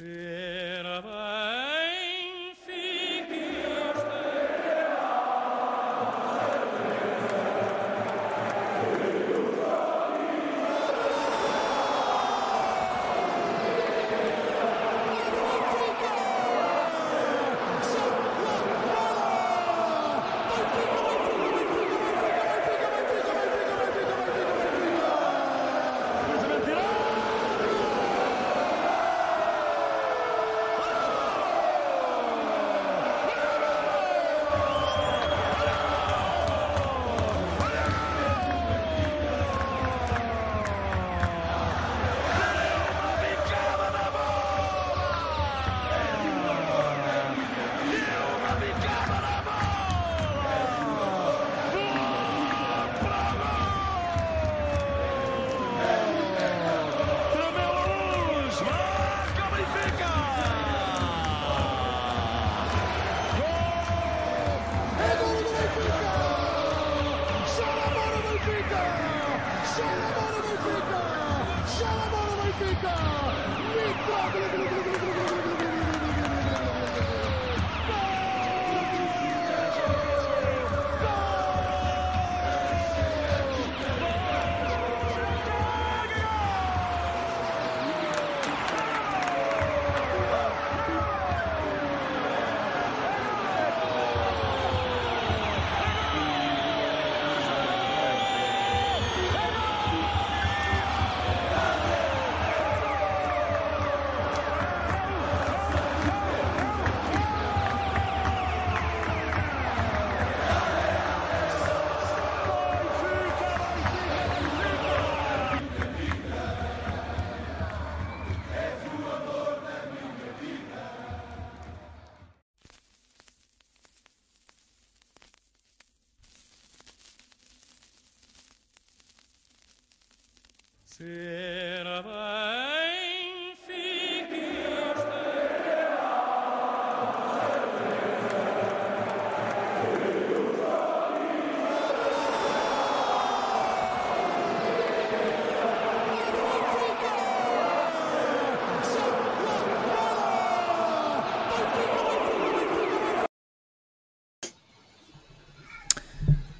Yeah.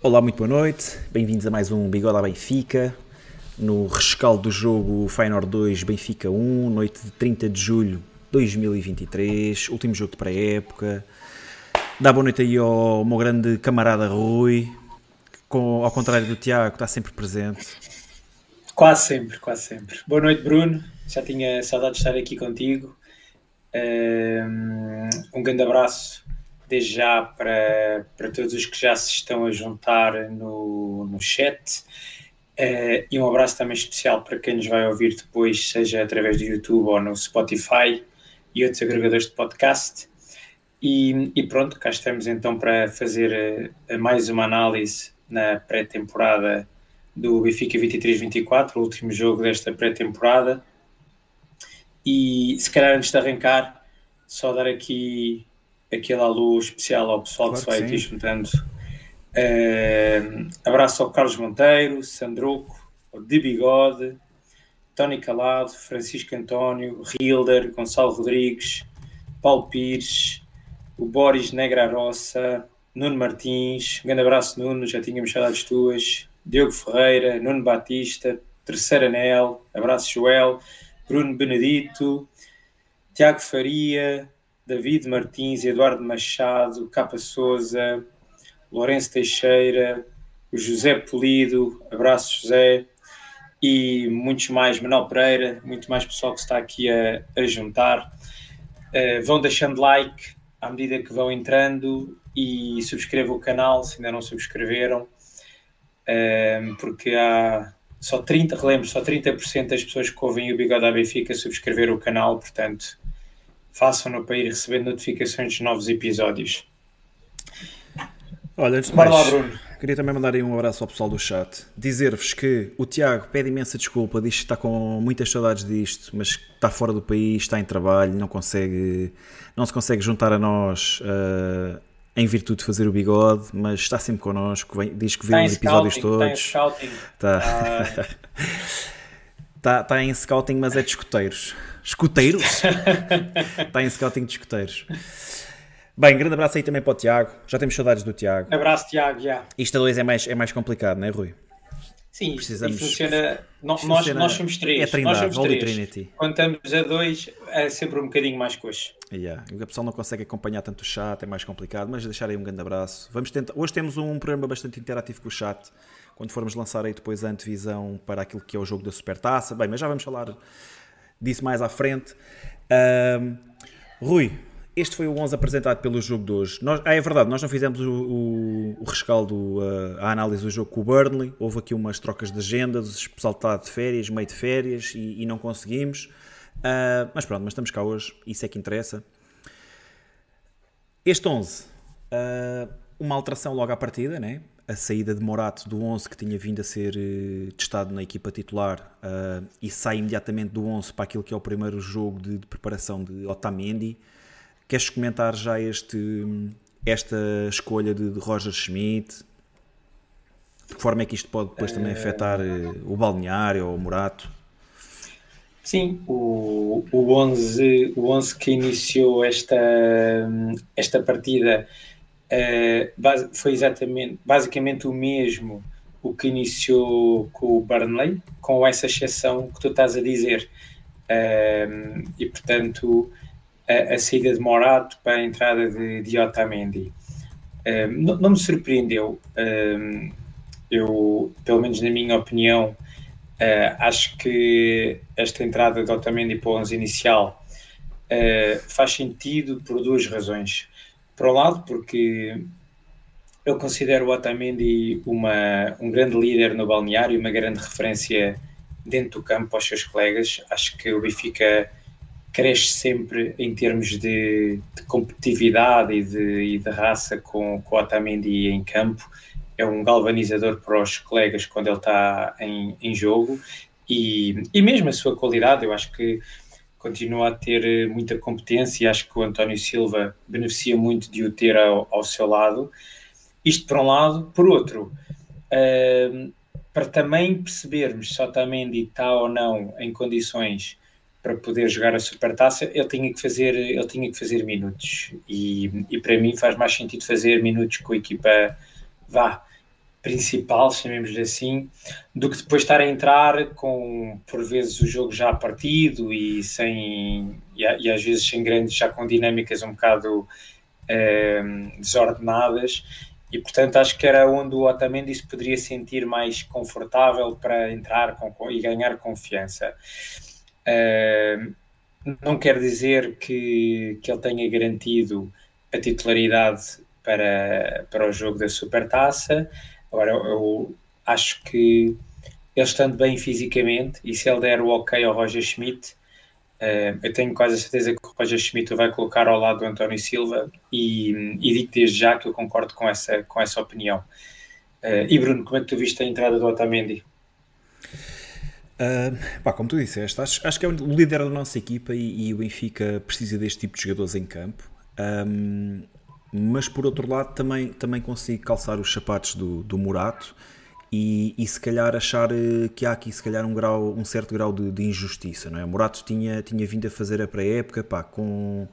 Olá, muito boa noite, bem-vindos a mais um Bigode à Benfica, no rescaldo do jogo Feyenoord 2, Benfica 1, noite de 30 de julho de 2023, último jogo de pré-época. Dá boa noite aí ao meu grande camarada Rui, com, ao contrário do Tiago, está sempre presente. Quase sempre, quase sempre. Boa noite, Bruno, já tinha saudade de estar aqui contigo. Um grande abraço desde já para, para todos os que já se estão a juntar no, no chat. Uh, e um abraço também especial para quem nos vai ouvir depois, seja através do YouTube ou no Spotify e outros agregadores de podcast. E, e pronto, cá estamos então para fazer uh, mais uma análise na pré-temporada do Benfica 23-24, o último jogo desta pré-temporada. E se calhar antes de arrancar, só dar aqui aquele alô especial ao pessoal claro que se vai aqui juntando. Uh, abraço ao Carlos Monteiro, Sandroco, De Bigode, Tony Calado, Francisco António, Hilder, Gonçalo Rodrigues, Paulo Pires, o Boris Negra Roça, Nuno Martins, um grande abraço Nuno, já tínhamos saudades tuas, Diogo Ferreira, Nuno Batista, Terceiro Anel, abraço Joel, Bruno Benedito, Tiago Faria, David Martins, Eduardo Machado, Capa Souza, Lourenço Teixeira, José Polido, abraço José, e muitos mais, Manuel Pereira, muito mais pessoal que está aqui a, a juntar. Uh, vão deixando like à medida que vão entrando e subscrevam o canal se ainda não subscreveram, uh, porque há só 30, relembro, só 30% das pessoas que ouvem o Bigode da Benfica subscreveram o canal, portanto façam-no para ir recebendo notificações de novos episódios. Olha, antes de mais, lá, Bruno. queria também mandar aí um abraço ao pessoal do chat. Dizer-vos que o Tiago pede imensa desculpa, diz que está com muitas saudades disto, mas está fora do país, está em trabalho, não consegue, não se consegue juntar a nós uh, em virtude de fazer o bigode, mas está sempre connosco, vem, diz que vê os episódios todos. Está. Está tá em scouting, mas é de escuteiros. Escuteiros? Está em scouting de escuteiros. Bem, grande abraço aí também para o Tiago. Já temos saudades do Tiago. Abraço, Tiago, já. Isto a dois é mais, é mais complicado, não é, Rui? Sim, Precisamos, funciona, nós, funciona, nós somos três. É trindade, nós somos três. Trinity. Quando estamos a dois, é sempre um bocadinho mais coxo. Yeah. A pessoa não consegue acompanhar tanto o chat, é mais complicado, mas deixar aí um grande abraço. Vamos tentar... Hoje temos um programa bastante interativo com o chat, quando formos lançar aí depois a antevisão para aquilo que é o jogo da Supertaça. Bem, mas já vamos falar disso mais à frente. Rui, este foi o 11 apresentado pelo jogo de hoje. Nós, ah, é verdade, nós não fizemos o, o, o rescaldo, a, a, análise do jogo com o Burnley. Houve aqui umas trocas de agendas, o pessoal está de férias, meio de férias, e, e não conseguimos. Uh, mas pronto, mas estamos cá hoje, isso é que interessa. Este 11, uh, ah, uma alteração logo à partida, né? A saída de Morato do 11 que tinha vindo a ser uh, testado na equipa titular uh, e sai imediatamente do 11 para aquilo que é o primeiro jogo de, de preparação de Otamendi. Queres comentar já este, esta escolha de, de Roger Schmidt? De que forma é que isto pode depois também afetar uh, o balneário ou o Morato? Sim, o, o, 11, o 11 que iniciou esta, esta partida uh, foi exatamente, basicamente o mesmo o que iniciou com o Burnley, com essa exceção que tu estás a dizer. Uh, e portanto, a, a, saída de Morato para a entrada de, de Otamendi. Um, não, não, me surpreendeu. Um, eu, pelo menos na minha opinião, uh, acho que esta entrada de Otamendi para o 11 inicial uh, faz sentido por duas razões. Por um lado, porque eu considero o Otamendi uma, um grande líder no balneário, uma grande referência dentro do campo aos seus colegas. Acho que o Benfica cresce sempre em termos de, de competitividade e de, e de, raça com, com o Otamendi em campo. É um galvanizador para os colegas quando ele está em, em jogo e, e mesmo a sua qualidade, eu acho que continua a ter muita competência e acho que o António Silva beneficia muito de o ter ao, ao seu lado. Isto por um lado. Por outro, uh, para também percebermos se Otamendi está ou não em condições para poder jogar a Supertaça, ele tinha que fazer, ele tinha que fazer minutos. E, e para mim faz mais sentido fazer minutos com a equipa vá principal, chamemos-lhe assim, do que depois estar a entrar com por vezes o jogo já partido e sem e, e às vezes sem grandes já com dinâmicas um bocado eh, desordenadas e portanto acho que era onde o Otamendi se poderia sentir mais confortável para entrar com, e ganhar confiança. Uh, não quer dizer que, que ele tenha garantido a titularidade para, para o jogo da Supertaça. Agora, eu, acho que ele estando bem fisicamente, e se ele der o ok ao Roger Schmidt, uh, eu tenho quase a certeza que o Roger Schmidt o vai colocar ao lado do António Silva e, e digo desde já que eu concordo com essa, com essa opinião. Uh, e Bruno, como é que tu viste a entrada do Otamendi? Uh, pá, como tu disseste, acho, acho que é o líder da nossa equipa e, e, o Benfica precisa deste tipo de jogadores em campo. Um, mas por outro lado, também, também consigo calçar os sapatos do, do Murato e, e se calhar achar eh, que há aqui se calhar um, grau, um certo grau de, de injustiça. Não é? O Murato tinha, tinha vindo a fazer a pré-época com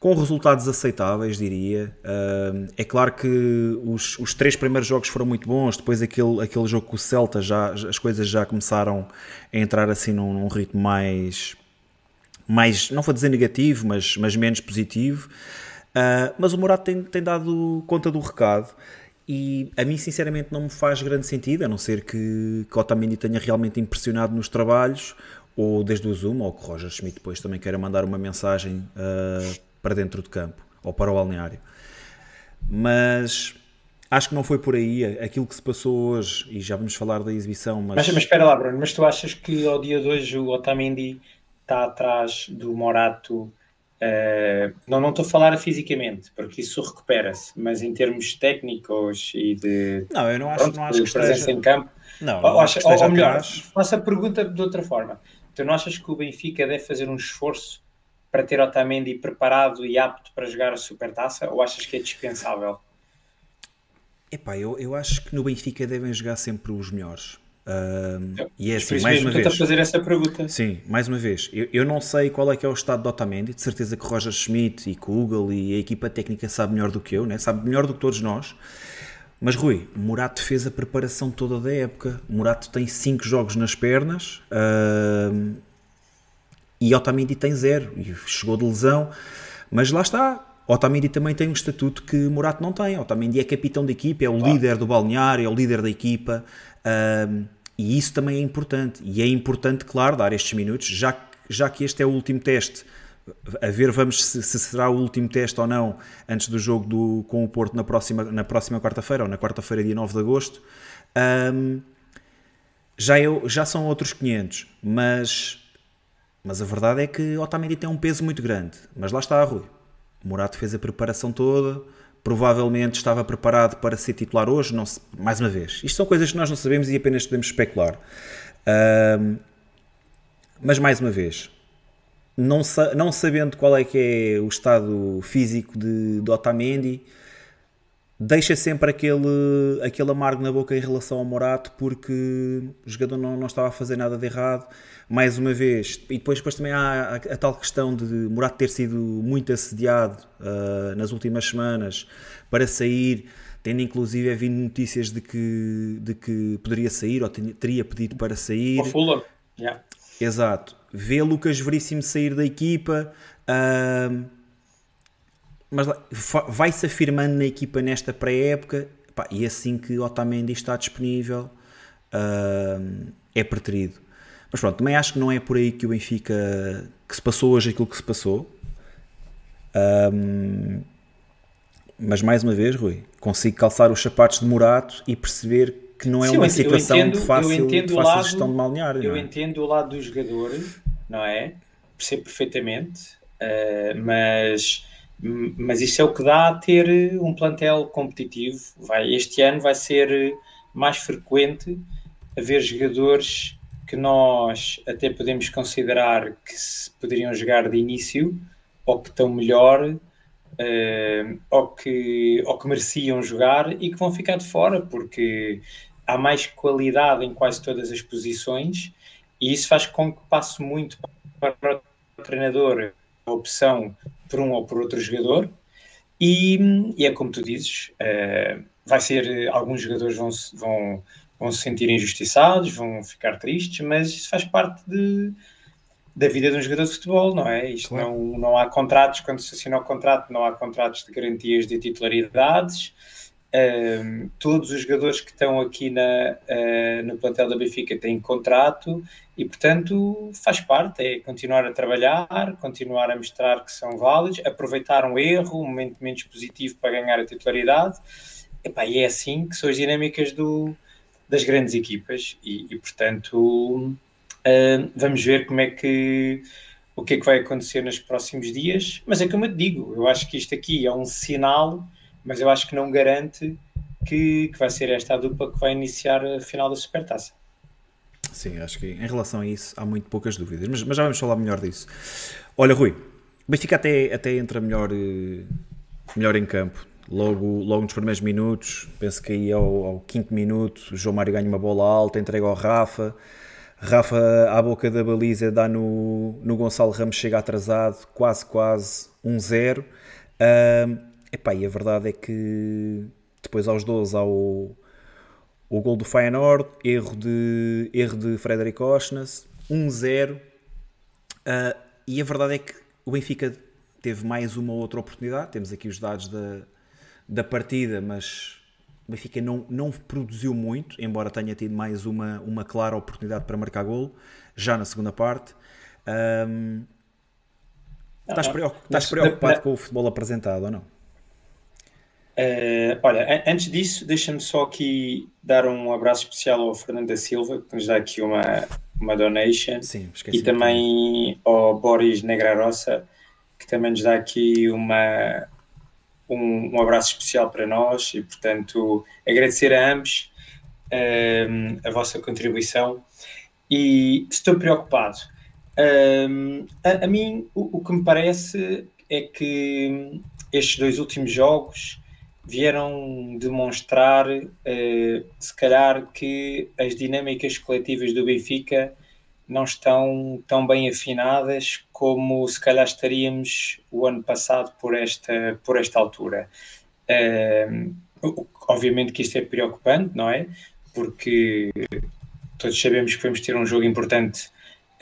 com resultados aceitáveis, diria. Uh, é claro que os, os três primeiros jogos foram muito bons, depois aquele, aquele jogo com o Celta, já, as coisas já começaram a entrar assim num, num ritmo mais, mais, não vou dizer negativo, mas, mas menos positivo. Uh, mas o Morato tem, tem dado conta do recado e a mim sinceramente não me faz grande sentido, a não ser que, que Otamendi tenha realmente impressionado nos trabalhos, ou desde o Zoom, ou que Roger Schmidt depois também queira mandar uma mensagem uh, para dentro do campo ou para o balneário. Mas acho que não foi por aí aquilo que se passou hoje, e já vamos falar da exibição. Mas, mas, mas espera lá, Bruno, mas tu achas que ao dia de hoje o Otamendi está atrás do Morato? Uh, não, não estou a falar fisicamente, porque isso recupera-se, mas em termos técnicos e de não, eu não acho, pronto, não acho que presença esteja... em campo, não, não ou, acho, ou, ou melhor, faço a pergunta de outra forma. Tu não achas que o Benfica deve fazer um esforço para ter Otamendi preparado e apto para jogar a Supertaça ou achas que é dispensável? Epá, eu, eu acho que no Benfica devem jogar sempre os melhores. Uh, e é assim, mais uma vez. fazer essa pergunta. Sim, mais uma vez. Eu, eu, não sei qual é que é o estado de Otamendi. De certeza que Roger Schmidt e que o Google e a equipa técnica sabe melhor do que eu, né? sabe melhor do que todos nós. Mas Rui, Murato fez a preparação toda da época. Murato tem 5 jogos nas pernas e Otamendi tem zero. E chegou de lesão. Mas lá está, Otamendi também tem um estatuto que Murato não tem. Otamendi é capitão da equipa, é o claro. líder do balneário, é o líder da equipa. Uh, e isso também é importante. E é importante, claro, dar estes minutos, já, já que este é o último teste. A ver, vamos se, se será o último teste ou não antes do jogo do, com o Porto na próxima, na próxima quarta-feira, ou na quarta-feira, dia 9 de agosto. Um, já, eu, já são outros 500, mas, mas a verdade é que Otamendi tem um peso muito grande. Mas lá está, Rui. Morato fez a preparação toda, provavelmente estava preparado para ser titular hoje, não se, mais uma vez. Isto são coisas que nós não sabemos e apenas podemos especular. Mas mais uma vez, não, sa não, sabendo qual é que é o estado físico de, de Otamendi, deixa sempre aquele, aquele amargo na boca em relação ao Morato porque o jogador não, não estava a fazer nada de errado mais uma vez e depois, depois também há a, a, tal questão de Morato ter sido muito assediado uh, nas últimas semanas para sair tendo inclusive vindo notícias de que, de que poderia sair ou teria pedido para sair. Fulham, yeah. Exato. Vê Lucas Veríssimo sair da equipa, uh, mas vai-se afirmando na equipa nesta pré-época e assim que Otamendi está disponível uh, é preterido. Mas pronto, também acho que não é por aí que o Benfica que se passou hoje aquilo que se passou. Um, mas mais uma vez, Rui, consigo calçar os sapatos de Morato e perceber que não é Sim, uma situação entendo, de fácil, de fácil lado, gestão de balneário. Eu é? entendo o lado do jogador, não é? Percebo perfeitamente, uh, mas, mas isso é o que dá a ter um plantel competitivo. Vai, este ano vai ser mais frequente haver jogadores que nós até podemos considerar que se poderiam jogar de início ou que estão melhor uh, ou, que, ou que mereciam jogar e que vão ficar de fora, porque há mais qualidade em quase todas as posições e isso faz com que passe muito para o treinador a opção por um ou por outro jogador. E, e é como tu dizes, uh, vai ser alguns jogadores vão, vão, vão se sentir injustiçados, vão ficar tristes, mas isso faz parte de, da vida de um jogador de futebol, não é? Isto claro. não, não há contratos, quando se assina o contrato, não há contratos de garantias de titularidades. Um, todos os jogadores que estão aqui na, uh, no plantel da Benfica têm contrato e, portanto, faz parte, é continuar a trabalhar, continuar a mostrar que são válidos, aproveitar um erro, um momento menos positivo para ganhar a titularidade. Epá, e é assim que são as dinâmicas do, das grandes equipas e, e portanto, Uh, vamos ver como é que o que é que vai acontecer nos próximos dias, mas é como eu te digo, eu acho que isto aqui é um sinal, mas eu acho que não garante que, que vai ser esta a dupla que vai iniciar a final da Supertaça. Sim, acho que em relação a isso há muito poucas dúvidas, mas, mas já vamos falar melhor disso. Olha, Rui, o Benfica até, até entra melhor, eh, melhor em campo. Logo, logo nos primeiros minutos, penso que aí ao, ao quinto minuto, o João Mário ganha uma bola alta, entrega ao Rafa, Rafa à boca da baliza dá no, no Gonçalo Ramos, chega atrasado, quase, quase 1-0. Um, epá, e a verdade é que depois aos 12 há o, o gol do Feyenoord, erro de, erro de Frederic Osnas, 1-0. Uh, e a verdade é que o Benfica teve mais uma outra oportunidade. Temos aqui os dados da, da partida, mas o Benfica não, não produziu muito, embora tenha tido mais uma, uma clara oportunidade para marcar golo, já na segunda parte. Um, estás, preocupado, estás preocupado com o futebol apresentado ou não? Uh, olha, antes disso, deixa-me só aqui dar um abraço especial ao Fernando da Silva, que nos dá aqui uma, uma donation. Sim, e também ao Boris Negrarossa, que também nos dá aqui uma, um, um, abraço especial para nós e, portanto, agradecer a ambos um, ehm, a vossa contribuição. E estou preocupado. Um, ehm, a, a, mim, o, o, que me parece é que estes dois últimos jogos vieram demonstrar, uh, se calhar, que as dinâmicas coletivas do Benfica não estão tão bem afinadas como se calhar estaríamos o ano passado por esta, por esta altura. Uh, obviamente que isto é preocupante, não é? Porque todos sabemos que vamos ter um jogo importante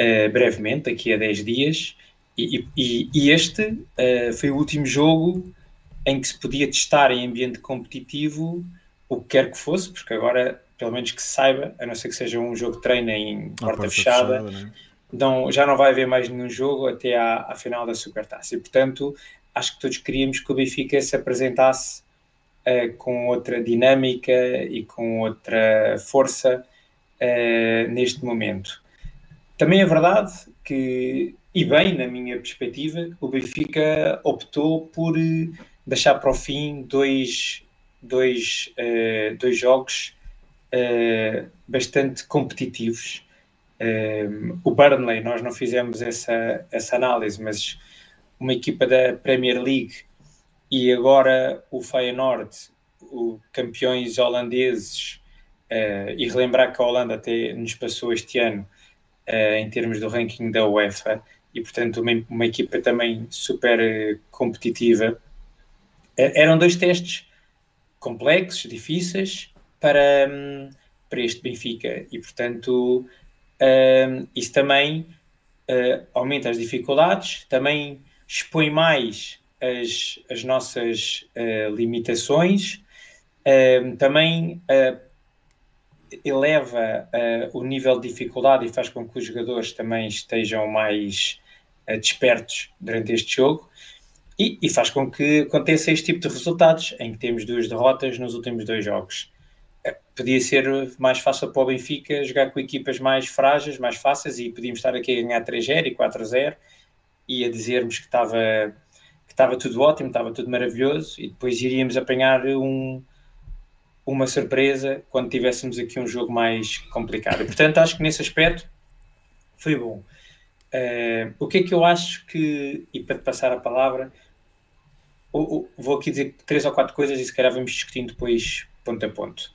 uh, brevemente, daqui a 10 dias, e, e, e este uh, foi o último jogo em que se podia testar em ambiente competitivo o que quer que fosse, porque agora, pelo menos que se saiba, a não ser que seja um jogo de treino em porta, porta fechada, fechada né? não, já não vai haver mais nenhum jogo até à, à final da Supertaça. E, portanto, acho que todos queríamos que o Benfica se apresentasse uh, com outra dinâmica e com outra força uh, neste momento. Também é verdade que, e bem na minha perspectiva, o Benfica optou por eh, deixar para o fim dois, dois, uh, dois jogos uh, bastante competitivos. Uh, o Burnley, nós não fizemos essa, essa análise, mas uma equipa da Premier League e agora o Feyenoord, o campeões holandeses, e relembrar que a Holanda até nos passou este ano em termos do ranking da UEFA, e portanto uma, uma equipa também super competitiva eram dois testes complexos, difíceis para, hum, para este Benfica e, portanto, um, isso também uh, aumenta as dificuldades, também expõe mais as, as nossas uh, limitações, uh, também uh, eleva uh, o nível de dificuldade e faz com que os jogadores também estejam mais despertos durante este jogo. E, e, faz com que aconteça este tipo de resultados, em que temos duas derrotas nos últimos dois jogos. Eh, podia ser mais fácil para o Benfica jogar com equipas mais frágeis, mais fáceis, e podíamos estar aqui a ganhar 3-0 e 4-0 e a dizermos que estava, que estava tudo ótimo, estava tudo maravilhoso, e depois iríamos apanhar um, uma surpresa quando tivéssemos aqui um jogo mais complicado. E, portanto, acho que nesse aspecto foi bom. Uh, o que é que eu acho que, e para te passar a palavra, vou aqui dizer três ou quatro coisas e se calhar vamos discutindo depois ponto a ponto.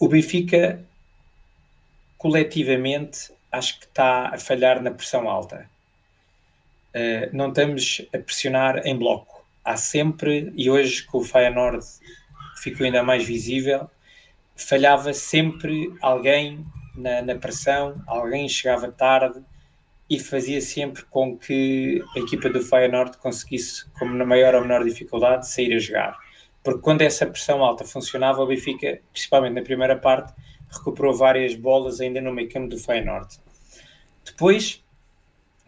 O Benfica, coletivamente, acho que está a falhar na pressão alta. Uh, não estamos a pressionar em bloco. Há sempre, e hoje com o Feyenoord ficou ainda mais visível, falhava sempre alguém na, na pressão, alguém chegava tarde, e fazia sempre com que a equipa do Feyenoord conseguisse, como na maior ou menor dificuldade, sair a jogar. Porque quando essa pressão alta funcionava, o Benfica, principalmente na primeira parte, recuperou várias bolas ainda no meio campo do Feyenoord. Depois,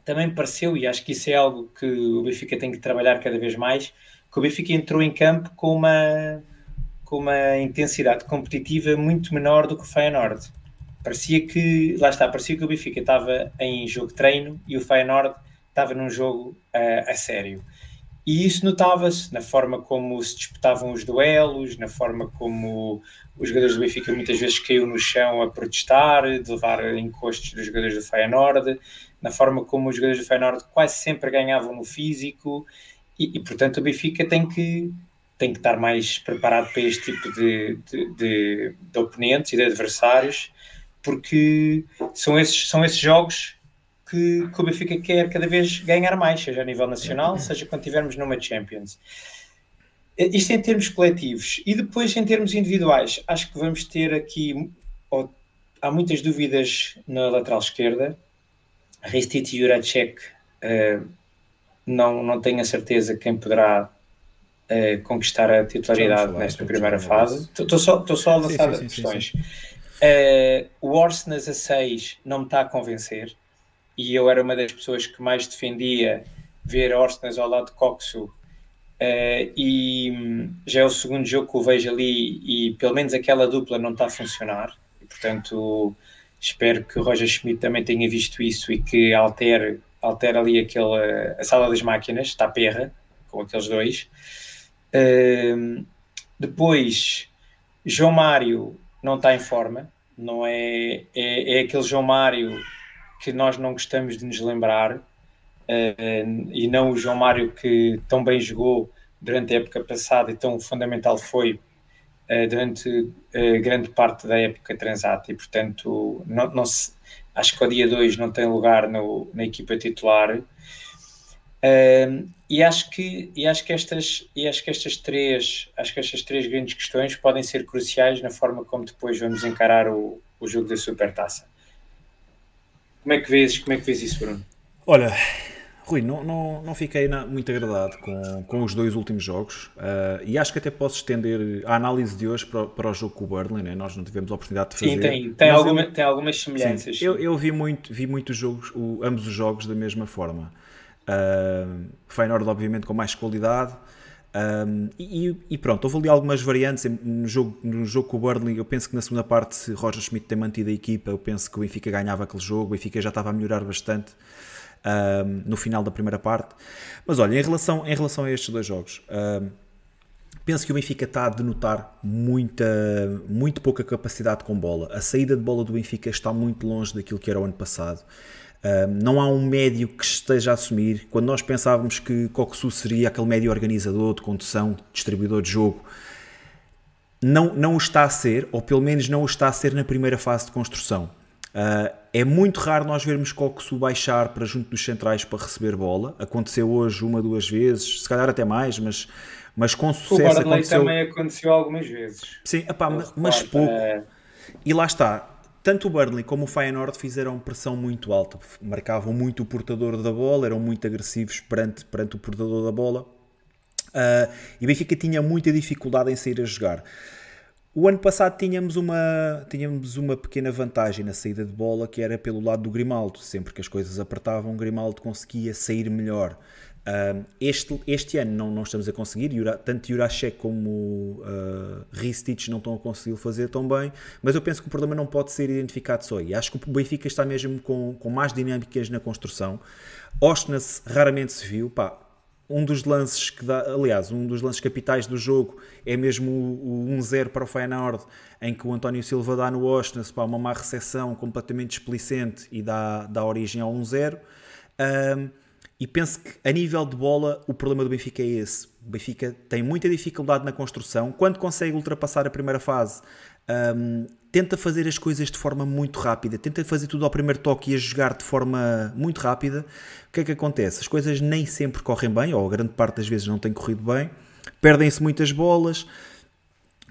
também pareceu, e acho que isso é algo que o Benfica tem que trabalhar cada vez mais, que o Benfica entrou em campo com uma, com uma intensidade competitiva muito menor do que o Feyenoord parecia que, lá está, parecia que o Benfica estava em jogo de treino e o Feyenoord estava num jogo uh, a sério. E isso notava-se na forma como se disputavam os duelos, na forma como os jogadores do Benfica muitas vezes caíam no chão a protestar, de levar encostos dos jogadores do Feyenoord, na forma como os jogadores do Feyenoord quase sempre ganhavam no físico e, e portanto o Benfica tem que tem que estar mais preparado para este tipo de, de, de, de oponentes e de adversários porque são esses, são esses jogos que, que o Benfica quer cada vez ganhar mais, seja a nível nacional, seja quando tivermos numa Champions. Isto em termos coletivos. E depois em termos individuais, acho que vamos ter aqui. Oh, há muitas dúvidas na lateral esquerda. Ristit e Juracek, uh, não, não tenho a certeza quem poderá uh, conquistar a titularidade nesta primeira fase. Estou só, só a lançar sim, sim, questões. Sim, Uh, o Orsnes a 6 não me está a convencer e eu era uma das pessoas que mais defendia ver Orsnes ao lado de Coxo. Uh, e já é o segundo jogo que o vejo ali e pelo menos aquela dupla não está a funcionar e, portanto espero que o Roger Schmidt também tenha visto isso e que altere, altere ali aquele, a sala das máquinas, está perra com aqueles dois. Uh, depois João Mário não está em forma, não é, é, é aquele João Mário que nós não gostamos de nos lembrar uh, e não o João Mário que tão bem jogou durante a época passada e tão fundamental foi uh, durante uh, grande parte da época transata. E portanto não, não se, acho que o dia 2 não tem lugar no, na equipa titular uh, e acho que e acho que estas e acho que estas três acho que estas três grandes questões podem ser cruciais na forma como depois vamos encarar o, o jogo da Supertaça como é que vês como é que vês isso Bruno olha Rui, não, não, não fiquei na, muito agradado com, com os dois últimos jogos uh, e acho que até posso estender a análise de hoje para, para o jogo com o Burnley, né? nós não tivemos a oportunidade de fazer. Sim, tem, tem, alguma, eu, tem algumas semelhanças. Sim, eu, eu, vi muito, vi muito jogos, o, ambos os jogos da mesma forma. Uh, Feyenoord, obviamente, com mais qualidade. Um, e, e, pronto, houve ali algumas variantes no jogo, no jogo com o Burnley. Eu penso que na segunda parte, se Roger Schmidt tem mantido a equipa, eu penso que o Benfica ganhava aquele jogo. O Benfica já estava a melhorar bastante no final da primeira parte. Mas olha, em relação, em relação a estes dois jogos, penso que o Benfica está a denotar muita, muito pouca capacidade com bola. A saída de bola do Benfica está muito longe daquilo que era o ano passado. Não há um médio que esteja a assumir. Quando nós pensávamos que Coxu seria aquele médio organizador de condução, distribuidor de jogo, não, não o está a ser, ou pelo menos não o está a ser na primeira fase de construção. Uh, é muito raro nós vermos Coxo baixar para junto dos centrais para receber bola. Aconteceu hoje uma, duas vezes, se calhar até mais, mas, mas com sucesso. O aconteceu... também aconteceu algumas vezes. Sim, epá, mas, mas pouco. É... E lá está. Tanto o Burnley como o Feyenoord fizeram pressão muito alta, marcavam muito o portador da bola, eram muito agressivos perante, perante o portador da bola. Uh, e o Benfica tinha muita dificuldade em sair a jogar. O ano passado tínhamos uma, tínhamos uma pequena vantagem na saída de bola que era pelo lado do Grimaldo. Sempre que as coisas apertavam, o Grimaldo conseguia sair melhor. Este, este ano não, não estamos a conseguir, tanto Jurasek como uh, Ristich não estão a conseguir fazer tão bem, mas eu penso que o problema não pode ser identificado só aí. Acho que o Benfica está mesmo com, com mais dinâmicas na construção. Ostnas raramente se viu, pá, um dos lances que dá, aliás, um dos lances capitais do jogo é mesmo o, o 1-0 para o Feyenoord, em que o António Silva dá no Ostnas para uma má recepção completamente explicente e dá, dá origem ao 1-0. Um, e penso que a nível de bola o problema do Benfica é esse. O Benfica tem muita dificuldade na construção. Quando consegue ultrapassar a primeira fase, um, tenta fazer as coisas de forma muito rápida, tenta fazer tudo ao primeiro toque e a jogar de forma muito rápida. O que é que acontece? As coisas nem sempre correm bem, ou a grande parte das vezes não tem corrido bem, perdem-se muitas bolas.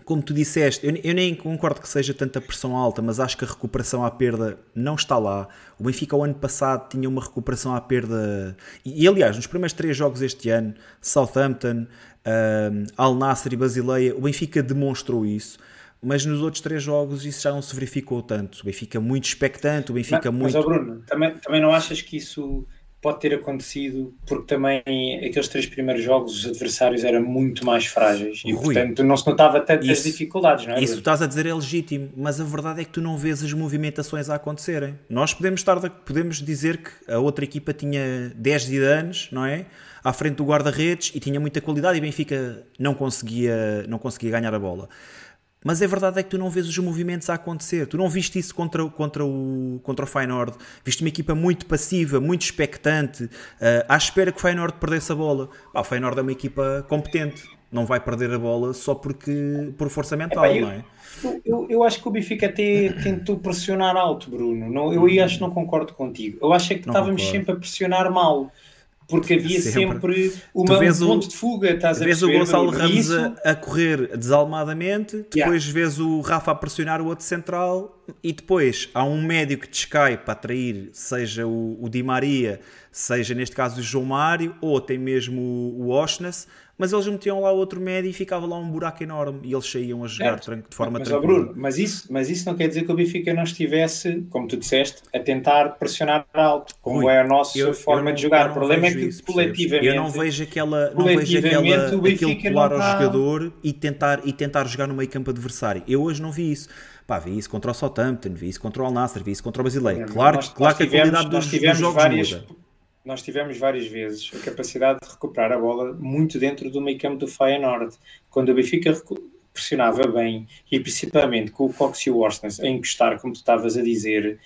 Como tu disseste, eu, eu, nem concordo que seja tanta pressão alta, mas acho que a recuperação à perda não está lá. O Benfica, o ano passado, tinha uma recuperação à perda. E, e aliás, nos primeiros três jogos este ano, Southampton, um, Al Nasser e Basileia, o Benfica demonstrou isso mas nos outros três jogos isso já não se verificou tanto. O Benfica muito expectante, o Benfica mas, muito. Mas, oh Bruno, também, também não achas que isso pode ter acontecido porque também aqueles três primeiros jogos os adversários eram muito mais frágeis e Rui, portanto não se notava tantas dificuldades, não é? Isso estás a dizer é legítimo, mas a verdade é que tu não vês as movimentações a acontecerem. Nós podemos estar podemos dizer que a outra equipa tinha 10 anos, não é? À frente do guarda-redes e tinha muita qualidade e Benfica não conseguia, não conseguia ganhar a bola. Mas a verdade é que tu não vês os movimentos a acontecer. Tu não viste isso contra, contra, o, contra o Feyenoord. Viste uma equipa muito passiva, muito expectante, uh, à espera que o Feyenoord perdesse a bola. Ah, o Feyenoord é uma equipa competente. Não vai perder a bola só porque por força mental, eu, não é? Eu, eu, acho que o Benfica até tentou pressionar alto, Bruno. Não, eu aí acho que não concordo contigo. Eu acho é que não estávamos concordo. sempre a pressionar mal porque havia sempre, sempre uma, um ponto de fuga. Estás vês a o Gonçalo Ramos isso... a, a, correr desalmadamente, depois yeah. vês o Rafa a pressionar o outro central e depois há um médio que descai para atrair, seja o, o Di Maria, seja neste caso o João Mário, ou até mesmo o, o Oshness, mas eles metiam lá outro médio e ficava lá um buraco enorme e eles saíam a jogar certo. de forma mas, tranquila. Bruno, mas isso, mas isso não quer dizer que o Benfica não estivesse, como tu disseste, a tentar pressionar alto, como Ui, é a nossa eu, forma eu não, de jogar. O problema é que isso, coletivamente. Eu não vejo aquela, não vejo aquela aquele pular ao jogador e tentar, e tentar jogar no meio campo adversário. Eu hoje não vi isso. Pá, vi isso contra o Southampton, vi isso contra o Al Nassr, vi isso contra o Brasileiro. É, claro, nós, claro nós que tivemos, a qualidade dos, dos jogos várias, muda nós tivemos várias vezes a capacidade de recuperar a bola muito dentro do meio campo do Feyenoord. Quando o Benfica pressionava bem, e principalmente com o Cox e o Orsnes a encostar, como tu estavas a dizer,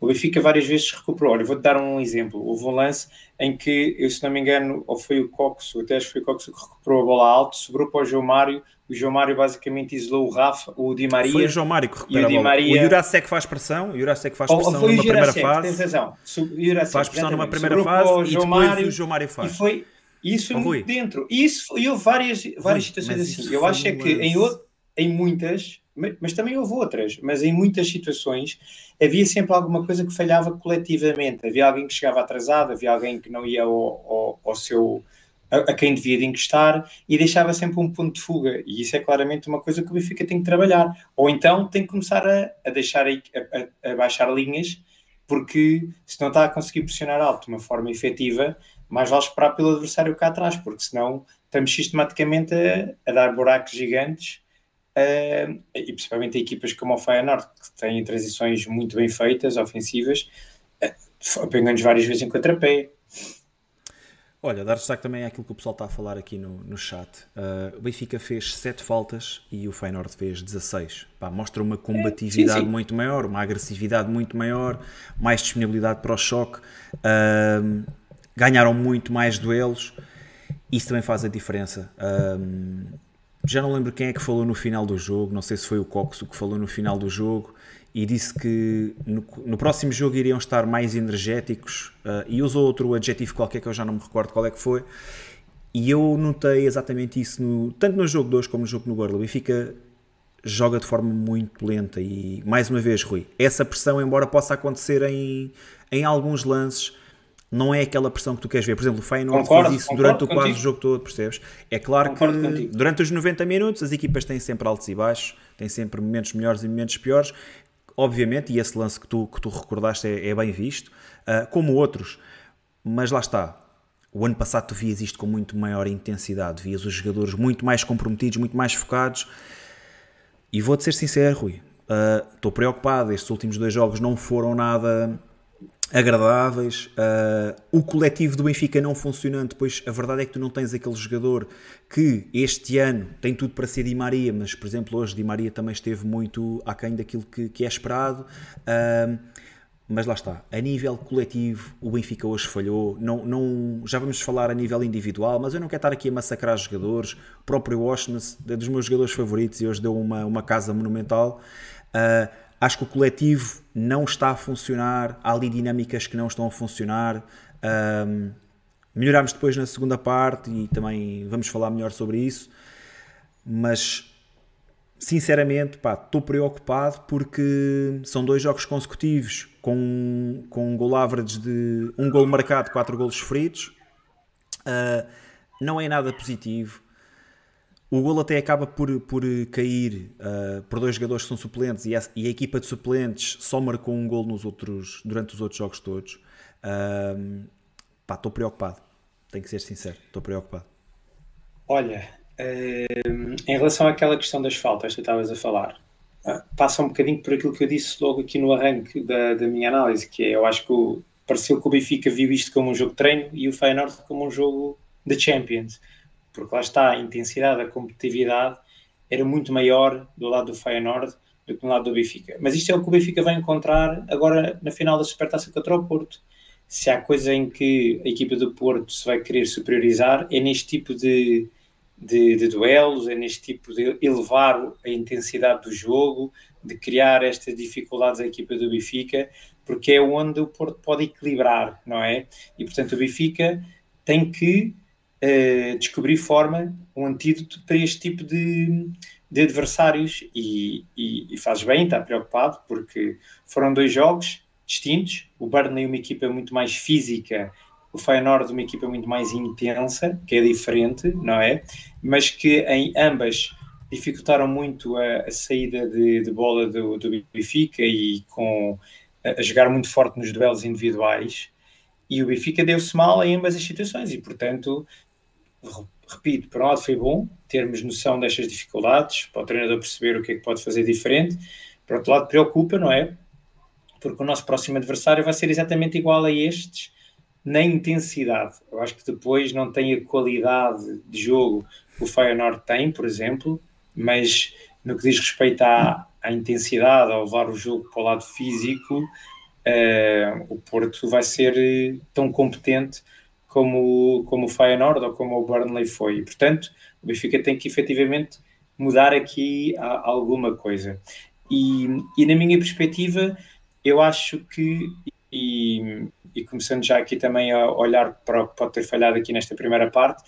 O Benfica várias vezes recuperou. Olha, vou-te dar um exemplo. Houve um lance em que, eu, se não me engano, ou foi o Cox, ou até acho que foi o Cox que recuperou a bola alto, sobrou para o João Mário. O João Mário basicamente isolou o Rafa, o Di Maria. Foi o João Mário que recupera o a bola. Maria... O Jurasek faz pressão, o Jurasek faz pressão ou, numa primeira fase. Tens razão. Jurasek, faz pressão numa primeira fase e depois Mário, o João Mário faz. E foi, isso foi oh, muito dentro. E isso, e houve várias, várias Rui, situações assim. Eu acho é que em, em muitas, mas também houve outras, mas em muitas situações havia sempre alguma coisa que falhava coletivamente. Havia alguém que chegava atrasado, havia alguém que não ia ao, ao, ao seu a, quem devia de encostar e deixava sempre um ponto de fuga. E isso é claramente uma coisa que o Benfica tem que trabalhar. Ou então tem que começar a, a deixar a, a, a baixar linhas, porque se não está a conseguir pressionar alto de uma forma efetiva, mais vale esperar pelo adversário cá atrás, porque senão estamos sistematicamente a, a dar buracos gigantes. Uh, e principalmente equipas como o Feyenoord, que têm transições muito bem feitas, ofensivas, uh, apanhando-nos várias vezes em contrapé. Olha, dar destaque também àquilo que o pessoal está a falar aqui no, no chat. Uh, o Benfica fez 7 faltas e o Feyenoord fez 16. Pá, mostra uma combatividade é, sim, sim. muito maior, uma agressividade muito maior, mais disponibilidade para o choque. Uh, ganharam muito mais duelos, isso também faz a diferença. Um, já não lembro quem é que falou no final do jogo, não sei se foi o Cox que falou no final do jogo e disse que no, no próximo jogo iriam estar mais energéticos uh, e usou outro adjetivo qualquer que eu já não me recordo qual é que foi. E eu notei exatamente isso no, tanto no jogo de hoje como no jogo no Borla. O Benfica joga de forma muito lenta e mais uma vez, Rui, essa pressão, embora possa acontecer em, em alguns lances, não é aquela pressão que tu queres ver. Por exemplo, o Feyenoord concordo, fez isso durante o quase o jogo todo, percebes? É claro concordo que contigo. durante os 90 minutos as equipas têm sempre altos e baixos, têm sempre momentos melhores e momentos piores. Obviamente, e esse lance que tu, que tu recordaste é, é bem visto, uh, como outros. Mas lá está. O ano passado tu vias isto com muito maior intensidade, vias os jogadores muito mais comprometidos, muito mais focados. E vou-te ser sincero, Rui, ah, estou uh, preocupado. Estes últimos dois jogos não foram nada agradáveis. Uh, o coletivo do Benfica não funcionando, pois a verdade é que tu não tens aquele jogador que este ano tem tudo para ser Di Maria, mas por exemplo hoje Di Maria também esteve muito aquém daquilo que, que é esperado. Uh, mas lá está, a nível coletivo, o Benfica hoje falhou. Não, não, já vamos falar a nível individual, mas eu não quero estar aqui a massacrar jogadores. O próprio Washington é dos meus jogadores favoritos e hoje deu uma, uma casa monumental. Uh, Acho que o coletivo não está a funcionar, há ali dinâmicas que não estão a funcionar. Um, melhoramos depois na segunda parte e também vamos falar melhor sobre isso. Mas sinceramente, estou preocupado porque são dois jogos consecutivos com, com um gol average de um gol marcado, quatro golos sofridos. Uh, não é nada positivo. O golo até acaba por, por cair uh, por dois jogadores que são suplentes e a, e a, equipa de suplentes só marcou um golo nos outros, durante os outros jogos todos. Uh, pá, estou preocupado. Tenho que ser sincero, estou preocupado. Olha, uh, em relação àquela questão das faltas que estavas a falar, uh, passa um bocadinho por aquilo que eu disse logo aqui no arranque da, da minha análise, que é, eu acho que o, pareceu que o Benfica viu isto como um jogo de treino e o Feyenoord como um jogo de Champions porque lá está, a intensidade, a competitividade era muito maior do lado do Feyenoord do que do lado do Benfica. Mas isto é o que o Benfica vai encontrar agora na final da Supertaça contra o Porto. Se há coisa em que a equipa do Porto se vai querer superiorizar, é neste tipo de, de, de duelos, é neste tipo de elevar a intensidade do jogo, de criar estas dificuldades à equipa do Benfica, porque é onde o Porto pode equilibrar, não é? E portanto o Benfica tem que descobrir forma, um antídoto para este tipo de, de adversários. E, e, e faz bem, está preocupado, porque foram dois jogos distintos, o Burnley uma equipa muito mais física, o Feyenoord uma equipa muito mais intensa, que é diferente, não é? Mas que em ambas dificultaram muito a, a saída de, de, bola do, do Benfica e com a, a jogar muito forte nos duelos individuais. E o Benfica deu-se mal em ambas as situações e portanto repito, por um lado foi bom termos noção destas dificuldades, para o treinador perceber o que é que pode fazer diferente, por outro lado preocupa, não é? Porque o nosso próximo adversário vai ser exatamente igual a estes na intensidade. Eu acho que depois não tem a qualidade de jogo que o Feyenoord tem, por exemplo, mas no que diz respeito à, à intensidade, ao levar o jogo para o lado físico, uh, o Porto vai ser tão competente como, como o Feyenoord ou como o Burnley foi. E, portanto, o Benfica tem que efetivamente mudar aqui alguma coisa. E, e na minha perspectiva, eu acho que, e, e, começando já aqui também a olhar para o que pode ter falhado aqui nesta primeira parte,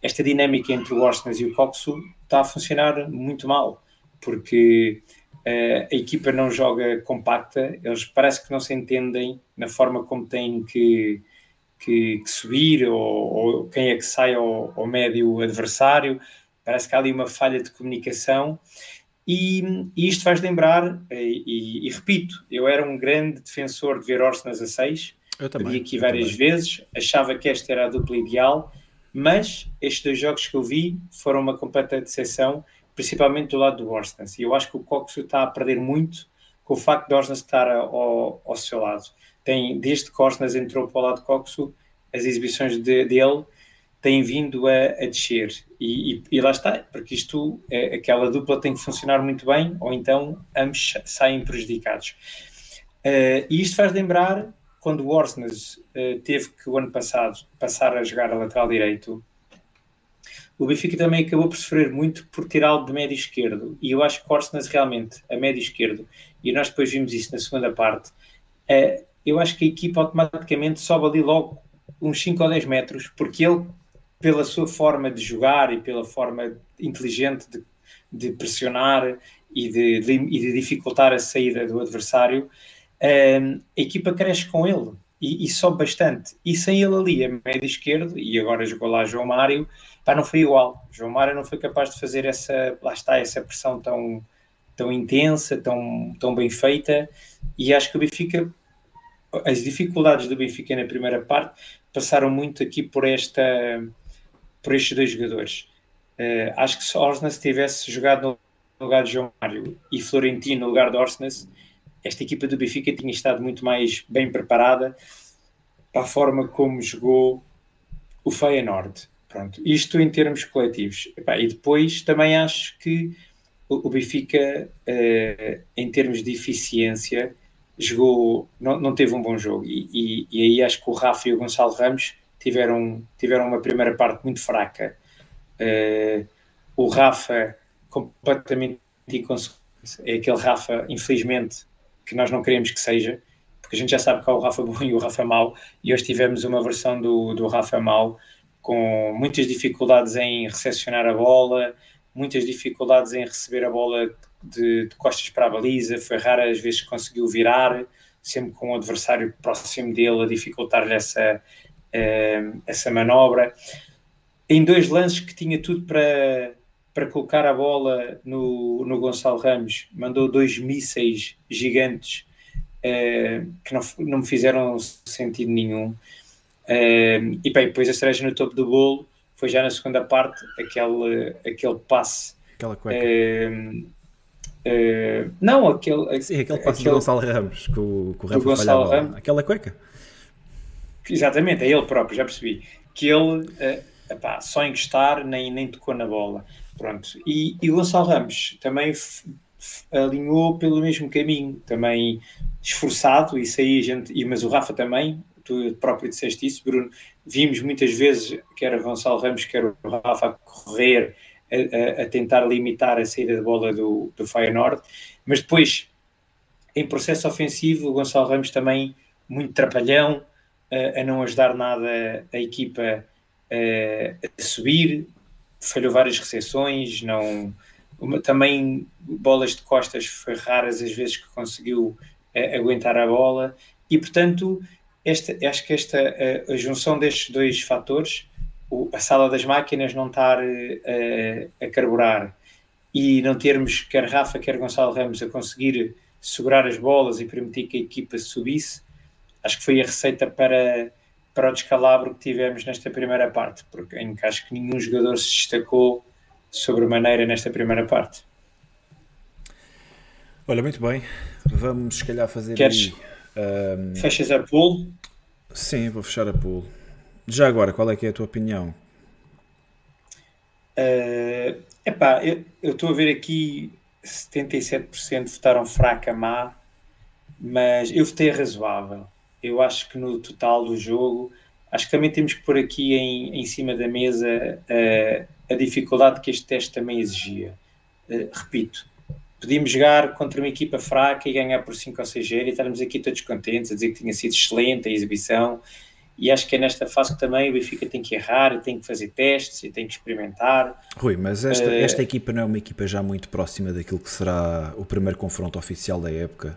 esta dinâmica entre o Orsnes e o Coxo está a funcionar muito mal, porque uh, a equipa não joga compacta, eles parece que não se entendem na forma como têm que, que, que subir, ou, ou, quem é que sai ao, ao médio adversário, parece que há ali uma falha de comunicação e, e isto faz lembrar, e, e, e, repito, eu era um grande defensor de ver Orsenas a 6, eu também, aqui várias também. vezes, achava que esta era a dupla ideal, mas estes dois jogos que eu vi foram uma completa decepção, principalmente do lado do Orsnes. E eu acho que o Coxo está a perder muito com o facto de Orsnes estar ao, ao seu lado. Tem, desde que Orsnes entrou para o lado Coxo, as exibições de, dele têm vindo a, a descer. E, e, e, lá está, porque isto, é, aquela dupla tem que funcionar muito bem, ou então ambos saem prejudicados. Uh, e isto faz lembrar quando o Orsnes uh, teve que o ano passado passar a jogar a lateral direito, o Benfica também acabou por sofrer muito por tirá-lo de médio esquerdo. E eu acho que Orsnes realmente, a médio esquerdo, e nós depois vimos isso na segunda parte, uh, eu acho que a equipa automaticamente sobe ali logo uns 5 ou 10 metros, porque ele pela sua forma de jogar e pela forma inteligente de, de pressionar e de, de, e de, dificultar a saída do adversário, um, a equipa cresce com ele e, e sobe bastante. E sem ele ali, a médio esquerdo, e agora jogou lá João Mário, pá, não foi igual. João Mário não foi capaz de fazer essa, lá está, essa pressão tão, tão intensa, tão, tão bem feita, e acho que o Benfica, as dificuldades do Benfica na primeira parte passaram muito aqui por esta por estes dois jogadores. Uh, acho que se Orsnes tivesse jogado no lugar de João Mário e Florentino no lugar de Orsnes, esta equipa do Benfica tinha estado muito mais bem preparada para a forma como jogou o Feyenoord. Pronto, isto em termos coletivos. e depois também acho que o, Benfica, uh, em termos de eficiência, jogou, não, não teve um bom jogo. E, e, e, aí acho que o Rafa e o Gonçalo Ramos tiveram, tiveram uma primeira parte muito fraca. Uh, o Rafa, completamente inconsequente, é aquele Rafa, infelizmente, que nós não queremos que seja, porque a gente já sabe que há o Rafa bom e o Rafa mau, e hoje tivemos uma versão do, do Rafa mau com muitas dificuldades em recepcionar a bola, muitas dificuldades em receber a bola de, de costas para a baliza, foi rara as vezes que conseguiu virar, sempre com o adversário próximo dele a dificultar-lhe essa, uh, essa manobra. Em dois lances que tinha tudo para, para colocar a bola no, no Gonçalo Ramos, mandou dois mísseis gigantes uh, que não, não me fizeram sentido nenhum. Uh, e bem, depois a cereja no topo do bolo foi já na segunda parte aquele, aquele passe. Aquela cueca. Uh, uh, não, aquele. Sim, aquele passe aquele, do Gonçalo Ramos, com, com o Rafa Gonçalo Ramos. Aquela cueca. Exatamente, é ele próprio, já percebi. Que ele uh, epá, só encostar nem, nem tocou na bola. Pronto. E, e o Gonçalo Ramos também alinhou pelo mesmo caminho, também esforçado, isso aí a gente, e, mas o Rafa também, tu próprio disseste isso, Bruno, vimos muitas vezes, quer o Gonçalo Ramos, quer o Rafa correr, a, a, a tentar limitar a saída de bola do, do Feyenoord, mas depois, em processo ofensivo, o Gonçalo Ramos também muito trapalhão, a, a não ajudar nada a equipa a subir, falhou várias recepções, não, uma, também bolas de costas foi raras as vezes que conseguiu aguentar a bola. E portanto esta, acho que esta a, a junção destes dois fatores o, a sala das máquinas não estar a, a carburar e não termos quer Rafa quer Gonçalo Ramos a conseguir segurar as bolas e permitir que a equipa subisse acho que foi a receita para, para o descalabro que tivemos nesta primeira parte, porque em que acho que nenhum jogador se destacou sobremaneira nesta primeira parte. Olha, muito bem. Vamos se calhar fazer Queres? Aí, um... Fechas a pool? Sim, vou fechar a pool. Já agora, qual é que é a tua opinião? Uh, epá, eu estou a ver aqui 77% votaram fraca, má, mas eu votei razoável. Eu acho que no total do jogo, acho que também temos que pôr aqui em, em cima da mesa uh, a dificuldade que este teste também exigia. Uh, repito, podíamos jogar contra uma equipa fraca e ganhar por 5 ou 6 0 e estarmos aqui todos contentes a dizer que tinha sido excelente a exibição. E acho que é nesta fase que também o Benfica tem que errar, tem que fazer testes e tem que experimentar. Rui, mas esta, uh, esta equipa não é uma equipa já muito próxima daquilo que será o primeiro confronto oficial da época.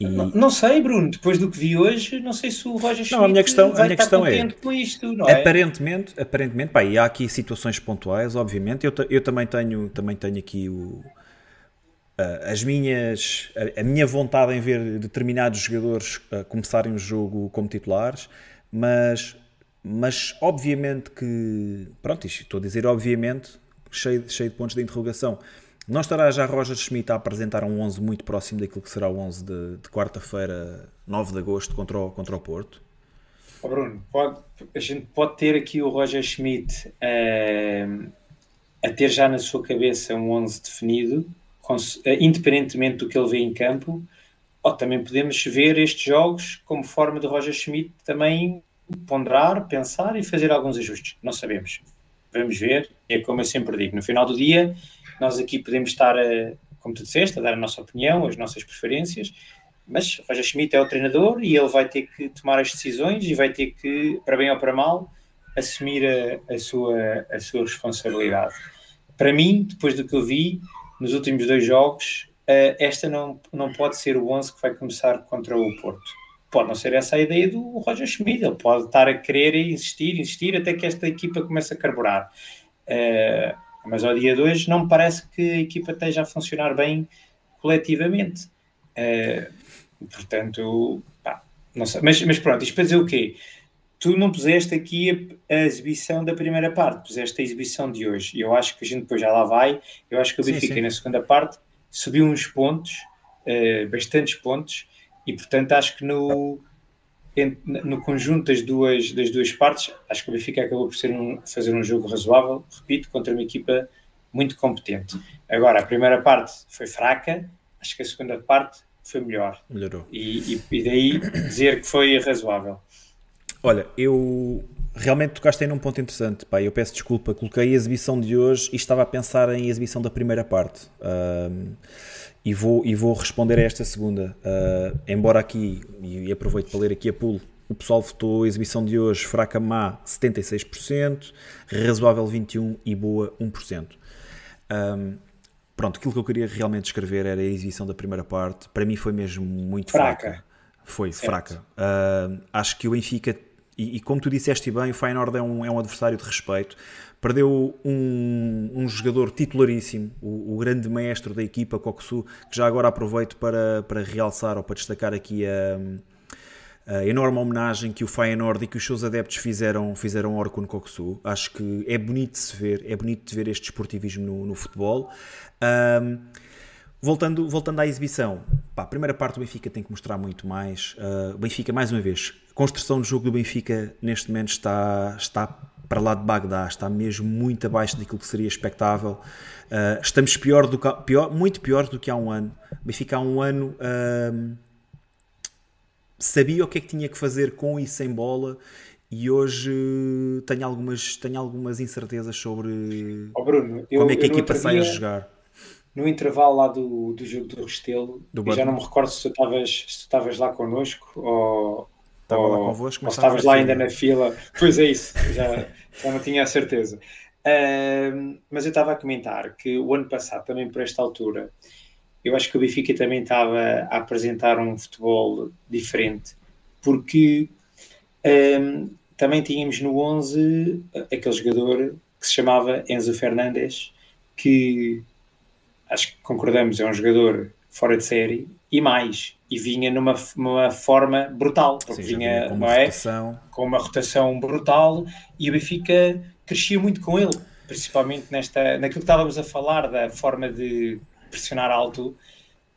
E... Não, não, sei, Bruno, depois do que vi hoje, não sei se o Roger Schmidt não, a minha questão, vai a minha questão é, com isto, não é? Aparentemente, aparentemente pá, e há aqui situações pontuais, obviamente. Eu, eu também, tenho, também tenho aqui o, as minhas, a, a, minha vontade em ver determinados jogadores começarem o jogo como titulares, mas, mas obviamente que, pronto, isto estou a dizer obviamente, cheio, cheio de pontos de interrogação. Não estará já Roger Schmidt a apresentar um 11 muito próximo daquilo que será o 11 de, de quarta-feira, 9 de agosto, contra o, contra o Porto? Oh Bruno, pode, a gente pode ter aqui o Roger Schmidt uh, a ter já na sua cabeça um 11 definido, uh, independentemente do que ele vê em campo, ou também podemos ver estes jogos como forma de Roger Schmidt também ponderar, pensar e fazer alguns ajustes. Não sabemos. Vamos ver. É como eu sempre digo, no final do dia nós aqui podemos estar, a, como tu disseste, a dar a nossa opinião, as nossas preferências, mas Roger Schmidt é o treinador e ele vai ter que tomar as decisões e vai ter que, para bem ou para mal, assumir a, a, sua, a sua responsabilidade. Para mim, depois do que eu vi nos últimos dois jogos, uh, esta não, não pode ser o 11 que vai começar contra o Porto. Pode não ser essa a ideia do Roger Schmidt, ele pode estar a querer insistir, insistir até que esta equipa comece a carburar. Uh, mas ao dia de hoje não me parece que a equipa esteja a funcionar bem coletivamente. Uh, portanto, pá, não sei. Mas, mas pronto, isto para dizer o quê? Tu não puseste aqui a, a, exibição da primeira parte, puseste a exibição de hoje. E eu acho que a gente depois já lá vai. Eu acho que o Benfica na segunda parte subiu uns pontos, uh, bastantes pontos, e portanto acho que no, no conjunto das duas, das duas partes, acho que o Benfica acabou por ser um, fazer um jogo razoável, repito, contra uma equipa muito competente. Agora, a primeira parte foi fraca, acho que a segunda parte foi melhor. Melhorou. E, e, e daí dizer que foi razoável. Olha, eu realmente tocaste aí num ponto interessante. Pá, eu peço desculpa, coloquei a exibição de hoje e estava a pensar em exibição da primeira parte. Um, e vou, e vou responder a esta segunda. Uh, embora aqui, e, aproveito para ler aqui a pool, o pessoal votou a exibição de hoje fraca má 76%, razoável 21% e boa 1%. Um, pronto, aquilo que eu queria realmente escrever era a exibição da primeira parte. Para mim foi mesmo muito fraca. fraca. Foi certo. fraca. Uh, acho que o Benfica, e, e, como tu disseste bem, o Feyenoord é um, é um adversário de respeito perdeu um, um jogador titularíssimo, o, o, grande maestro da equipa, Coxu, que já agora aproveito para, para realçar ou para destacar aqui a, a enorme homenagem que o Feyenoord e que os seus adeptos fizeram, fizeram ao Orkun Coxu. Acho que é bonito de se ver, é bonito de ver este esportivismo no, no futebol. Um, Voltando, voltando à exibição, pá, a primeira parte do Benfica tem que mostrar muito mais. Uh, Benfica, mais uma vez, a construção do jogo do Benfica neste momento está, está para lá de Bagdá, está mesmo muito abaixo daquilo que seria expectável. Uh, estamos pior do que, pior, muito pior do que há um ano. O Benfica há um ano uh, sabia o que é que tinha que fazer com e sem bola e hoje tenho algumas, tenho algumas incertezas sobre oh Bruno, como é que a equipa sai a jogar. No intervalo lá do, do jogo do Restelo, do já não me recordo se tu estavas, lá connosco ou, Estava lá convosco, mas estavas lá ainda na fila. Pois é isso, já, já não tinha a certeza. Uh, mas eu estava a comentar que o ano passado, também por esta altura, eu acho que o Benfica também estava a apresentar um futebol diferente, porque um, também tínhamos no 11 aquele jogador que se chamava Enzo Fernandes, que acho que concordamos, é um jogador fora de série e mais, e vinha numa, numa forma brutal, porque Sim, vinha, com, uma é? rotação. com uma rotação brutal e o Benfica crescia muito com ele, principalmente nesta, naquilo que estávamos a falar da forma de pressionar alto.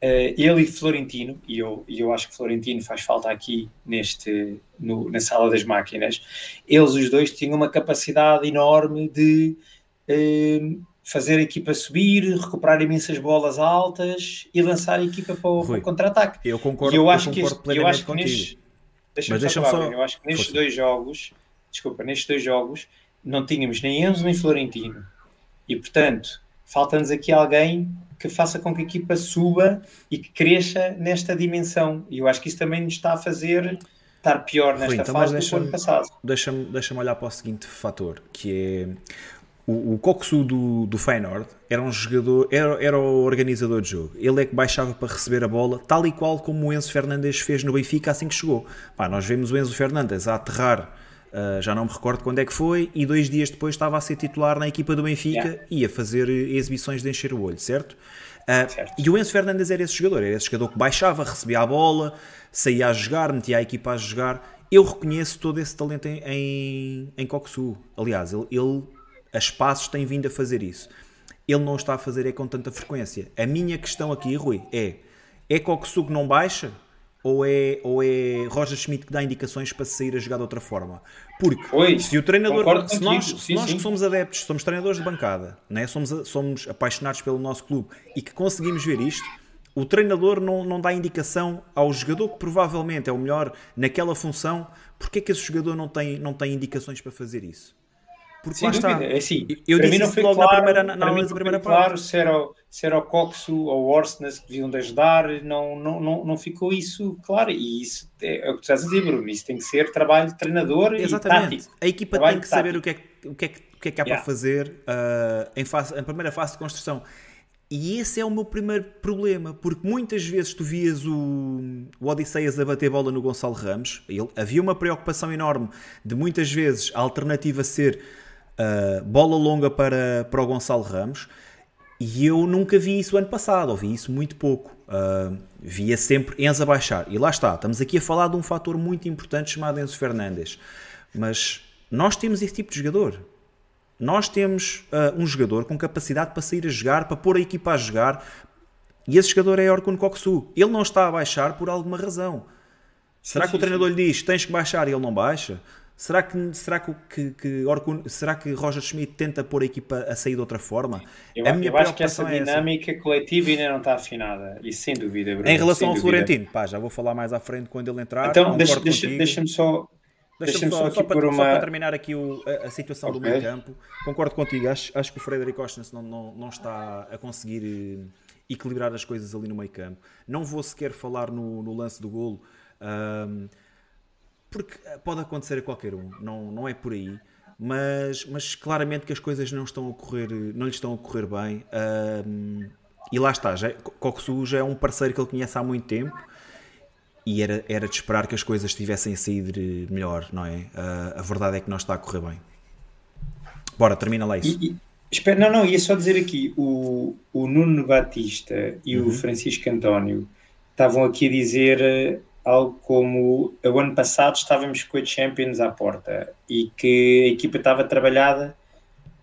Uh, ele e Florentino, e eu, eu acho que Florentino faz falta aqui neste, no, na sala das máquinas, eles os dois tinham uma capacidade enorme de uh, fazer a equipa subir, recuperar imensas bolas altas e lançar a equipa para o, o contra-ataque. Eu concordo, eu acho eu que este, eu acho que neste, deixa deixa só, só, eu acho que nestes Força. dois jogos, desculpa, nestes dois jogos não tínhamos nem Enzo nem Florentino. E portanto, falta-nos aqui alguém que faça com que a equipa suba e que cresça nesta dimensão. E eu acho que isso também nos está a fazer estar pior nesta então, fase do ano passado. Deixa-me deixa olhar para o seguinte fator, que é o, o Coxu do, do Feyenoord era um jogador, era, era o organizador de jogo. Ele é que baixava para receber a bola, tal e qual como o Enzo Fernandes fez no Benfica assim que chegou. Pá, nós vemos o Enzo Fernandes a aterrar Uh, já não me recordo quando é que foi, e dois dias depois estava a ser titular na equipa do Benfica yeah. e a fazer exibições de encher o olho, certo? Uh, certo? E o Enzo Fernandes era esse jogador, era esse jogador que baixava, recebia a bola, saía a jogar, metia a equipa a jogar. Eu reconheço todo esse talento em, em, em Coxu. Aliás, ele, ele a espaços tem vindo a fazer isso. Ele não está a fazer é com tanta frequência. A minha questão aqui, Rui, é: é que não baixa? ou é, ou é Roger Schmidt que dá indicações para sair a jogar de outra forma? Porque se o treinador, se nós, sim, se nós sim. que somos adeptos, somos treinadores de bancada, né? somos, somos apaixonados pelo nosso clube e que conseguimos ver isto, o treinador não, não dá indicação ao jogador que provavelmente é o melhor naquela função, porque é que esse jogador não tem, não tem indicações para fazer isso? Porque Sem lá dúvida. está. É assim, eu disse não foi logo claro, na primeira, na, na, na primeira parte. claro se era, se era o Coxo ou o Orsnes que deviam de ajudar, não, não, não, não ficou isso claro. E isso é, é o que tu estás a dizer, Bruno. Isso tem que ser trabalho de treinador Exatamente. e tático. A equipa trabalho tem que saber o que, é, o, que é, o que é que há yeah. para fazer uh, em, fase, em primeira fase de construção. E esse é o meu primeiro problema, porque muitas vezes tu vias o, o Odisseias a bater bola no Gonçalo Ramos, ele, havia uma preocupação enorme de muitas vezes a alternativa ser uh, bola longa para, para o Gonçalo Ramos. E eu nunca vi isso ano passado, ou vi isso muito pouco. Uh, via sempre Enzo a baixar. E lá está, estamos aqui a falar de um fator muito importante chamado Enzo Fernandes. Mas nós temos esse tipo de jogador. Nós temos uh, um jogador com capacidade para sair a jogar, para pôr a equipa a jogar. E esse jogador é Orkun Koksu. Ele não está a baixar por alguma razão. Será que o treinador lhe diz tens que baixar e ele não baixa? Será que, será que, que, que Orkun, será que Roger Schmidt tenta pôr a equipa a sair de outra forma? Eu, eu acho que essa dinâmica é essa. coletiva ainda não está afinada, e sem dúvida. Bruno, em relação ao Florentino, pá, já vou falar mais à frente quando ele entrar. Então, deixa-me deixa, deixa só. Deixa-me só, só, para, uma... só para terminar aqui o, a, a, situação okay. do meio campo, concordo contigo, acho, acho que o Frederico Ostens não, não, não está a conseguir eh, equilibrar as coisas ali no meio campo. Não vou sequer falar no, no lance do golo. Um, porque eh, pode acontecer a qualquer um, não, não é por aí. Mas, mas claramente que as coisas não estão a correr, não lhe estão a correr bem. Um, e lá está, já, Coxu já é um parceiro que ele conhece há muito tempo e era, era de esperar que as coisas tivessem a sair melhor, não é? Uh, a verdade é que não está a correr bem. Bora, termina lá isso. E, e, espera, não, não, ia só dizer aqui: o, o Nuno Batista e uhum. o Francisco António estavam aqui a dizer algo como o ano passado estávamos com a Champions à porta e que a equipa estava trabalhada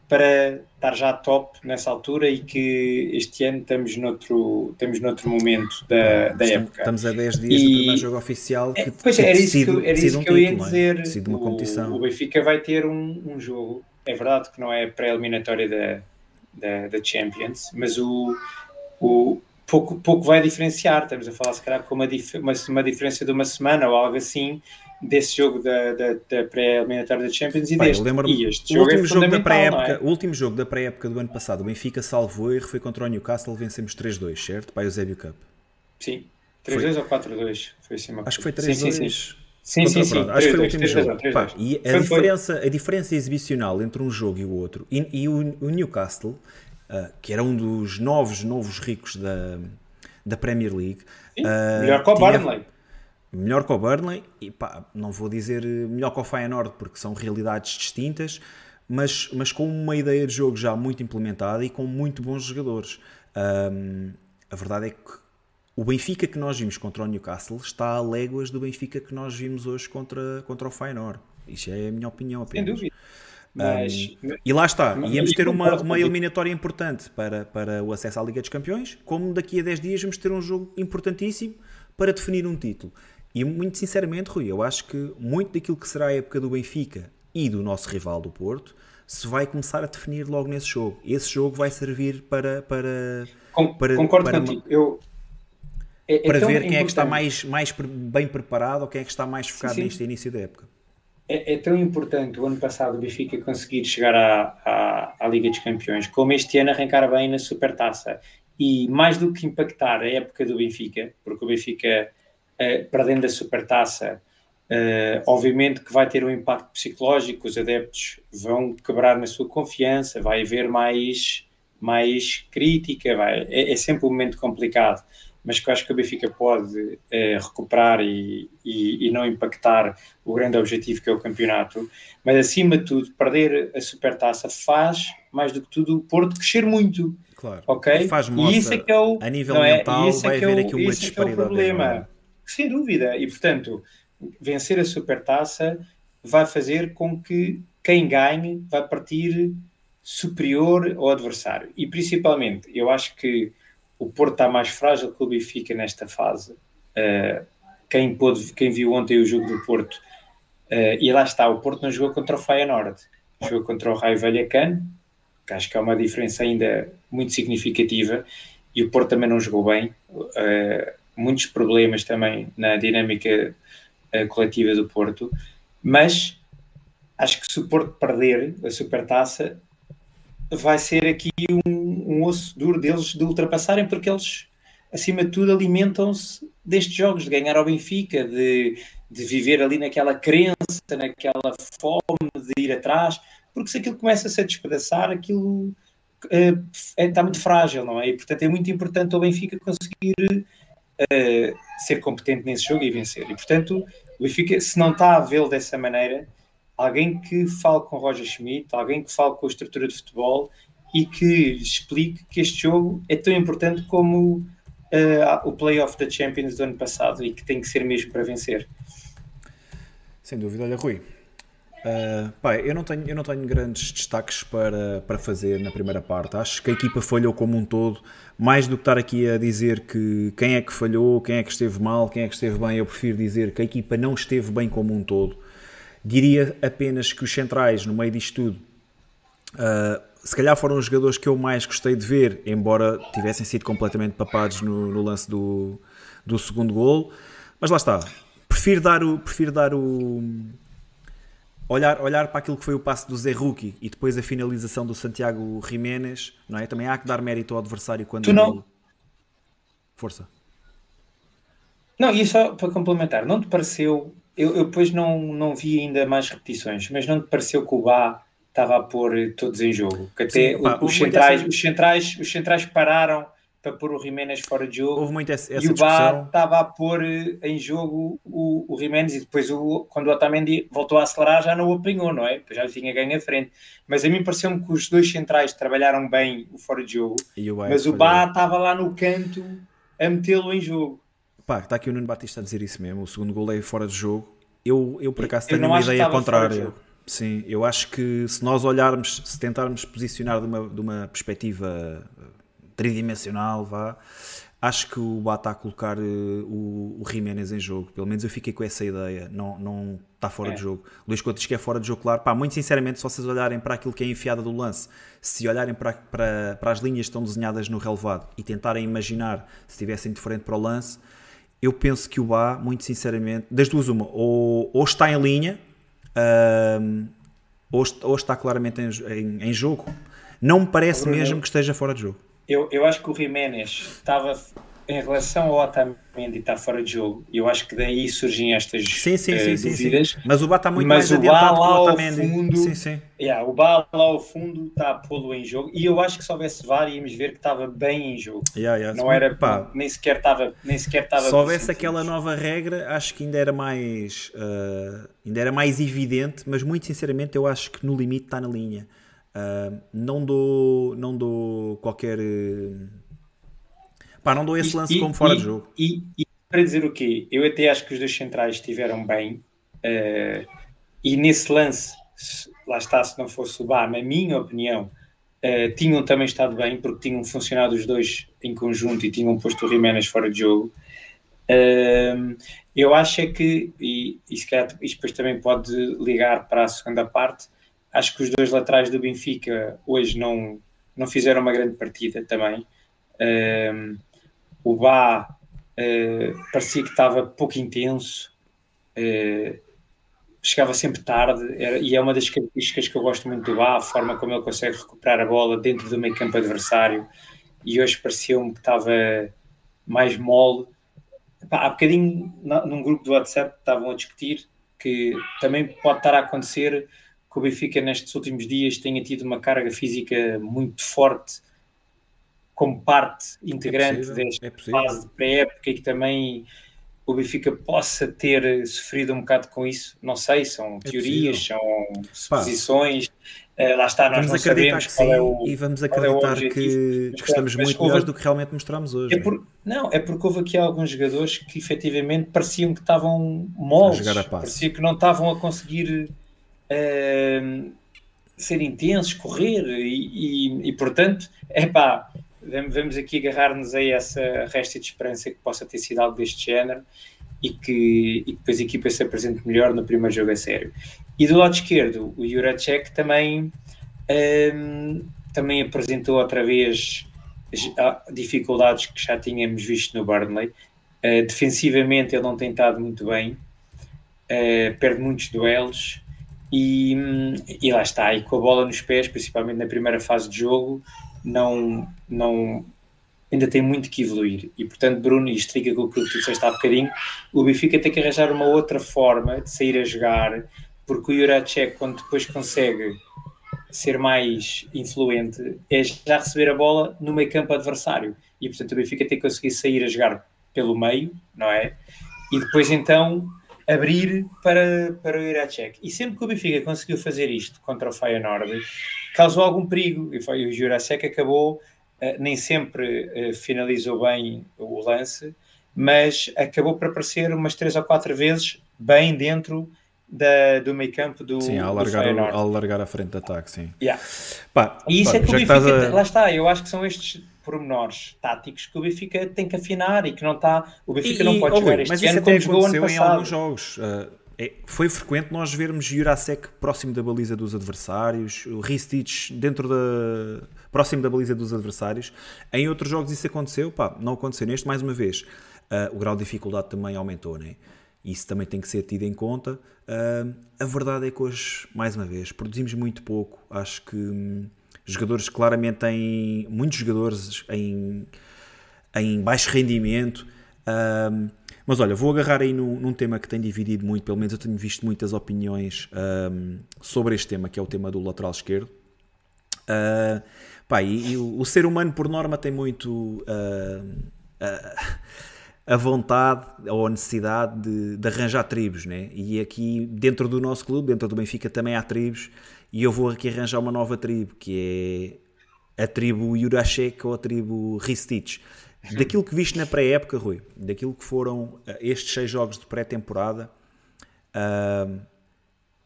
para estar já top nessa altura e que este ano estamos noutro, estamos noutro momento da, da época. Estamos a 10 dias e, do primeiro jogo oficial que, é, pois que era decide, isso que, era isso um que eu ia dizer. É? Uma competição. O, o Benfica vai ter um, um jogo, é verdade que não é pré-eliminatória da, da, da Champions, mas o, o, pouco, pouco vai diferenciar. Estamos a falar, se calhar, com uma, dif uma, uma, diferença de uma semana ou algo assim desse jogo da, da, da pré-eliminatória da Champions e Pai, deste. E este jogo o último é jogo da pré-época, é? O último jogo da pré-época do ano passado, o Benfica salvou erro, foi contra o Newcastle, vencemos 3-2, certo? Para o Eusébio Cup. Sim, 3-2 ou 4-2? Foi assim uma Acho que foi 3-2. Sim, sim, sim. Sim, sim, sim. Acho que foi o último jogo. Pá, e a diferença, a diferença exibicional entre um jogo e o outro, e, e o, o, Newcastle, que era um dos novos, novos ricos da, da Premier League. Sim, uh, melhor que o Burnley. Melhor que o Burnley, e pá, não vou dizer melhor que o Feyenoord, porque são realidades distintas, mas, mas com uma ideia de jogo já muito implementada e com muito bons jogadores. Um, a verdade é que o Benfica que nós vimos contra o Newcastle está a léguas do Benfica que nós vimos hoje contra, contra o Feyenoord. Isto é a minha opinião apenas. Sem dúvida. Mas, um, e lá está, mas, íamos ter uma, uma eliminatória importante para, para o acesso à Liga dos Campeões, como daqui a 10 dias vamos ter um jogo importantíssimo para definir um título. E muito sinceramente, Rui, eu acho que muito daquilo que será a época do Benfica e do nosso rival do Porto se vai começar a definir logo nesse jogo. Esse jogo vai servir para. para, Com, para concordo para, contigo. Eu, é, é para ver quem é que está mais, mais bem preparado ou quem é que está mais focado sim, sim. neste início da época. É, é, tão importante o ano passado o Benfica conseguir chegar à, à, à, Liga dos Campeões, como este ano arrancar bem na Supertaça. E mais do que impactar a época do Benfica, porque o Benfica, uh, perdendo a Supertaça, uh, obviamente que vai ter um impacto psicológico, os adeptos vão quebrar na sua confiança, vai haver mais, mais crítica, vai, é, é sempre um momento complicado mas que eu acho que o Benfica pode eh, recuperar e, e, e, não impactar o grande objetivo que é o campeonato. Mas acima de tudo, perder a supertaça faz, mais do que tudo, o Porto crescer muito. Claro. Ok? Faz e isso é que é o, a nível é? mental, é? vai é haver é o, aqui uma disparidade. É o problema. Sem dúvida. E portanto, vencer a supertaça vai fazer com que quem ganhe vai partir superior ao adversário. E principalmente, eu acho que o Porto está mais frágil que o Benfica nesta fase. Uh, quem, pôde, quem viu ontem o jogo do Porto, uh, e lá está, o Porto não jogou contra o Feyenoord, jogou contra o Raio Vallecano, que acho que é uma diferença ainda muito significativa, e o Porto também não jogou bem. Uh, muitos problemas também na dinâmica coletiva do Porto, mas acho que se o Porto perder a Supertaça, vai ser aqui um, um osso duro deles de ultrapassarem, porque eles, acima de tudo, alimentam-se destes jogos, de ganhar ao Benfica, de, de viver ali naquela crença, naquela fome de ir atrás, porque se aquilo começa-se a despedaçar, aquilo uh, é, está muito frágil, não é? E portanto é muito importante o Benfica conseguir uh, ser competente nesse jogo e vencer. E portanto, o Benfica, se não está a vê-lo dessa maneira, alguém que fale com Roger Schmidt, alguém que fale com a estrutura de futebol e que explique que este jogo é tão importante como uh, o Playoff da Champions do ano passado e que tem que ser mesmo para vencer. Sem dúvida, olha Rui. Uh, eu, não tenho, eu não tenho grandes destaques para, para fazer na primeira parte. Acho que a equipa falhou como um todo. Mais do que estar aqui a dizer que quem é que falhou, quem é que esteve mal, quem é que esteve bem, eu prefiro dizer que a equipa não esteve bem como um todo. Diria apenas que os centrais, no meio disto tudo, uh, se calhar foram os jogadores que eu mais gostei de ver, embora tivessem sido completamente papados no, no lance do, do segundo gol. Mas lá está. Prefiro dar o. Prefiro dar o olhar, olhar para aquilo que foi o passe do Zé Ruki e depois a finalização do Santiago Jiménez, não é? Também há que dar mérito ao adversário quando. Tu não. Força. Não, e só para complementar, não te pareceu eu, eu depois não, não vi ainda mais repetições, mas não te pareceu que o Bá estava a pôr todos em jogo? Que até Sim, pá, os, centrais, os, centrais, os centrais pararam para pôr o Jiménez fora de jogo houve muito essa, essa e o Bá estava a pôr eh, em jogo o, o Jiménez e depois o, quando o Otamendi voltou a acelerar já não o apanhou, não é? Já tinha ganho a frente. Mas a mim pareceu-me que os dois centrais trabalharam bem o fora de jogo, o mas o Bá estava lá no canto a metê-lo em jogo. Pá, está aqui o Nuno Batista a dizer isso mesmo. O segundo gol é fora de jogo. Eu, eu por acaso, tenho uma ideia contrária. Sim, eu acho que se nós olharmos, se tentarmos posicionar de uma, de uma perspectiva eh, tridimensional, vá, acho que o Bá está a colocar uh, o, o Jiménez em jogo. Pelo menos eu fiquei com essa ideia. Não, não está fora é. de jogo. Luís Couto diz que é fora de jogo, claro. Pá, muito sinceramente, se vocês olharem para aquilo que é enfiada do lance, se olharem para, para, para as linhas que estão desenhadas no relevado e tentarem imaginar se estivessem diferente para o lance, eu penso que o Bá, muito sinceramente, das duas uma, ou, ou está em linha, um, ou, ou, está claramente em, em, em, jogo. Não me parece Bruno, mesmo que esteja fora de jogo. Eu, eu acho que o Jiménez estava em relação ao Otamendi está fora de jogo, eu acho que daí surgem estas sim, sim, sim, uh, dúvidas. Sim, Mas o Bá está muito mas mais adiantado que o Otamendi. Fundo, sim, sim. Yeah, o Bá lá ao fundo está a pô-lo em jogo e eu acho que se houvesse VAR íamos ver que estava bem em jogo. Yeah, yeah. Não era, pá, nem sequer estava nem sequer estava Se houvesse aquela nova regra, acho que ainda era mais uh, ainda era mais evidente, mas muito sinceramente eu acho que no limite está na linha. Uh, não dou não dou qualquer Pá, não dou esse lance e, como fora e, de jogo. E, e, para dizer o quê? Eu até acho que os dois centrais estiveram bem. Uh, e nesse lance, lá está, se não fosse o Bar, na minha opinião, uh, tinham também estado bem, porque tinham funcionado os dois em conjunto e tinham posto o Jiménez fora de jogo. Uh, eu acho é que, e, e se calhar isto depois também pode ligar para a segunda parte, acho que os dois laterais do Benfica hoje não, não fizeram uma grande partida também. Um, o Bá uh, parecia que estava pouco intenso, uh, chegava sempre tarde, era, e é uma das características que eu gosto muito do Bá, a forma como ele consegue recuperar a bola dentro do meio campo adversário. E hoje pareceu-me que estava mais mole. há bocadinho, num grupo do WhatsApp, estavam a discutir que também pode estar a acontecer que o Benfica nestes últimos dias tenha tido uma carga física muito forte como parte integrante é desta é fase de pré-época e que também o Benfica possa ter sofrido um bocado com isso, não sei, são é teorias, são suposições, uh, lá está, nós vamos não sabemos qual sim, é o E vamos é acreditar é que, que, estamos muito houve, melhores do que realmente mostramos hoje. É por, não, é porque houve aqui alguns jogadores que efetivamente pareciam que estavam moles, parecia que não estavam a conseguir uh, ser intensos, correr e, e, e portanto, é pá, vamos aqui agarrar-nos a essa resta de esperança que possa ter sido algo deste género e que, e depois a equipa se apresente melhor no primeiro jogo a sério. E do lado esquerdo, o Juracek também, um, também apresentou outra vez dificuldades que já tínhamos visto no Burnley. Uh, defensivamente ele não tem estado muito bem, uh, perde muitos duelos e, e lá está, e com a bola nos pés, principalmente na primeira fase de jogo, não, não, ainda tem muito que evoluir. E, portanto, Bruno, e isto fica com o que tu disseste há bocadinho, o Benfica tem que arranjar uma outra forma de sair a jogar, porque o Juracek, quando depois consegue ser mais influente, é já receber a bola no meio campo adversário. E, portanto, o Benfica tem que conseguir sair a jogar pelo meio, não é? E depois, então, abrir para, para o Juracek. E sempre que o Benfica conseguiu fazer isto contra o Feyenoord, causou algum perigo. E foi, o Jurasek acabou, uh, nem sempre uh, finalizou bem o lance, mas acabou por aparecer umas três ou quatro vezes bem dentro da, do meio campo do Sim, ao largar, ao largar a frente de ataque, sim. Yeah. Pá, e isso pá, é que o Benfica, a... lá está, eu acho que são estes pormenores táticos que o Benfica tem que afinar e que não está, o Benfica e, não pode jogar este mas ano ano passado. em alguns jogos. Uh, é, foi frequente nós vermos Jurasek próximo da baliza dos adversários, o Ristich dentro da próximo da baliza dos adversários. Em outros jogos isso aconteceu, pá, não aconteceu neste mais uma vez. Uh, o grau de dificuldade também aumentou, né? Isso também tem que ser tido em conta. Uh, a verdade é que hoje, mais uma vez, produzimos muito pouco. Acho que hum, jogadores claramente têm muitos jogadores em, em baixo rendimento. Uh, mas olha, vou agarrar aí num, num, tema que tem dividido muito, pelo menos eu tenho visto muitas opiniões um, sobre este tema, que é o tema do lateral esquerdo. Uh, pá, e, e o, ser humano, por norma, tem muito uh, a vontade ou a necessidade de, de, arranjar tribos, né? E aqui, dentro do nosso clube, dentro do Benfica, também há tribos, e eu vou aqui arranjar uma nova tribo, que é a tribo Jurashek ou a tribo Ristich Daquilo que viste na pré-época, Rui, daquilo que foram uh, estes seis jogos de pré-temporada, uh,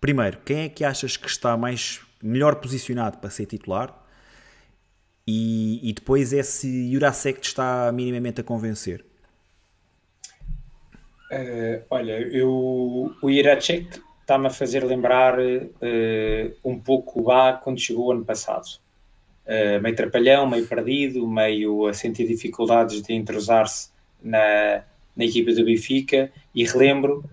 primeiro, quem é que achas que está mais melhor posicionado para ser titular? E, e depois é se Jurasek te está minimamente a convencer. Uh, olha, eu, o Jurasek está-me a fazer lembrar um pouco o Bá quando chegou ano passado uh, meio trapalhão, meio perdido, meio a sentir dificuldades de entrosar-se na, na equipa do Benfica. E relembro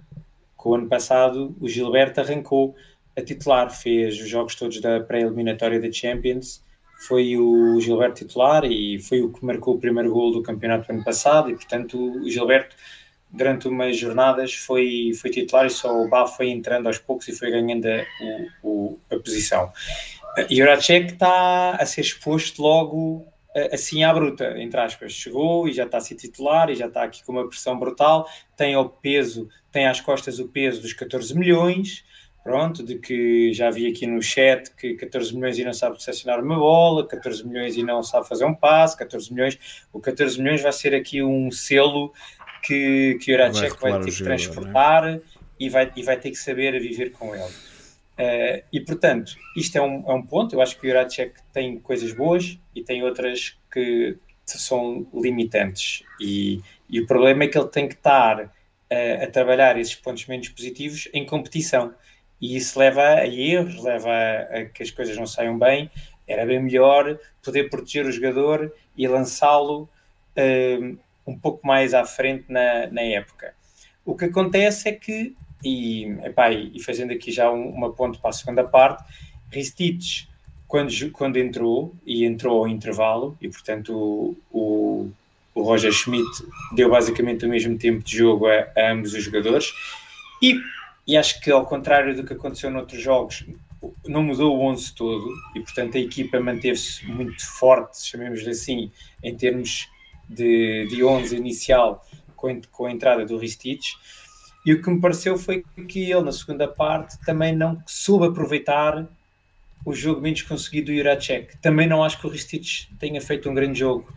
que o ano passado o Gilberto arrancou a titular, fez os jogos todos da pré-eliminatória da Champions. Foi o Gilberto titular e foi o que marcou o primeiro gol do campeonato do ano passado. E portanto, o Gilberto durante umas jornadas foi, foi titular e só o Bá foi entrando aos poucos e foi ganhando a, o, a posição. Juracek está a ser exposto logo assim à bruta, entre aspas. Chegou e já está a ser titular e já está aqui com uma pressão brutal. Tem o peso, tem às costas o peso dos 14 milhões. Pronto, de que já vi aqui no chat que 14 milhões e não sabe recepcionar uma bola, 14 milhões e não sabe fazer um passe, 14 milhões. O 14 milhões vai ser aqui um selo que, que o Juracek vai, vai ter que transportar e, vai, e vai ter que saber viver com ele. Uh, e portanto, isto é um, é um, ponto. Eu acho que o Juracek tem coisas boas e tem outras que são limitantes. E, e o problema é que ele tem que estar uh, a trabalhar esses pontos menos positivos em competição. e isso leva a erros, leva a, a que as coisas não saiam bem. Era bem melhor poder proteger o jogador e lançá-lo uh, um pouco mais à frente na, na época. O que acontece é que, e, epá, e fazendo aqui já um, uma ponte para a segunda parte, Ristich, quando, quando entrou, e entrou ao intervalo, e portanto o, o, o Roger Schmidt deu basicamente o mesmo tempo de jogo a, a ambos os jogadores, e, e acho que ao contrário do que aconteceu noutros jogos, não mudou o 11 todo e, portanto, a equipa manteve-se muito forte, chamemos-lhe assim, em termos de, de 11 inicial com, com a entrada do Ristich. E o que me pareceu foi que ele, na segunda parte, também não soube aproveitar o jogo menos conseguido do Juracek. Também não acho que o Ristich tenha feito um grande jogo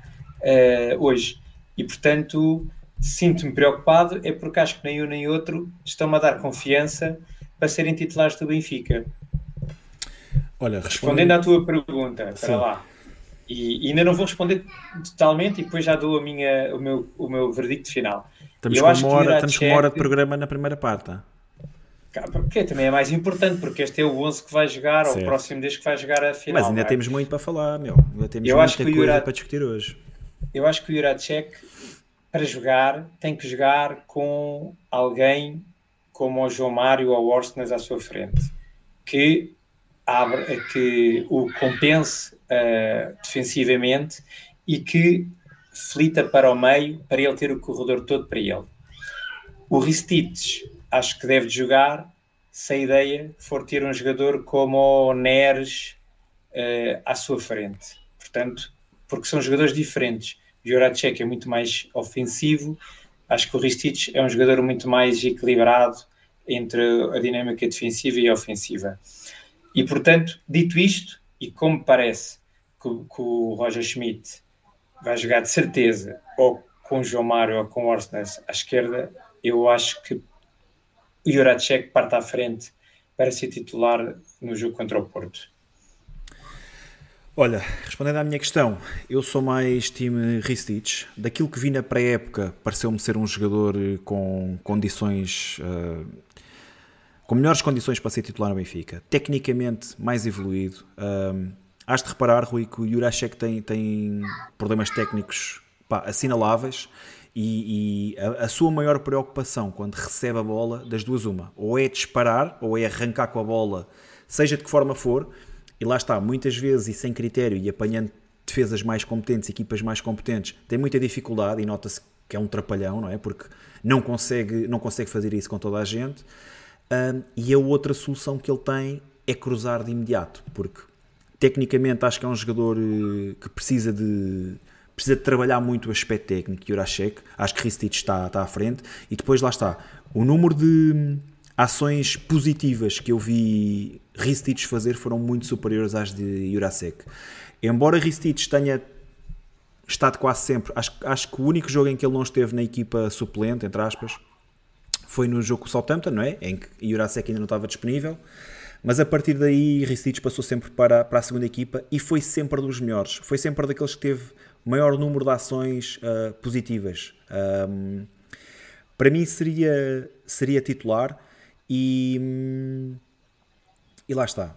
uh, hoje. E, portanto, sinto-me preocupado, é porque acho que nem um nem outro estão-me a dar confiança para serem titulares do Benfica. Olha, respondendo, respondendo à tua pergunta, para lá. E, e, ainda não vou responder totalmente e depois já dou a minha, o, meu, o meu verdicto final. Estamos, com uma, hora, estamos com uma hora de programa na primeira parte. Porque também é mais importante, porque este é o 11 que vai jogar, certo. ou o próximo desde que vai jogar a final. Mas ainda é? temos muito para falar, meu. Ainda temos eu muita coisa Jurat, para discutir hoje. Eu acho que o Juracek, para jogar, tem que jogar com alguém como o João Mário ou o Orsnes à sua frente, que, abre, que o compense uh, defensivamente e que flita para o meio para ele ter o corredor todo para ele. O Ristich acho que deve jogar se a ideia for ter um jogador como o Neres uh, à sua frente. Portanto, porque são jogadores diferentes. O Juracek é muito mais ofensivo, acho que o Ristich é um jogador muito mais equilibrado entre a dinâmica defensiva e ofensiva. E, portanto, dito isto, e como parece que, que, o Roger Schmidt vai jogar de certeza ou com João Mário ou com Orsnes à esquerda, eu acho que o Juracek parte à frente para ser titular no jogo contra o Porto. Olha, respondendo à minha questão, eu sou mais time Ristich. Daquilo que vi na pré-época, pareceu-me ser um jogador com condições uh, com melhores condições para ser titular no Benfica, tecnicamente mais evoluído. Um, has de reparar, Rui, que o Jurasek tem, tem problemas técnicos pá, assinaláveis e, e a, a, sua maior preocupação quando recebe a bola, das duas uma, ou é disparar ou é arrancar com a bola, seja de que forma for, e lá está, muitas vezes e sem critério e apanhando defesas mais competentes, equipas mais competentes, tem muita dificuldade e nota-se que é um trapalhão, não é? Porque não consegue, não consegue fazer isso com toda a gente. E a outra solução que ele tem é cruzar de imediato, porque tecnicamente acho que é um jogador eh, que precisa de precisa de trabalhar muito o aspecto técnico, Jurasek, acho que Ristich está, está à frente, e depois lá está, o número de ações positivas que eu vi Ristich fazer foram muito superiores às de Jurasek. Embora Ristich tenha estado quase sempre, acho, acho que o único jogo em que ele não esteve na equipa suplente, entre aspas, foi no jogo com o Southampton, não é? Em que Jurasek ainda não estava disponível. Mas a partir daí, Ristich passou sempre para, para a segunda equipa e foi sempre dos melhores. Foi sempre daqueles que teve maior número de ações uh, positivas. Um, para mim seria, seria titular e, e lá está.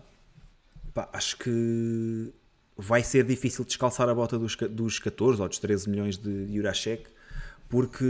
Pá, acho que vai ser difícil descalçar a bota dos, dos 14 ou dos 13 milhões de Jurasek porque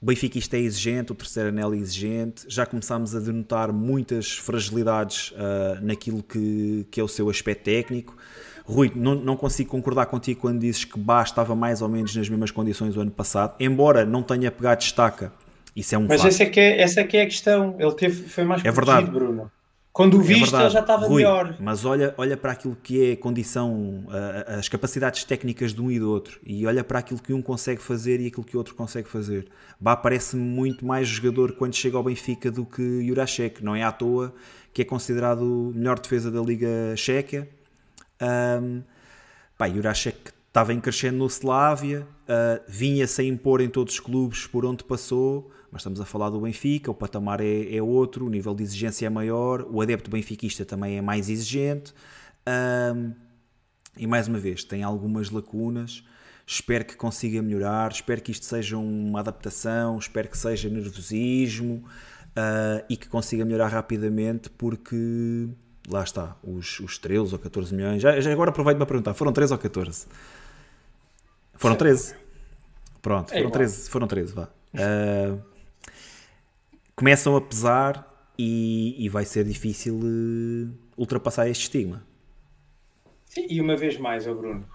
o Benfica isto é exigente, o terceiro anel é exigente. Já começámos a denotar muitas fragilidades uh, naquilo que, que é o seu aspecto técnico. Rui, não, não consigo concordar contigo quando dizes que Bá estava mais ou menos nas mesmas condições do ano passado, embora não tenha pegado destaca. Isso é um Mas essa é, que é, essa é que é a questão. Ele teve, foi mais é verdade. Bruno. Quando o é viste, é já estava Rui, melhor. Mas olha, olha para aquilo que é a condição, as capacidades técnicas de um e do outro, e olha para aquilo que um consegue fazer e aquilo que o outro consegue fazer. Bá parece-me muito mais jogador quando chega ao Benfica do que Jurasek. Não é à toa que é considerado o melhor defesa da Liga Checa. Um, pá, Jurasek estava em crescendo no Slavia, uh, vinha-se a impor em todos os clubes por onde passou mas estamos a falar do Benfica, o patamar é, é outro, o nível de exigência é maior, o adepto benfiquista também é mais exigente. Um, e mais uma vez, tem algumas lacunas. Espero que consiga melhorar, espero que isto seja uma adaptação, espero que seja nervosismo. uh, e que consiga melhorar rapidamente porque lá está, os, os 13 ou 14 milhões. Já, já agora aproveito para perguntar: foram 13 ou 14? Foram 13. Pronto, é foram 13, foram 13, vá. Uh, começam a pesar e, e vai ser difícil uh, ultrapassar este estigma. Sim, e uma vez mais, oh Bruno,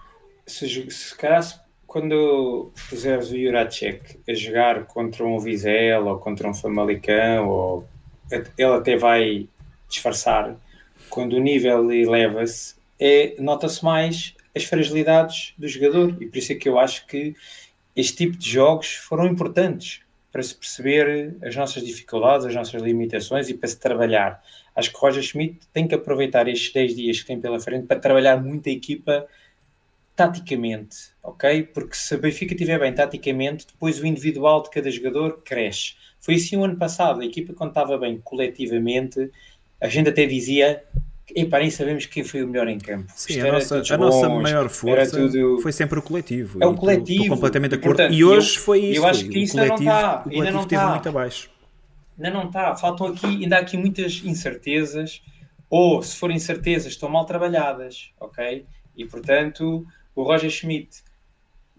se, se calhar quando puseres o Juracek a jogar contra um Vizel ou contra um Famalicão, ou ele até vai disfarçar, quando o nível eleva-se, é, nota-se mais as fragilidades do jogador. E por isso é que eu acho que este tipo de jogos foram importantes para se perceber as nossas dificuldades, as nossas limitações e para se trabalhar. Acho que Roger Schmidt tem que aproveitar estes 10 dias que tem pela frente para trabalhar muito a equipa taticamente, ok? Porque se a Benfica estiver bem taticamente, depois o individual de cada jogador cresce. Foi assim o ano passado, a equipa estava bem coletivamente, a gente até dizia e para nem sabemos quem foi o melhor em campo. Sim, a nossa, a nossa maior força tudo... foi sempre o coletivo. É o coletivo. Estou completamente de acordo. E hoje foi isso. Eu acho que isso ainda não está. O coletivo esteve está. muito abaixo. Ainda não está. Faltam aqui, ainda há aqui muitas incertezas. Ou, se forem incertezas, estão mal trabalhadas. Ok? E, portanto, o Roger Schmidt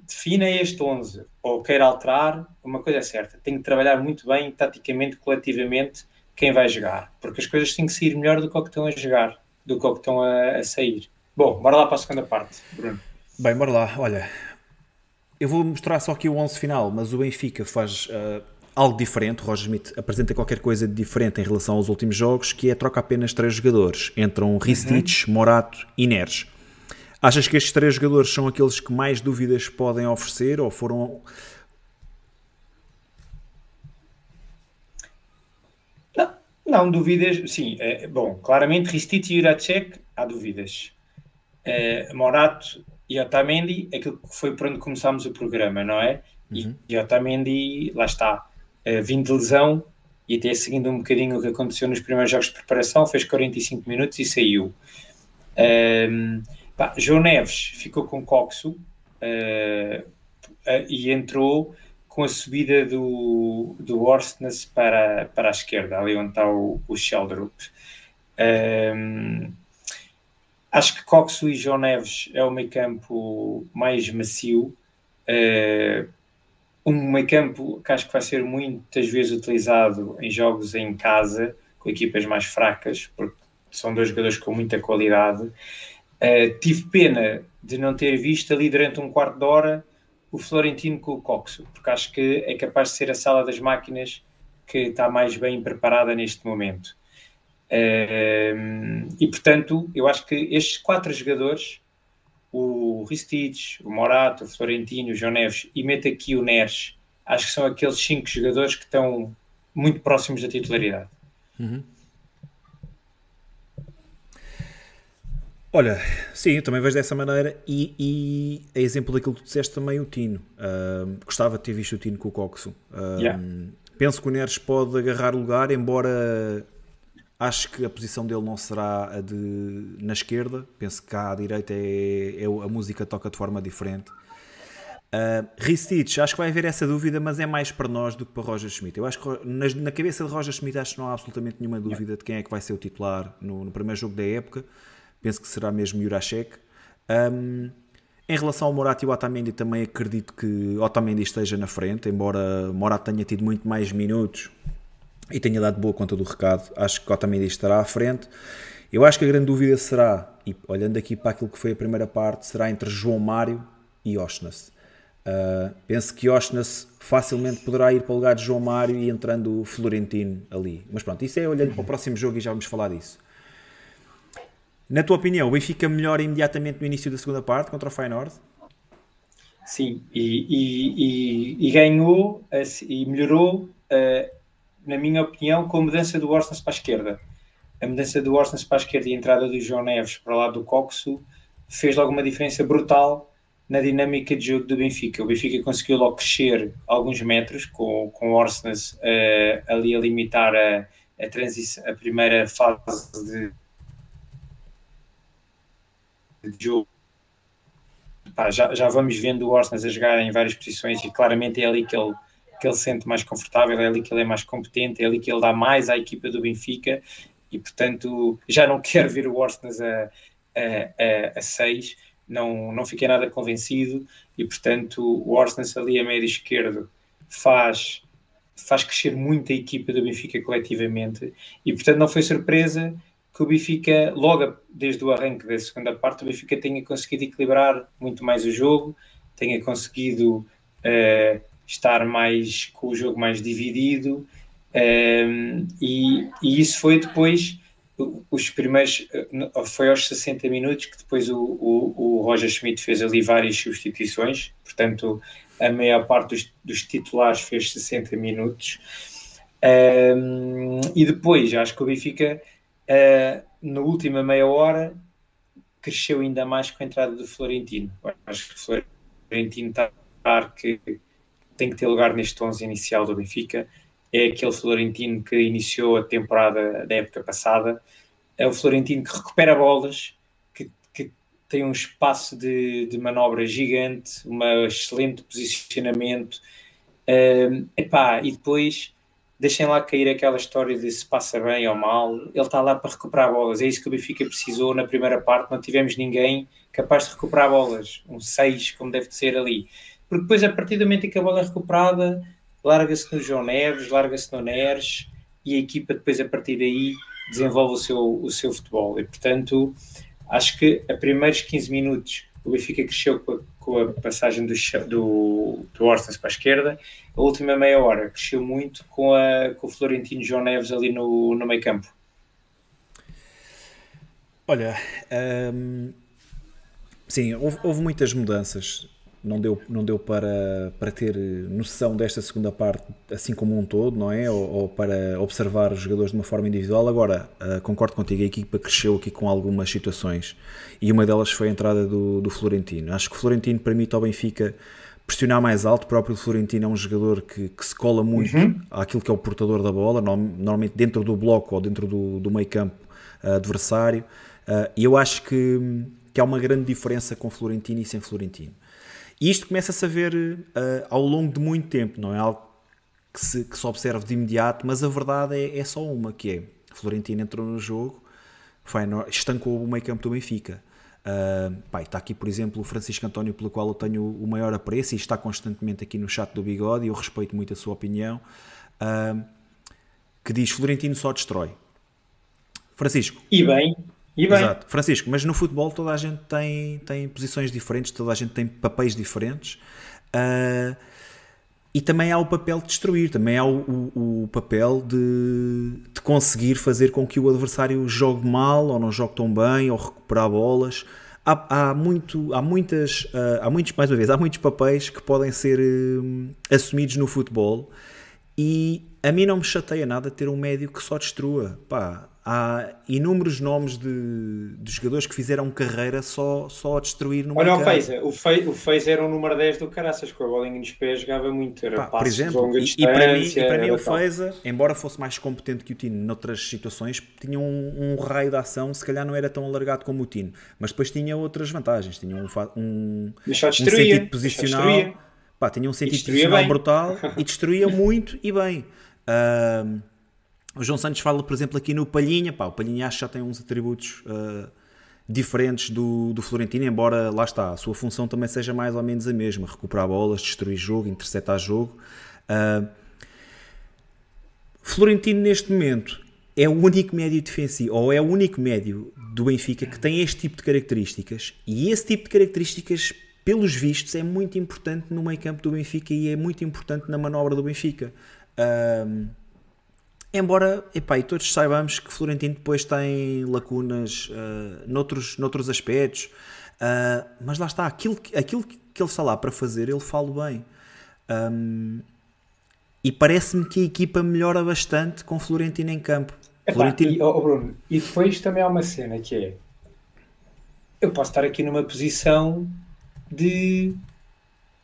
defina este 11 ou queira alterar, uma coisa é certa. Tem que trabalhar muito bem, taticamente, coletivamente quem vai jogar, porque as coisas têm que sair melhor do que o que estão a jogar, do que o que estão a, a sair. Bom, bora lá para a segunda parte, Bruno. Bem, bora lá. Olha, eu vou mostrar só aqui o 11 final, mas o Benfica faz uh, algo diferente. O Roger Smith apresenta qualquer coisa de diferente em relação aos últimos jogos, que é troca apenas três jogadores. Entram Ristich, uhum. Morato e Neres. Achas que estes três jogadores são aqueles que mais dúvidas podem oferecer ou foram Não, dúvidas, sim. É, bom, claramente Ristiti e Juracek, há dúvidas. É, Morato e Otamendi, aquilo que foi por onde começámos o programa, não é? E, uhum. e Otamendi, lá está, é, vindo de lesão e até seguindo um bocadinho o que aconteceu nos primeiros jogos de preparação, fez 45 minutos e saiu. Um, pá, João Neves ficou com Coxo uh, uh, e entrou com a subida do, do Orsnes para, para a esquerda, ali onde está o, o Sheldrup. Um, acho que Coxo e João Neves é o meio campo mais macio. Uh, um meio campo que acho que vai ser muitas vezes utilizado em jogos em casa, com equipas mais fracas, porque são dois jogadores com muita qualidade. Uh, tive pena de não ter visto ali durante um quarto de hora o Florentino com o Coxo, porque acho que é capaz de ser a sala das máquinas que está mais bem preparada neste momento. E portanto, eu acho que estes quatro jogadores, o Ristich, o Morato, o Florentino, o João Neves e mete aqui o Neres, acho que são aqueles cinco jogadores que estão muito próximos da titularidade. Uhum. Olha, sim, eu também vejo dessa maneira e, e a exemplo daquilo que tu disseste também o Tino. Uh, gostava de ter visto o Tino com o Coxo. Uh, yeah. Penso que o Neres pode agarrar lugar, embora acho que a posição dele não será a de na esquerda. Penso que cá à direita é, é a música toca de forma diferente. Uh, Ristich, acho que vai haver essa dúvida, mas é mais para nós do que para Roger Schmidt. Eu acho que na, na cabeça de Roger Schmidt acho que não há absolutamente nenhuma dúvida yeah. de quem é que vai ser o titular no, no primeiro jogo da época penso que será mesmo Jurasek. Um, em relação ao Morato e o Otamendi, também acredito que Otamendi esteja na frente, embora Morato tenha tido muito mais minutos e tenha dado boa conta do recado. Acho que Otamendi estará à frente. Eu acho que a grande dúvida será, e olhando aqui para aquilo que foi a primeira parte, será entre João Mário e Osnas. Uh, penso que Osnas facilmente poderá ir para o lugar de João Mário e entrando o Florentino ali. Mas pronto, isso é olhando para o próximo jogo e já vamos falar disso. Na tua opinião, o Benfica melhora imediatamente no início da segunda parte contra o Feyenoord? Sim, e, e, e, e ganhou e melhorou, na minha opinião, com a mudança do Orsnes para a esquerda. A mudança do Orsnes para a esquerda e a entrada do João Neves para o lado do Coxo fez logo uma diferença brutal na dinâmica de jogo do Benfica. O Benfica conseguiu logo crescer alguns metros com, com o Orsnes uh, ali a limitar a, a, a primeira fase de de jogo. Pá, já, já vamos vendo o Orsnes a jogar em várias posições e claramente é ali que ele, que ele sente mais confortável, é ali que ele é mais competente, é ali que ele dá mais à equipa do Benfica e, portanto, já não quero ver o Orsnes a, a, a, a seis, não, não fiquei nada convencido e, portanto, o Orsnes ali a médio esquerdo faz, faz crescer muito a equipa do Benfica coletivamente e, portanto, não foi surpresa que o Benfica, logo desde o arranque da segunda parte, o Benfica tenha conseguido equilibrar muito mais o jogo, tenha conseguido uh, estar mais com o jogo mais dividido um, e, e, isso foi depois os primeiros foi aos 60 minutos que depois o, o, o Roger Schmidt fez ali várias substituições portanto a maior parte dos, dos titulares fez 60 minutos. Um, e depois acho que o Benfica uh, na última meia hora cresceu ainda mais com a entrada do Florentino acho que o Florentino está que tem que ter lugar neste 11 inicial do Benfica. É aquele Florentino que iniciou a temporada da época passada. É o Florentino que recupera bolas, que, que tem um espaço de, de manobra gigante, um excelente posicionamento. Um, epá, e depois deixem lá cair aquela história de se passa bem ou mal. Ele está lá para recuperar bolas. É isso que o Benfica precisou na primeira parte. Não tivemos ninguém capaz de recuperar bolas. Um 6, como deve ser ali porque depois, a partir do momento em que a bola é recuperada, larga-se no João Neves, larga-se no Neres e a equipa depois, a partir daí, desenvolve o seu, o seu futebol. E, portanto, acho que a primeiros 15 minutos o Benfica cresceu com a, com a passagem do, do, do Orsens para a esquerda, a última meia hora cresceu muito com, a, com o Florentino João Neves ali no, no meio campo. Olha, hum, sim, houve, houve, muitas mudanças não deu, não deu para, para ter noção desta segunda parte assim como um todo, não é? Ou, ou para observar os jogadores de uma forma individual. Agora, uh, concordo contigo, a equipa cresceu aqui com algumas situações e uma delas foi a entrada do, do Florentino. Acho que o Florentino permite ao Benfica pressionar mais alto. O próprio Florentino é um jogador que, que se cola muito uhum. àquilo que é o portador da bola, normalmente dentro do bloco ou dentro do, do meio campo uh, adversário. Uh, e eu acho que, que há uma grande diferença com Florentino e sem Florentino. E isto começa-se a ver uh, ao longo de muito tempo, não é algo que se, que se observe de imediato, mas a verdade é, é só uma, que é, Florentino entrou no jogo, foi, estancou o meio campo do Benfica. Uh, pá, está aqui, por exemplo, o Francisco António, pelo qual eu tenho o maior apreço e está constantemente aqui no chat do Bigode e eu respeito muito a sua opinião, uh, que diz Florentino só destrói. Francisco. E bem, e bem. Exato. Francisco, mas no futebol toda a gente tem, tem posições diferentes, toda a gente tem papéis diferentes. Uh, e também há o papel de destruir, também há o, o, o papel de, de, conseguir fazer com que o adversário jogue mal ou não jogue tão bem ou recuperar bolas. Há, há, muito, há, muitas, uh, há muitos, mais uma vez, há muitos papéis que podem ser uh, assumidos no futebol e a mim não me chateia nada ter um médio que só destrua. Pá, há inúmeros nomes de, de, jogadores que fizeram carreira só, só a destruir no Olha o Feiza, o Feiza, o Feiza era o número 10 do Caraças, com a bolinha nos pés jogava muito, era Pá, por exemplo, e, e, para mim, e para mim o Feiza, embora fosse mais competente que o Tino noutras situações, tinha um, um, raio de ação, se calhar não era tão alargado como o Tino, mas depois tinha outras vantagens, tinha um, um, um sentido posicional, pá, tinha um sentido posicional bem. brutal e destruía muito e bem. Uh, o João Santos fala, por exemplo, aqui no Palhinha. Pá, o Palhinha acho que já tem uns atributos uh, diferentes do, do Florentino, embora lá está, a sua função também seja mais ou menos a mesma: recuperar bolas, destruir jogo, interceptar jogo. Uh, Florentino, neste momento, é o único médio defensivo, ou é o único médio do Benfica que tem este tipo de características, e esse tipo de características, pelos vistos, é muito importante no meio campo do Benfica e é muito importante na manobra do Benfica. Uh, Embora, epá, e todos saibamos que Florentino depois tem lacunas uh, noutros, noutros aspectos, uh, mas lá está, aquilo, aquilo que ele está lá para fazer, ele fala bem. Um, e parece-me que a equipa melhora bastante com Florentino em campo. Epá, Florentino... E, oh Bruno, e depois também há uma cena que é: eu posso estar aqui numa posição de.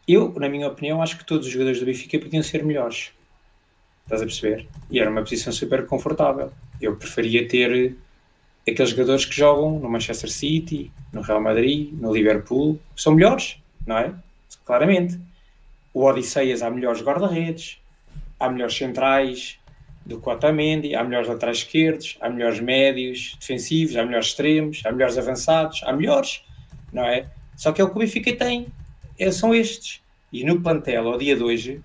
Eu, na minha opinião, acho que todos os jogadores do Benfica podiam ser melhores. Estás a perceber? E era uma posição super confortável. Eu preferia ter aqueles jogadores que jogam no Manchester City, no Real Madrid, no Liverpool, são melhores, não é? Claramente. O Odisseias há melhores guarda-redes, há melhores centrais do que o Otamendi, há melhores laterais esquerdos, há melhores médios defensivos, há melhores extremos, há melhores avançados, há melhores, não é? Só que é o que o Benfica tem, é, são estes. E no plantel, ao dia de hoje,